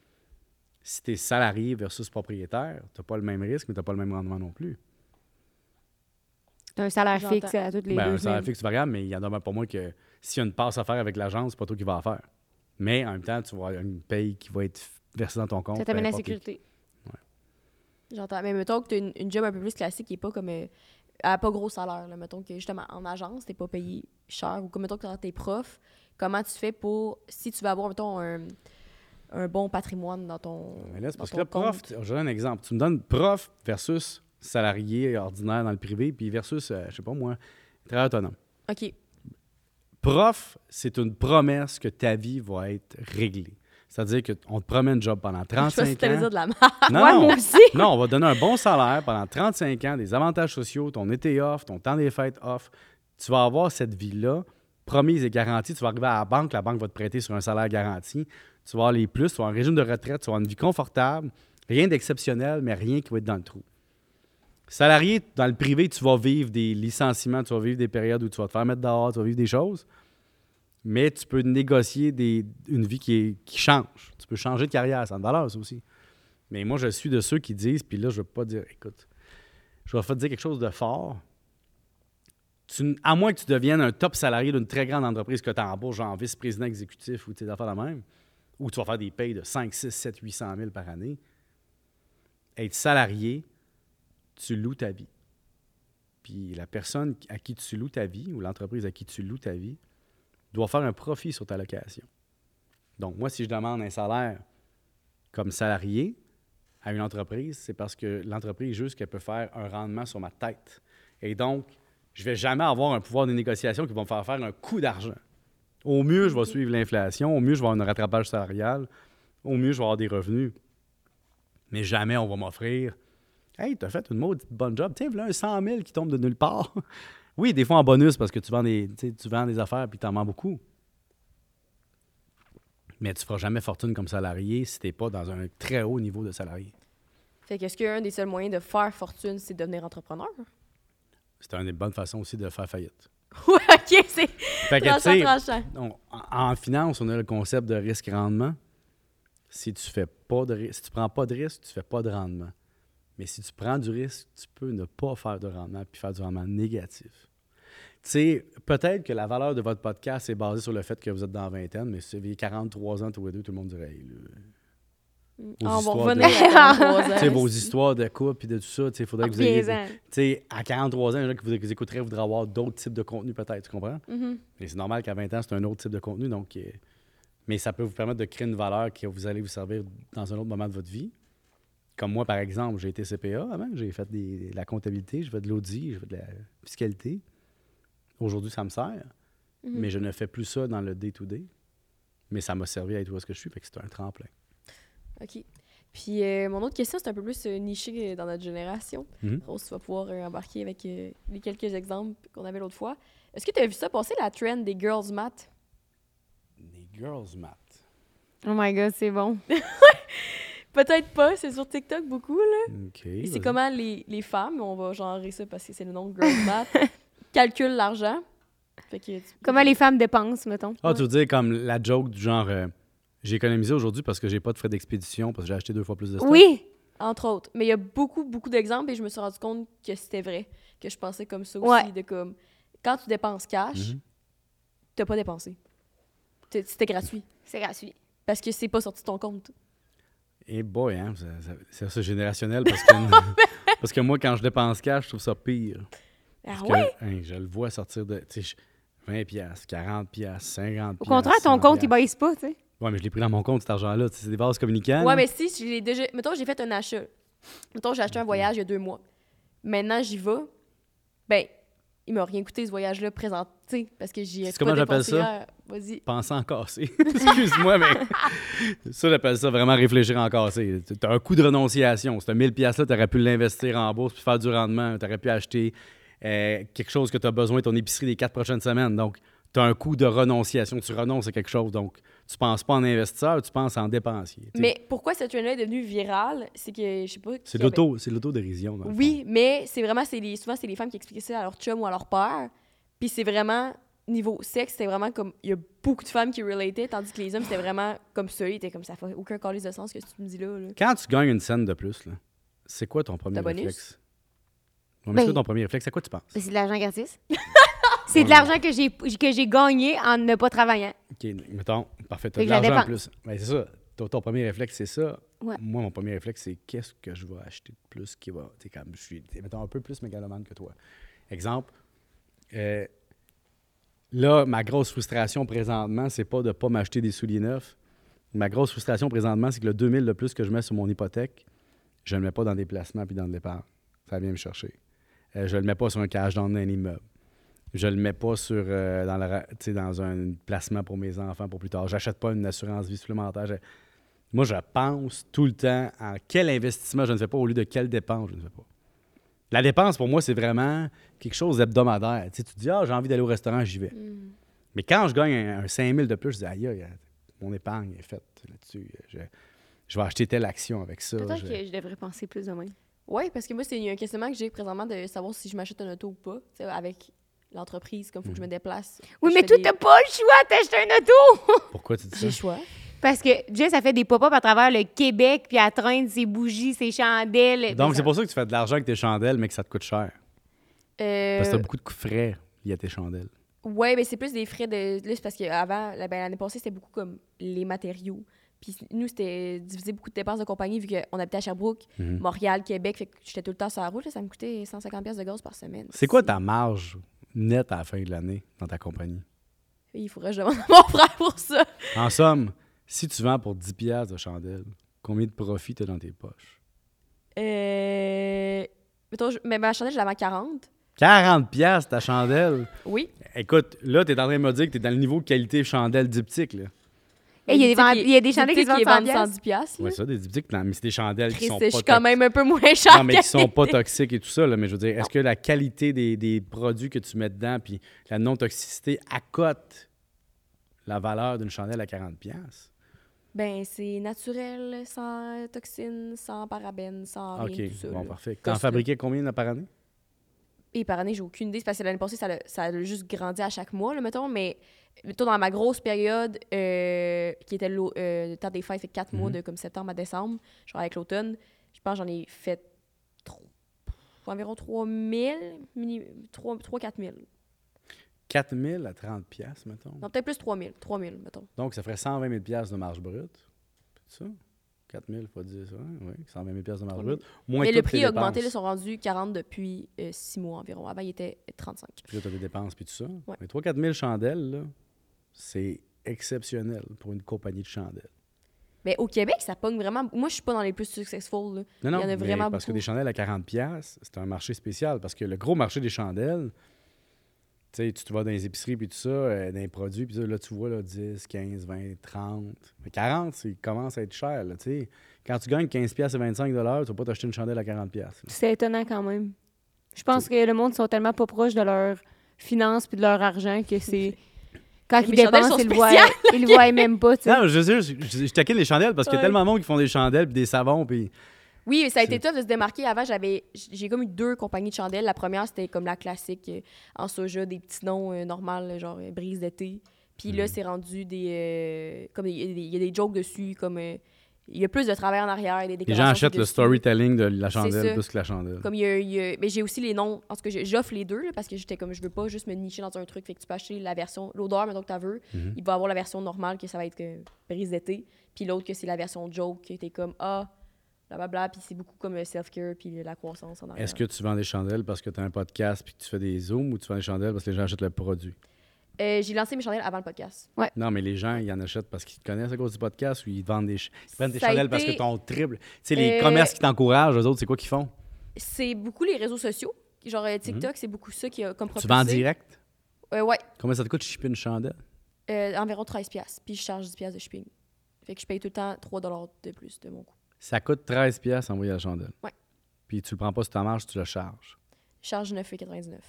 si tu es salarié versus propriétaire, tu n'as pas le même risque, mais tu n'as pas le même rendement non plus. T'as un salaire fixe à toutes les Ben, deux un salaire semaines. fixe variable, mais il y en a pour moi que s'il y a une passe à faire avec l'agence, c'est pas toi qui vas la faire. Mais en même temps, tu vas avoir une paye qui va être versée dans ton compte. Ça t'amène la sécurité. J'entends. Mais mettons que tu as une, une job un peu plus classique qui est pas comme. euh, à pas gros salaire. Là. Mettons que justement en agence, t'es pas payé cher. Ou comme mettons que t'es prof, comment tu fais pour. Si tu veux avoir, mettons, un, un bon patrimoine dans ton. Mais là, c'est parce que là, prof, je donne un exemple. Tu me donnes prof versus salarié ordinaire dans le privé, puis versus, euh, je sais pas moi, travailleur autonome. OK. Prof, c'est une promesse que ta vie va être réglée. C'est-à-dire qu'on te promet un job pendant Je sais pas si 35 t'allais ans. dire de la merde. <laughs> Non, Ouais, non. moi aussi. Non, on va te donner un bon salaire pendant 35 ans, des avantages sociaux, ton été off, ton temps des fêtes off. Tu vas avoir cette vie-là promise et garantie. Tu vas arriver à la banque, la banque va te prêter sur un salaire garanti. Tu vas avoir les plus, tu vas avoir un régime de retraite, tu vas avoir une vie confortable. Rien d'exceptionnel, mais rien qui va être dans le trou. Salarié, dans le privé, tu vas vivre des licenciements, tu vas vivre des périodes où tu vas te faire mettre dehors, tu vas vivre des choses. Mais tu peux négocier des- une vie qui, est- qui change. Tu peux changer de carrière, ça a valeur, ça aussi. Mais moi, je suis de ceux qui disent, puis là, je ne veux pas dire, écoute, je vais te dire quelque chose de fort. À moins que tu deviennes un top salarié d'une très grande entreprise que tu embauches, genre vice-président exécutif ou tes affaires la même, ou tu vas faire des payes de 5, 6, 7, 800 000 par année, être salarié, tu loues ta vie. Puis la personne à qui tu loues ta vie, ou l'entreprise à qui tu loues ta vie, doit faire un profit sur ta location. Donc, moi, si je demande un salaire comme salarié à une entreprise, c'est parce que l'entreprise juge qu'elle peut faire un rendement sur ma tête. Et donc, je vais jamais avoir un pouvoir de négociation qui va me faire faire un coup d'argent. Au mieux, je vais suivre l'inflation. Au mieux, je vais avoir un rattrapage salarial. Au mieux, je vais avoir des revenus. Mais jamais on va m'offrir Hey, t'as fait une maudite bonne job. Tiens, voilà un 100 000 qui tombe de nulle part. Oui, des fois en bonus parce que tu vends des, tu tu vends des affaires puis t'en vends beaucoup. Mais tu feras jamais fortune comme salarié si t'es pas dans un très haut niveau de salarié. Fait qu'est-ce qu'un des seuls moyens de faire fortune, c'est de devenir entrepreneur? C'est une des bonnes façons aussi de faire faillite. <laughs> ouais, OK, c'est tu tranchant, sais, tranchant. on- en, en finance, on a le concept de risque-rendement. Si tu fais pas de si tu prends pas de risque, tu fais pas de rendement. Mais si tu prends du risque, tu peux ne pas faire de rendement puis faire du rendement négatif. Tu sais, peut-être que la valeur de votre podcast est basée sur le fait que vous êtes dans la vingtaine, mais si vous avez 43 ans tous les deux, tout le monde dirait Hey, là, Aux Ah, on va histoires de- à 43 ans. Tu sais, vos histoires de couple et de tout ça, tu sais, il faudrait que vous ayez. Tu sais, à 43 ans, les gens qui vous, écouteraient voudraient avoir d'autres types de contenus, peut-être, tu comprends? Mhm. Mais c'est normal qu'à 20 ans, c'est un autre type de contenu. Donc, euh, mais ça peut vous permettre de créer une valeur que vous allez vous servir dans un autre moment de votre vie. Comme moi, par exemple, j'ai été CPA avant. J'ai fait des- de la comptabilité, j'ai fait de l'audit, j'ai fait de la fiscalité. Aujourd'hui, ça me sert. Mhm. Mais je ne fais plus ça dans le day-to-day. Mais ça m'a servi à être où est-ce que je suis. Fait que c'est un tremplin. OK. Puis euh, mon autre question, c'est un peu plus euh, niché euh, dans notre génération. Mhm. Rose, tu vas pouvoir euh, embarquer avec euh, les quelques exemples qu'on avait l'autre fois. Est-ce que tu as vu ça passer, la trend des girls math? Des girls math. Oh my god, c'est bon. <laughs> Peut-être pas, c'est sur TikTok beaucoup, là. OK. Et c'est comment les, les femmes, on va genrer ça parce que c'est le nom de girls <laughs> math, calculent l'argent. Fait que tu- Comment les femmes dépensent, mettons. Ah, tu veux dire comme la joke du genre euh, j'ai économisé aujourd'hui parce que j'ai pas de frais d'expédition parce que j'ai acheté deux fois plus de stock? Oui! Entre autres. Mais il y a beaucoup, beaucoup d'exemples et je me suis rendu compte que c'était vrai. Que je pensais comme ça aussi. Ouais. De comme, quand tu dépenses cash, Mhm. t'as pas dépensé. T'es- C'était gratuit. C'est gratuit. Parce que c'est pas sorti de ton compte. Et boy, hein, c'est générationnel parce que, <laughs> <laughs> parce que moi, quand je dépense cash, je trouve ça pire. Ah Parce ouais? que, hein, je le vois sortir de tu sais, je- 20 piastres, 40 piastres, 50 Au contraire, ton compte, il baisse pas, tu sais. Ouais, mais je l'ai pris dans mon compte, cet argent-là. C'est des vases communicants. Ouais, là. mais si, je l'ai déjà. Mettons, j'ai fait un achat. Mettons, j'ai acheté un voyage il y a deux mois. Maintenant, j'y vais. Ben, il m'a rien coûté ce voyage-là présenté parce que j'y ai C'est pas comment j'appelle ça? Vas-y. Penser en casser. <laughs> Excuse-moi, mais <laughs> ça, j'appelle ça vraiment réfléchir en casser. Tu as un coût de renonciation. Ce 1000 pièces-là, tu aurais pu l'investir en bourse puis faire du rendement. Tu aurais pu acheter euh, quelque chose que tu as besoin de ton épicerie des quatre prochaines semaines. Donc, tu as un coût de renonciation. Tu renonces à quelque chose. Donc, tu penses pas en investisseur, tu penses en dépensier. Mais pourquoi cette trend-là est devenue virale? C'est que, je sais pas... C'est l'auto, c'est l'autodérision. Oui, mais c'est vraiment, c'est les, souvent, c'est les femmes qui expliquaient ça à leur chum ou à leur père. Puis c'est vraiment, niveau sexe, c'était vraiment comme, il y a beaucoup de femmes qui relataient, tandis que les hommes, c'était vraiment comme ça. Ils étaient comme, ça fait aucun calice de sens que tu me dis là. Quand tu gagnes une scène de plus, là, c'est quoi ton premier bonus? réflexe? Mais Ben- c'est quoi ton premier réflexe? C'est quoi tu penses? Mais c'est de l'argent gratis. <laughs> c'est de l'argent que j'ai que j'ai gagné en ne pas travaillant. OK, mettons, parfait, tu Fait as de l'argent en plus. Ben, c'est ça. Ton, ton premier réflexe, c'est ça. Ouais. Moi, mon premier réflexe, c'est qu'est-ce que je vais acheter de plus qui va. Tu sais, comme je suis, mettons, un peu plus mégalomane que toi. Exemple, euh, là, ma grosse frustration présentement, c'est pas de pas m'acheter des souliers neufs. Ma grosse frustration présentement, c'est que le 2000 de plus que je mets sur mon hypothèque, je ne le mets pas dans des placements puis dans de l'épargne. Ça vient me chercher. Euh, je le mets pas sur un cash dans un immeuble. Je le mets pas sur euh, dans, le un placement pour mes enfants pour plus tard. J'achète pas une assurance vie supplémentaire. Je- Moi, je pense tout le temps à quel investissement je ne fais pas au lieu de quelle dépense je ne fais pas. La dépense, pour moi, c'est vraiment quelque chose d'hebdomadaire. Tu, sais, tu te dis, ah, j'ai envie d'aller au restaurant, j'y vais. Mm. Mais quand je gagne un, un 5 000 de plus, je dis, aïe, aïe, mon épargne est faite là-dessus. Je, je vais acheter telle action avec ça. Peut-être Je- que je devrais penser plus de même. Ouais, parce que moi, c'est un questionnement que j'ai présentement de savoir si je m'achète un auto ou pas, avec l'entreprise, comme faut que je me déplace. Oui, Je mais toi, des- t'as pas le choix d'acheter un auto! <laughs> Pourquoi tu dis J'ai ça? le choix. Parce que Jess, a fait des pop-up à travers le Québec, puis elle traîne ses bougies, ses chandelles. Donc, c'est ça- pour ça que tu fais de l'argent avec tes chandelles, mais que ça te coûte cher. Euh, Parce que tu as beaucoup de coûts frais liés à tes chandelles. Ouais, mais c'est plus des frais de. Là, c'est parce qu'avant, ben, l'année passée, c'était beaucoup comme les matériaux. Puis nous, c'était divisé beaucoup de dépenses de compagnie vu qu'on habitait à Sherbrooke, Mhm. Montréal, Québec. Fait que j'étais tout le temps sur la route. là, ça me coûtait 150$ piastres de gaz par semaine. C'est quoi ta marge nette à la fin de l'année dans ta compagnie? Il faudrait que je demande à mon frère pour ça. En somme, si tu vends pour 10 piastres de chandelle, combien de profit tu as dans tes poches? Euh. Mettons, je- mais ma chandelle, je la vends à 40. 40 piastres ta chandelle? Oui. Écoute, là, tu es en train de me dire que tu es dans le niveau qualité chandelle diptyque. Là. Hey, il y a des Diptyque vend- qui- il y a des chandelles qui se vendent est 100 vendu 110 piastres, là. Ouais, ça, des diptyques, non, mais c'est des chandelles qui sont je pas suis quand toxiques. même un peu moins cher. Non, mais qui sont pas toxiques et tout ça, là, mais je veux dire, est-ce que la qualité des, des produits que tu mets dedans puis la non-toxicité accote la valeur d'une chandelle à 40 piastres? Ben, c'est naturel, sans toxines, sans parabènes, sans OK, rien, tout ça. bon, là. parfait. T'en fabriquais combien par année? Et par année, j'ai aucune idée. C'est parce que l'année passée, ça a, ça a juste grandi à chaque mois, là, mettons. Mais mettons, dans ma grosse période, euh, qui était euh, le temps des fêtes, fait quatre mois, Mhm. de comme septembre à décembre, genre avec l'automne, je pense que j'en ai fait environ 3000, 3-4 000. 4 000 à 30 piastres, mettons. Non, peut-être plus 3000, 3000, mettons. Donc, ça ferait 120 000 piastres de marge brute. C'est ça? 4 000 fois 10, ouais, oui. 120 000 piastres de marge 100 000. brute. Moins Mais le prix a augmenté, ils sont rendus 40 depuis 6 mois environ. Avant, il était 35. Puis là, tu as des dépenses puis tout ça. Ouais. Mais 3-4 000 chandelles, là, c'est exceptionnel pour une compagnie de chandelles. Mais au Québec, ça pogne vraiment. Moi, je suis pas dans les plus successful. là. Non, non, Il y en a mais vraiment parce que des chandelles à 40 pièces, c'est un marché spécial parce que le gros marché des chandelles, tu sais, tu te vas dans les épiceries puis tout ça, euh, dans les produits, puis là, tu vois là, 10, 15, 20, 30. Mais 40, c'est commence à être cher, là, tu sais. Quand tu gagnes 15 pièces et 25 dollars, tu vas pas t'acheter une chandelle à 40 pièces. C'est étonnant quand même. Je pense que le monde sont tellement pas proches de leurs finances puis de leur argent que c'est. <laughs> Quand chandelles dépensent, sont ils le <laughs> ils le voient même pas. Non, je sais, je, je, je taquine les chandelles parce qu'il y a tellement de monde qui font des chandelles puis des savons puis Oui, ça a été tough de se démarquer. Avant, j'avais j'ai comme eu deux compagnies de chandelles. La première, c'était comme la classique euh, en soja, des petits noms euh, normaux, genre euh, brise d'été. Puis là, Mhm. c'est rendu des. euh, comme il y, a des- il y a des jokes dessus, comme. Euh, il y a plus de travail en arrière, des les gens achètent le storytelling de la chandelle plus que la chandelle. Comme il y a, il y a- mais j'ai aussi les noms. En tout cas, j'offre les deux là, parce que j'étais comme je veux pas juste me nicher dans un truc. Fait que tu peux acheter la version, l'odeur, maintenant que tu veux. Mhm. Il va avoir la version normale que ça va être euh, brise d'été. Puis l'autre que c'est la version joke, que t'es comme ah, blablabla. Puis c'est beaucoup comme euh, self-care, puis la croissance en arrière. Est-ce que tu vends des chandelles parce que tu as un podcast puis que tu fais des zooms ou tu vends des chandelles parce que les gens achètent le produit? Euh, j'ai lancé mes chandelles avant le podcast. Non, mais les gens, ils en achètent parce qu'ils te connaissent à cause du podcast ou ils vendent des ch- ils prennent des Ça a chandelles parce que été- ton triple. Tu sais, les Euh, commerces qui t'encouragent, eux autres, c'est quoi qu'ils font? C'est beaucoup les réseaux sociaux Genre, euh, TikTok, c'est beaucoup ça qui a comme Mhm. Tu propulsé. vends en direct? Euh, ouais, Combien ça te coûte de shipper une chandelle? euh, environ 13 piastres. Puis je charge 10 piastres de shipping. Fait que je paye tout le temps 3 de plus de mon coût. Ça coûte 13 pièces envoyer la chandelle. Ouais. Puis tu le prends pas sur ta marge, tu le charges. Je charge 9,99.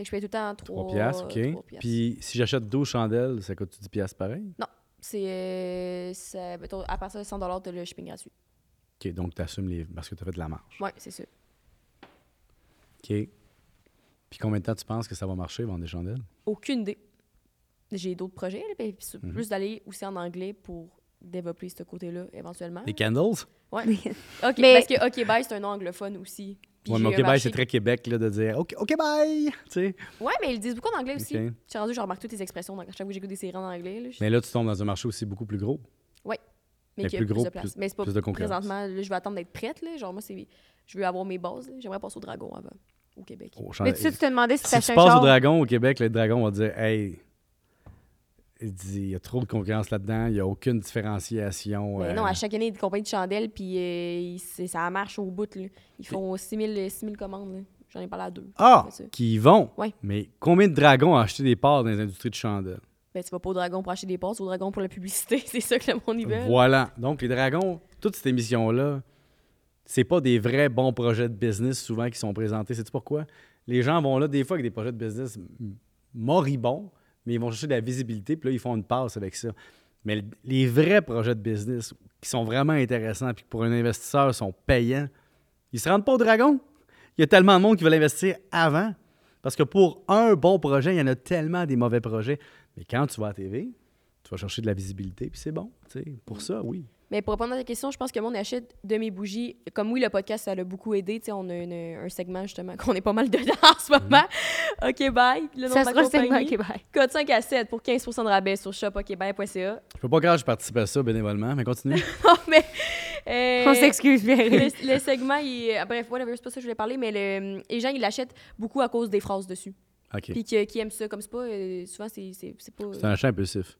Fait que je paye tout le temps 3, 3 pièces, OK. Puis si j'achète 12 chandelles, ça coûte 10 pièces pareil? C'est, euh, à partir de 100 tu as le shipping gratuit. OK, donc tu assumes les... parce que tu as fait de la marge. Ouais, c'est ça. OK. Puis combien de temps tu penses que ça va marcher, vendre des chandelles? Aucune idée. J'ai d'autres projets, là, puis c'est Mhm. plus d'aller aussi en anglais pour développer ce côté-là éventuellement. Des candles? Ouais. <laughs> OK, Mais- parce que OK Bye, c'est un nom anglophone aussi. Puis Ouais, mais OK, bye, marché- c'est très Québec là, de dire OK, OK, bye! Tu sais. Ouais, mais ils disent beaucoup en anglais aussi. OK. J'ai rendu, je remarque toutes les expressions. Donc, à chaque fois que j'écoute des séries en anglais, là, je- Mais là, tu tombes dans un marché aussi beaucoup plus gros. mais mais qu'il y a plus plus, gros, de place. plus- mais c'est pas plus de concurrence. présentement. là, je vais attendre d'être prête. Là. Genre, moi, c'est, je veux avoir mes bases. là. J'aimerais passer au dragon avant, au Québec. Au Mais tu sais, tu te demandais si Si tu passes au dragon au Québec, le dragon va dire Hey, il dit il y a trop de concurrence là-dedans, il n'y a aucune différenciation. Mais euh, non, à chaque année, il y a des compagnies de chandelles, puis euh, c'est- ça marche au bout. Là. Ils font 6000 6000 commandes. J'en ai parlé à deux. Ah, C'est qui y vont? Ouais. Mais combien de dragons ont acheté des parts dans les industries de chandelles? Ben, tu vas pas au dragon pour acheter des passes, au dragon pour la publicité. <laughs> C'est ça que le monde y veut. Voilà. Donc, les dragons, toute cette émission-là, c'est pas des vrais bons projets de business souvent qui sont présentés. C'est pourquoi? Les gens vont là des fois avec des projets de business moribonds, mais ils vont chercher de la visibilité, puis là, ils font une passe avec ça. Mais les vrais projets de business qui sont vraiment intéressants, puis pour un investisseur sont payants, ils se rendent pas au dragon. Il y a tellement de monde qui veut l'investir avant. Parce que pour un bon projet, il y en a tellement des mauvais projets. Mais quand tu vas à TV, tu vas chercher de la visibilité, puis c'est bon. Pour ça, oui. Mais pour répondre à ta question, je pense que monde achète de mes bougies. Comme oui, le podcast, ça l'a beaucoup aidé. Tu sais, on a une- un segment, justement, <laughs> qu'on est pas mal dedans <laughs> en ce moment. OK, bye. Le nom Ça de ma sera le segment. OK, bye. Code 5 à 7 pour 15% de rabais sur shopokbye.ca. Je peux pas croire que je participe à ça bénévolement, mais continue. <laughs> Non, mais... euh, On s'excuse, Pierre. le, le segment, il, ah, bref, whatever, c'est pas ça que je voulais parler, mais le- les gens, ils l'achètent beaucoup à cause des phrases dessus. OK. Puis qui, qui aiment ça, comme c'est pas... euh, souvent, c'est c'est- c'est pas... C'est un achat impulsif.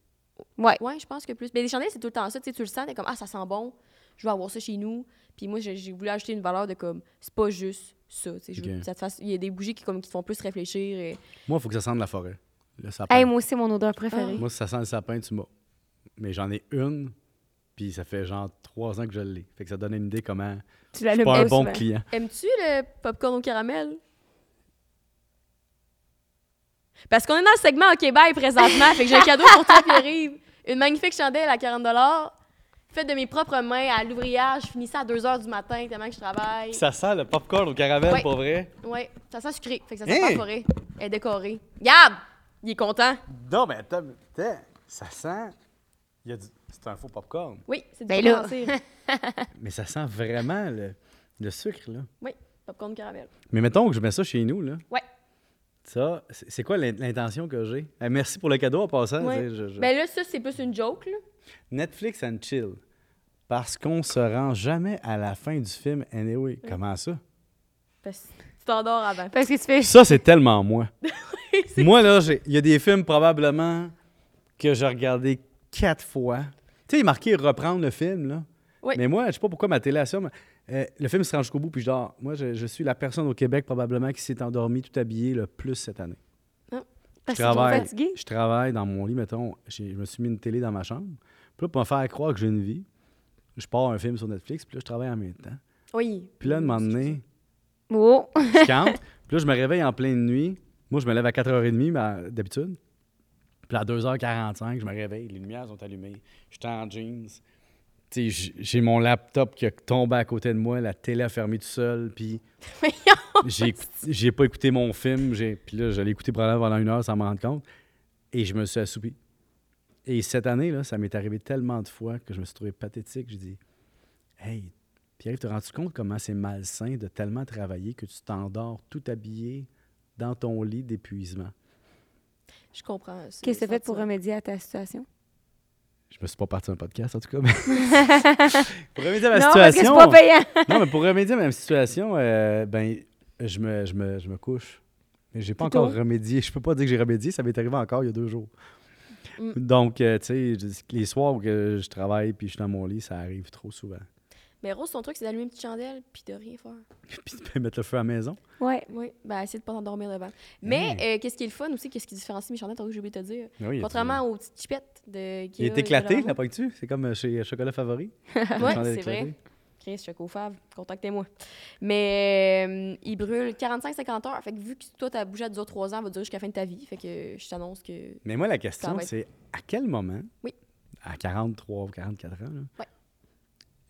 Ouais. Ouais, je pense que plus. Mais les chandelles, c'est tout le temps ça. Tu sais, tu le sens, t'es comme, ah, ça sent bon, je vais avoir ça chez nous. Puis moi, j'ai voulu ajouter une valeur de comme, c'est pas juste ça. tu sais, je veux Ok. que ça te fasse- Il y a des bougies qui, comme, qui te font plus réfléchir. et- Moi, il faut que ça sente la forêt. Le sapin. Hey, moi aussi, mon odeur préférée. Moi, si ça sent le sapin, tu m'as. Mais j'en ai une, puis ça fait genre trois ans que je l'ai. Fait que ça donne une idée comment. Tu l'as pas un bon souvent. client. Aimes-tu le popcorn au caramel? Parce qu'on est dans le segment OK Bye présentement, fait que j'ai un cadeau pour toi, Pierre-Yves. Une magnifique chandelle à 40 faite de mes propres mains à l'ouvrillage. Je finis ça à 2 h du matin tellement que je travaille. Ça sent le popcorn au caramel, Ouais. pour vrai? Ouais, ça sent sucré, fait que ça sent Hein? pas forêt. Elle est décorée. Regarde! Il est content. Non, mais attends, attends, ça sent. Il y a du... C'est un faux popcorn. Oui, c'est du Ben là. condensé. <laughs> Mais ça sent vraiment le, le sucre, là. Oui, popcorn caramel. Mais mettons que je mets ça chez nous, là. Ouais. Ça, c'est quoi l'in- l'intention que j'ai? Eh, merci pour le cadeau en passant. Ouais. je- je- Ben là, ça, c'est plus une joke, là. Netflix and chill. Parce qu'on se rend jamais à la fin du film anyway. Comment ça? Parce que tu t'endors avant. Parce que tu fais. Ça, c'est tellement moi. <laughs> Moi, là, j'ai- il y a des films probablement que j'ai regardé quatre fois. Tu sais, il est marqué reprendre le film, là. Oui. Mais moi, je sais pas pourquoi ma télé assume. Euh, le film se rend jusqu'au bout, puis je dors. Moi, je, je suis la personne au Québec probablement qui s'est endormie tout habillé le plus cette année. Parce Je que tu es travaille, fatigué. je travaille dans mon lit, mettons. Je me suis mis une télé dans ma chambre. Puis là, pour me faire croire que j'ai une vie, je pars un film sur Netflix, puis là, je travaille en même temps. Oui. Puis là, à un moment donné, Oh. je campe. Puis là, je me réveille en pleine nuit. Moi, je me lève à 4h30 mais, d'habitude. Puis à 2h45, je me réveille. Les lumières sont allumées. Je suis en jeans. J'ai mon laptop qui a tombé à côté de moi. La télé a fermé tout seul. Puis <laughs> j'ai pas écouté mon film. j'ai- Puis là, j'allais écouter probablement pendant une heure sans me rendre compte. Et je me suis assoupi. Et cette année, là, ça m'est arrivé tellement de fois que je me suis trouvé pathétique. J'ai dit Hey, Pierre, te rends-tu compte comment c'est malsain de tellement travailler que tu t'endors tout habillé dans ton lit d'épuisement? Je comprends. ce Qu'est-ce que tu as fait pour remédier à ta situation? Je me suis pas parti un podcast, en tout cas. mais- <laughs> <laughs> pour remédier à ma non, parce que c'est situation. pas payant. non, mais pour remédier à ma situation, euh, ben, je me, je, me, je me couche. Mais j'ai pas encore remédié. Je peux pas dire que j'ai remédié, ça m'est arrivé encore il y a deux jours. Mm. Donc, euh, tu sais, les soirs où je travaille puis je suis dans mon lit, ça arrive trop souvent. Mais Rose, son truc, c'est d'allumer une petite chandelle puis de rien faire. <laughs> Puis tu peux mettre le feu à la maison? Ouais. Oui, ben essayer de pas t'endormir devant. Mais euh, qu'est-ce qui est le fun aussi, qu'est-ce qui différencie mes chandelles, que j'ai oublié de te dire? Oui, Contrairement aux petites chipettes de Il est éclaté, de la pointe-tu? C'est comme euh, chez Chocolat Favori. <laughs> Ouais, chandelle c'est vrai. Chris, Chocofave, contactez-moi. Mais euh, il brûle 45-50 heures. Fait que vu que toi, ta bougeade dure 3 ans, elle va durer jusqu'à la fin de ta vie. Fait que je t'annonce que. Mais moi, la question, être- c'est à quel moment, Oui. à 43 ou 44 ans, là, Ouais.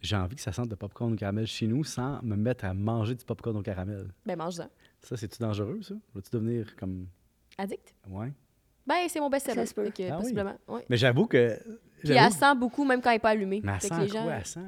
J'ai envie que ça sente de popcorn au caramel chez nous sans me mettre à manger du popcorn au caramel. Ben, mange-en. Ça, c'est-tu dangereux, ça? Vas-tu devenir comme. Addict? Ouais. Ben, c'est mon best-seller. Ça se Ah oui. possiblement. Ouais. Mais j'avoue que. Puis elle sent beaucoup, même quand elle n'est pas allumée. Mais elle sent les gens. quoi? Elle sent.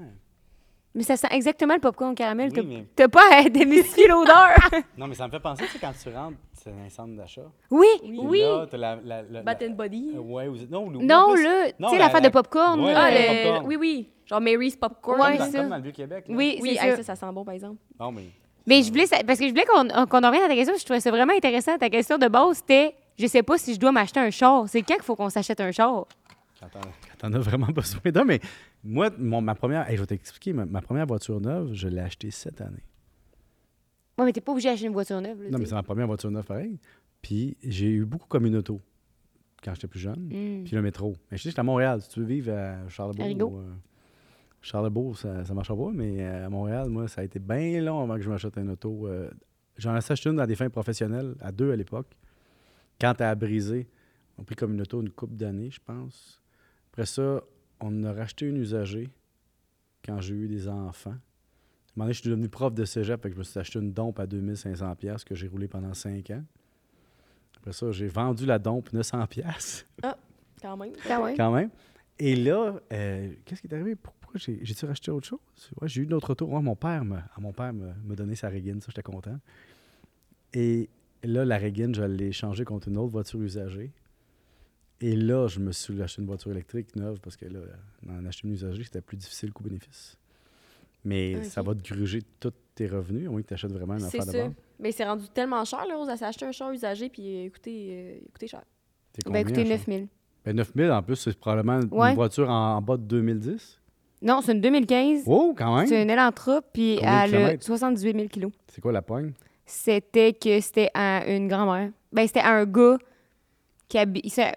Mais ça sent exactement le popcorn au caramel. Oui, T'as- mais- T'as pas à démystifier l'odeur. <laughs> <laughs> Non, mais ça me fait penser, tu sais, quand tu rentres, c'est un centre d'achat. oui, Oui. oui. Là, t'as la. la, la, Bat la- and Body. Euh, ouais, ou- non, ou- Non, plus- là, tu Non, sais, la- l'affaire la- de popcorn. Ouais, là, Ah, la- le- le... popcorn. oui, oui. Genre Mary's Popcorn. Ouais, comme, dans, ça. comme dans le Vieux-Québec. là. Oui, Oui, c'est hey, ça. ça, ça sent bon, par exemple. Non, mais. Mais je voulais, ça- parce que je voulais qu'on qu'on en revienne à ta question, je trouvais ça vraiment intéressant. Ta question de base, c'était je sais pas si je dois m'acheter un char. C'est quand qu'il faut qu'on s'achète un char? Quand t'en, quand <laughs> t'en as vraiment besoin d'un. Mais moi, mon- ma première. hey, je vais t'expliquer. Ma, ma première voiture neuve, je l'ai achetée cette année. Ouais, mais t'es pas obligé d'acheter une voiture neuve. là, Non, mais c'est ma première voiture neuve, pareil. Puis j'ai eu beaucoup comme une auto quand j'étais plus jeune. sais. Mm. Puis le métro. Mais je sais, j'étais à Montréal. Si tu veux vivre à Charlebourg. Euh, Charlebourg, ça ne marchera pas. Mais euh, à Montréal, moi, ça a été bien long avant que je m'achète une auto. euh, J'en ai acheté une dans des fins professionnelles, à deux à l'époque. Quand elle a brisé, on a pris comme une auto une couple d'années, je pense. Après ça, on a racheté une usagée quand j'ai eu des enfants. À un moment donné, je suis devenu prof de cégep, fait que je me suis acheté une dompe à 2500$ piastres que j'ai roulé pendant 5 ans. Après ça, j'ai vendu la dompe 900$ piastres, Quand même. Ah ouais. quand même. Et là, euh, qu'est-ce qui est arrivé? Pourquoi j'ai- j'ai-tu racheté autre chose? Ouais, j'ai eu une autre auto. Ouais, mon père me, ah, mon père me, me donnait sa Regain, ça, j'étais content. Et là, la Regain, je l'ai changée contre une autre voiture usagée. Et là, je me suis acheté une voiture électrique neuve parce que là, en acheter une usagée, c'était plus difficile qu'au bénéfice. Mais Ok. ça va te gruger tous tes revenus, au moins que tu achètes vraiment une affaire de base. Mais c'est rendu tellement cher, là, Rose. Elle s'est acheté un char usagé, puis euh, écoutez, euh, écoutez cher. Ben combien, écoutez, un char? 9000. Ben, 9000 en plus, c'est probablement Ouais. une voiture en, en bas de 2010. Non, c'est une 2015. Oh, quand même! C'est une Elantra, puis elle a kilomètres? 78 000 kilos. C'est quoi la poigne? C'était que c'était à une grand-mère. Ben, c'était à un gars qui habite. C'est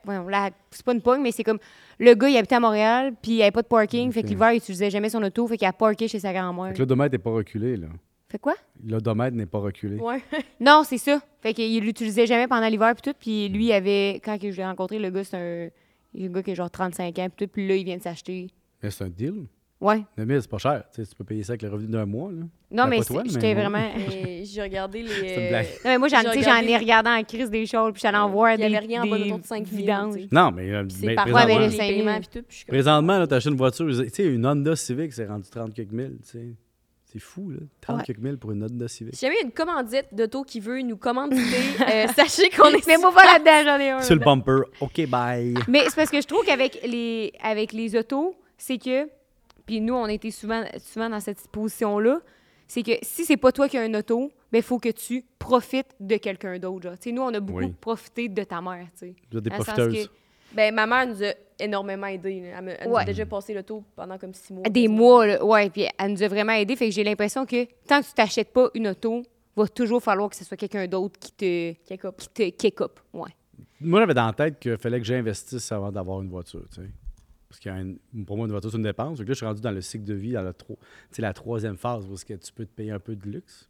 pas une pogne, mais c'est comme. Le gars, il habitait à Montréal, puis il n'y avait pas de parking. Fait que l'hiver, il utilisait jamais son auto. Fait qu'il a parké chez sa grand-mère. Fait que L'odomètre n'est pas reculé, là. Fait quoi? L'odomètre n'est pas reculé. Ouais. <laughs> Non, c'est ça. Fait qu'il l'utilisait jamais pendant l'hiver, puis tout. Puis lui, il avait. Quand je l'ai rencontré, le gars, c'est un. Un gars qui a genre 35 ans, puis tout. Puis là, il vient de s'acheter. Mais c'est un deal. Ouais. 9000, c'est pas cher. Tu, sais, tu peux payer ça avec le revenu d'un mois, là. Non, mais j'étais vraiment. <laughs> Mais j'ai regardé les. C'est une blague. Non, mais moi, j'en ai regardé en crise des choses, puis j'allais en voir Il y des. avait rien en bas de des autour de 5 000, vidanges. Non, mais, euh, mais par présentement, les 5 000. paiements, puis tout. puis je présentement, tu achètes une voiture, tu sais, une Honda Civic, c'est rendu 30 quelques mille, tu sais. C'est fou, là. 30 Ouais. quelques mille pour une Honda Civic. Si jamais il y a une commandite d'auto qui veut nous commanditer, euh, <laughs> sachez qu'on est. Mais moi, pas là-dedans, j'en ai un. Sur le bumper, OK, bye. Mais c'est parce que je trouve qu'avec les, avec les autos, c'est que. Puis nous, on était souvent, souvent dans cette position-là. C'est que si c'est pas toi qui as un auto, ben faut que tu profites de quelqu'un d'autre. genre. Tu sais, nous, on a beaucoup Oui. profité de ta mère. tu sais. Vous êtes des profiteuses. que- Ben, ma mère nous a énormément aidés. Elle, me- elle nous a déjà passé l'auto pendant comme six mois. Des mois, là, ouais. Puis elle nous a vraiment aidés. Fait que j'ai l'impression que tant que tu t'achètes pas une auto, va toujours falloir que ce soit quelqu'un d'autre qui te, Kick up. qui te kick up. Ouais. Moi, j'avais dans la tête qu'il fallait que j'investisse avant d'avoir une voiture, tu sais. Parce que pour moi, une voiture, c'est une dépense. Que là, je suis rendu dans le cycle de vie, dans la, tro- troisième phase, où est-ce que tu peux te payer un peu de luxe.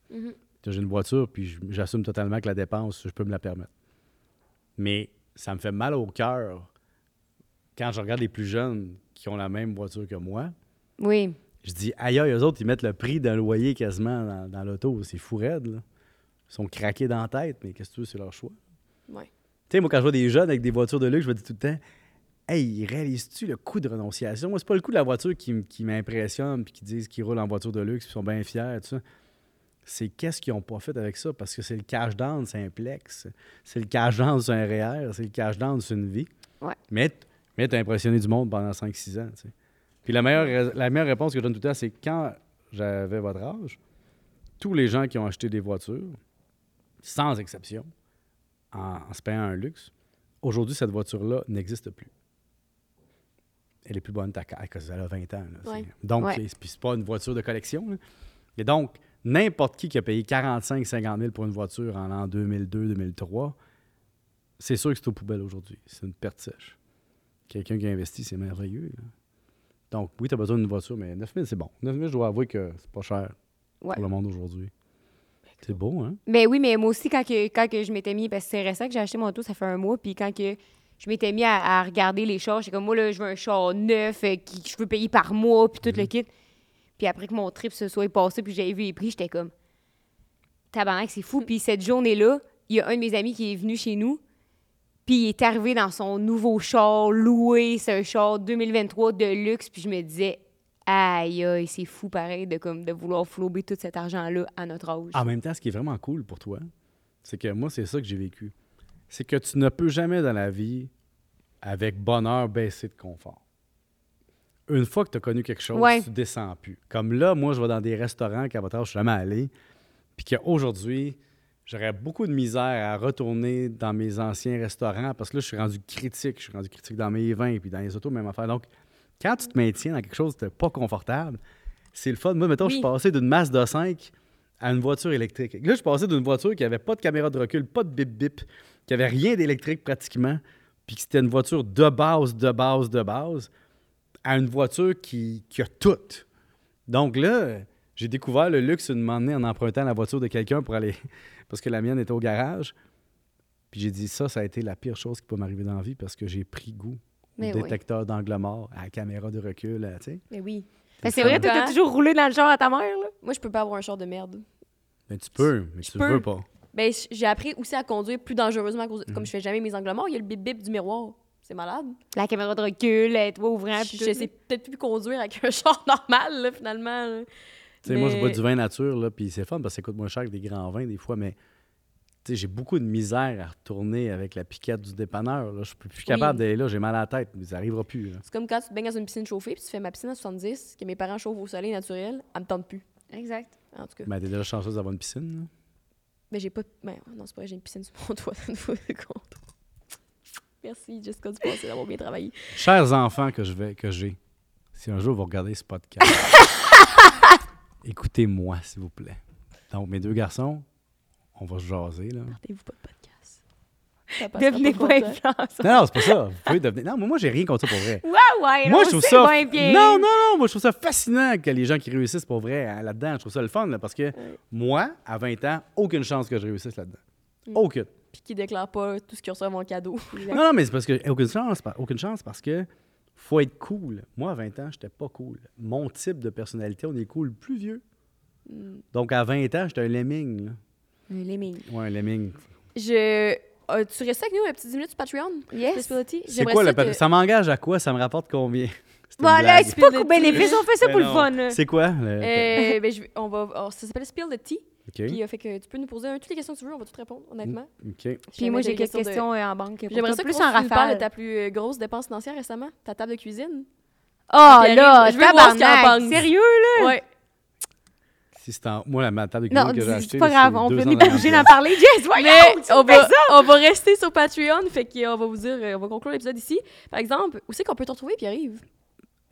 J'ai une voiture, puis j'assume totalement que la dépense, je peux me la permettre. Mais ça me fait mal au cœur quand je regarde les plus jeunes qui ont la même voiture que moi. Oui. Je dis, aïe, aïe, eux autres, ils mettent le prix d'un loyer quasiment dans, dans l'auto. C'est fou raide, là. Ils sont craqués dans la tête, mais qu'est-ce que tu veux, c'est leur choix. Ouais. Tu sais, moi, quand je vois des jeunes avec des voitures de luxe, je me dis tout le temps, hey, réalises-tu le coût de renonciation? Moi, c'est pas le coût de la voiture qui, m'impressionne, puis qui disent qu'ils roulent en voiture de luxe, puis sont bien fiers, tout ça. C'est qu'est-ce qu'ils ont pas fait avec ça, parce que c'est le cash down, c'est un plex. C'est le cash down, c'est un REER, c'est le cash down, c'est une vie. Ouais. Mais, mais t'as impressionné du monde pendant 5-6 ans, tu sais. Puis la meilleure, rais- la meilleure réponse que je donne tout le temps, c'est quand j'avais votre âge, tous les gens qui ont acheté des voitures, sans exception, en, en se payant un luxe, aujourd'hui, cette voiture-là n'existe plus. Elle est plus bonne ta carte, parce qu'elle a 20 ans. là, Ouais. c'est- Donc, Ouais. c'est- pas une voiture de collection. là. Et donc, n'importe qui qui a payé 45-50 000 pour une voiture en l'an 2002-2003, c'est sûr que c'est aux poubelles aujourd'hui. C'est une perte sèche. Quelqu'un qui a investi, c'est merveilleux. là. Donc, oui, tu as besoin d'une voiture, mais 9 000, c'est bon. 9 000, je dois avouer que c'est pas cher Ouais. pour le monde aujourd'hui. C'est beau, hein? Mais oui, mais moi aussi, quand, que, quand que je m'étais mis, parce que c'est récent que j'ai acheté mon auto, ça fait un mois, puis quand que je m'étais mis à, à regarder les chars, j'étais comme, moi, là, je veux un char neuf, euh, qui, que je veux payer par mois, puis tout le kit. Puis après que mon trip se soit passé, puis j'avais vu les prix, j'étais comme, tabarnak, c'est fou. Puis cette journée-là, il y a un de mes amis qui est venu chez nous, puis il est arrivé dans son nouveau char loué, c'est un char 2023 de luxe, puis je me disais, aïe, aïe, c'est fou pareil de, comme, de vouloir flouber tout cet argent-là à notre âge. En même temps, ce qui est vraiment cool pour toi, c'est que moi, c'est ça que j'ai vécu. C'est que tu ne peux jamais dans la vie, avec bonheur, baisser de confort. Une fois que tu as connu quelque chose, Ouais. tu descends plus. Comme là, moi, je vais dans des restaurants qu'à votre âge, je suis jamais allé. Puis qu'aujourd'hui, j'aurais beaucoup de misère à retourner dans mes anciens restaurants parce que là, je suis rendu critique. Je suis rendu critique dans mes vins puis dans les autos, même affaire. Donc, quand tu te maintiens dans quelque chose de pas confortable, c'est le fun. Moi, mettons, je suis passé d'une masse de 5 à une voiture électrique. Là, je suis passé d'une voiture qui avait pas de caméra de recul, pas de bip-bip, qui avait rien d'électrique pratiquement, puis que c'était une voiture de base, de base, de base, à une voiture qui, qui a tout. Donc là, j'ai découvert le luxe une moment en empruntant la voiture de quelqu'un pour aller. <laughs> parce que la mienne était au garage. Puis j'ai dit ça, ça a été la pire chose qui peut m'arriver dans la vie parce que j'ai pris goût Mais au oui. détecteur d'angle mort, à la caméra de recul, à- tu sais. Mais oui. C'est vrai, toi, t'as toujours roulé dans le char à ta mère, là? Moi, je peux pas avoir un char de merde. Mais tu peux, mais tu peux. veux pas. Ben, j'ai appris aussi à conduire plus dangereusement cause de- Mhm. comme je fais jamais mes angles morts, il y a le bip bip du miroir. C'est malade. La caméra de recul, être ouvrant, je puis je sais peut-être plus conduire avec un <laughs> char normal, là, finalement. là. Tu sais, moi, je bois du vin nature, là, puis c'est fun parce que ça coûte moins cher que des grands vins, des fois, mais tu sais, j'ai beaucoup de misère à retourner avec la piquette du dépanneur. Là. Je suis plus capable d'aller là, j'ai mal à la tête, mais ça n'arrivera plus. C'est comme quand tu te baignes dans une piscine chauffée, puis tu fais ma piscine à 70, que mes parents chauffent au soleil naturel, elle me tente plus. Exact. En tout cas. Mais t'es déjà chanceuse d'avoir une piscine. là. Mais j'ai pas. Ben, non, c'est pas vrai, j'ai une piscine sur mon <laughs> toit, ça ne compte. Merci, Jessica du passé d'avoir bien travaillé. Chers enfants que je vais, que j'ai, si un jour vous regardez ce podcast, <laughs> écoutez-moi, s'il vous plaît. Donc, mes deux garçons, on va se jaser. Là. Partez-vous pas de podcast. Devenez pas pas influenceur. Non, non, c'est pas ça. Vous pouvez devenir. Non, mais moi, j'ai rien contre ça pour vrai. Ouais, ouais, moi, je trouve ça. bien bien. Non, non, non. Moi, je trouve ça fascinant que les gens qui réussissent pour vrai hein, là-dedans. Je trouve ça le fun, là, parce que moi, à 20 ans, aucune chance que je réussisse là-dedans. Mm. Aucune. Puis qui déclare pas tout ce qu'il reçoit mon cadeau. <laughs> Non, non, mais c'est parce que aucune chance, aucune chance parce que faut être cool. Moi, à 20 ans, j'étais pas cool. Mon type de personnalité, on est cool plus vieux. Mm. Donc, à 20 ans, j'étais un lemming. là. Un lemming. Ouais, un lemming. Je. Euh, tu restes avec nous un petit 10 minutes sur Patreon? Yes. C'est quoi ça le que- Ça m'engage à quoi? Ça me rapporte combien? <laughs> Voilà, c'est pas cool. bénéfice, tea. on fait ça pour le fun. C'est quoi? le- Euh, ben, je on va, alors, ça s'appelle Spill the Tea. OK. Puis, euh, fait que tu peux nous poser euh, toutes les questions que tu veux, on va toutes répondre, honnêtement. OK. Puis moi, j'ai des quelques de- questions euh, en banque. J'aimerais ça que plus tu en parles de rafale. ta plus euh, grosse dépense financière récemment, ta table de cuisine. Oh là, je veux voir ce pense. Sérieux, là? Ouais. Si c'est en... Moi, la ma table de Non, cuisine que j'ai achetée, c'est pas grave, on peut n'est pas obligé d'en parler. Jess, voyons, Mais tu on va, ça. on va rester sur Patreon, fait qu'on va vous dire, euh, on va conclure l'épisode ici. Par exemple, où c'est qu'on peut te retrouver, Pierre-Yves?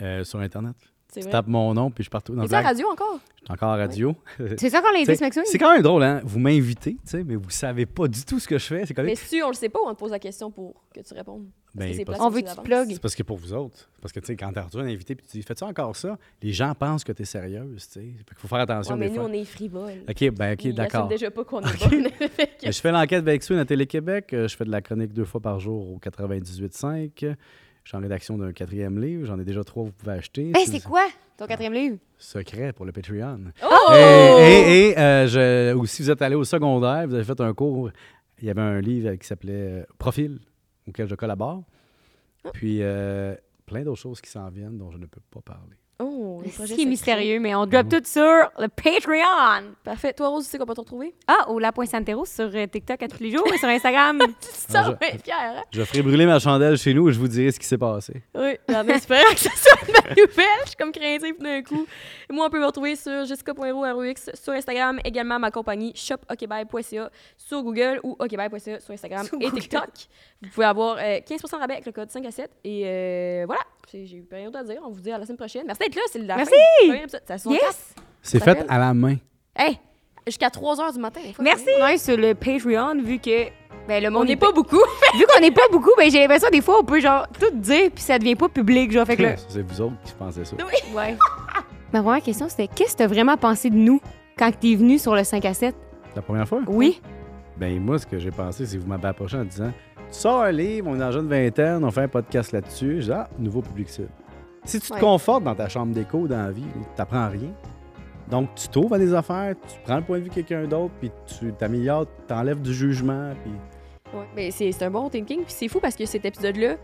Euh, sur Internet. Tu tapes mon nom, puis je partout. Non, Es-tu à blague. radio encore? Je suis encore à radio. <laughs> C'est ça qu'on Tu ce Maxime? C'est quand même drôle, hein? Vous m'invitez, tu sais, mais vous savez pas du tout ce que je fais. C'est Mais si tu, on le sait pas, on te pose la question pour que tu répondes. Ben, parce- On veut que tu plugues. C'est parce que pour vous autres. Parce que, tu sais, quand t'as reçu un invité, puis tu dis, fais-tu encore ça? Les gens pensent que t'es sérieuse, tu sais. Qu'il faut faire attention Ouais, mais des nous, fois. on est frivoles. OK, ben, OK, d'accord. assument déjà pas qu'on est Euh, Je fais l'enquête avec Swin à Télé-Québec. Euh, Je fais de la chronique deux fois par jour au 98.5. Je suis en rédaction d'un quatrième livre. J'en ai déjà trois, vous pouvez acheter. Hey, Si c'est vous- quoi ton quatrième livre? Secret pour le Patreon. Oh! Et, et- et, euh, je, ou si vous êtes allé au secondaire, vous avez fait un cours, il y avait un livre qui s'appelait euh, Profil, auquel je collabore. Puis euh, plein d'autres choses qui s'en viennent dont je ne peux pas parler. Oh, les projets C'est mystérieux, mais on drop tout sur le Patreon. Parfait. Toi, Rose, tu sais qu'on peut te retrouver? Ah, au la.santero sur euh, TikTok à tous les jours et sur Instagram. <laughs> Ça je- va être fier, hein? Je ferai brûler ma chandelle chez nous et je vous dirai ce qui s'est passé. Oui, en espérant <laughs> que ça soit une bonne nouvelle. Je suis comme craintive d'un coup. Et moi, on peut me retrouver sur jessica.ro.rux sur Instagram, également ma compagnie shopokbay.ca sur Google ou okbay.ca sur Instagram Sur et Google. TikTok. Vous pouvez avoir euh, 15% de rabais avec le code 5 à 7. Et euh, voilà, j'ai eu rien d'autre à dire. On vous dit à la semaine prochaine. Merci d'être là. C'est la Merci. fin passe. Yes! C'est fait à la main. Hey, jusqu'à 3 h du matin. fois. Merci! Ouais, sur le Patreon, vu que ben, le On monde n'est est pas beaucoup. <laughs> Vu qu'on n'est pas beaucoup, ben, j'ai l'impression des fois, on peut genre tout dire, puis ça devient pas public. Genre, fait que là. C'est vous autres qui pensez ça. Ouais. Ma première question, c'était qu'est-ce que t'as vraiment pensé de nous quand t'es venu sur le 5 à 7? La première fois? Oui. Ben moi, ce que j'ai pensé, c'est que vous m'avez approché en disant Tu sors un livre, on est en jeune vingtaine, on fait un podcast là-dessus. Je dis Ah, nouveau public cible. Si tu te Ouais. confortes dans ta chambre d'écho dans la vie, tu n'apprends rien. Donc, tu t'ouvres à des affaires, tu prends le point de vue de quelqu'un d'autre, puis tu t'améliores, tu enlèves du jugement, puis Ouais, mais c'est un bon thinking. Puis c'est fou parce que cet épisode-là,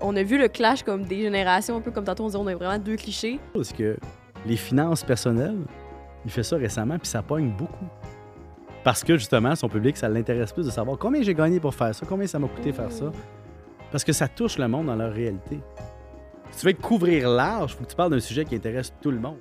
on a vu le clash comme des générations, un peu comme tantôt on disait, on a vraiment deux clichés. Parce que les finances personnelles, il fait ça récemment, puis ça pogne beaucoup. Parce que justement, son public, ça l'intéresse plus de savoir combien j'ai gagné pour faire ça, combien ça m'a coûté faire ça. Parce que ça touche le monde dans leur réalité. Si tu veux couvrir large, il faut que tu parles d'un sujet qui intéresse tout le monde.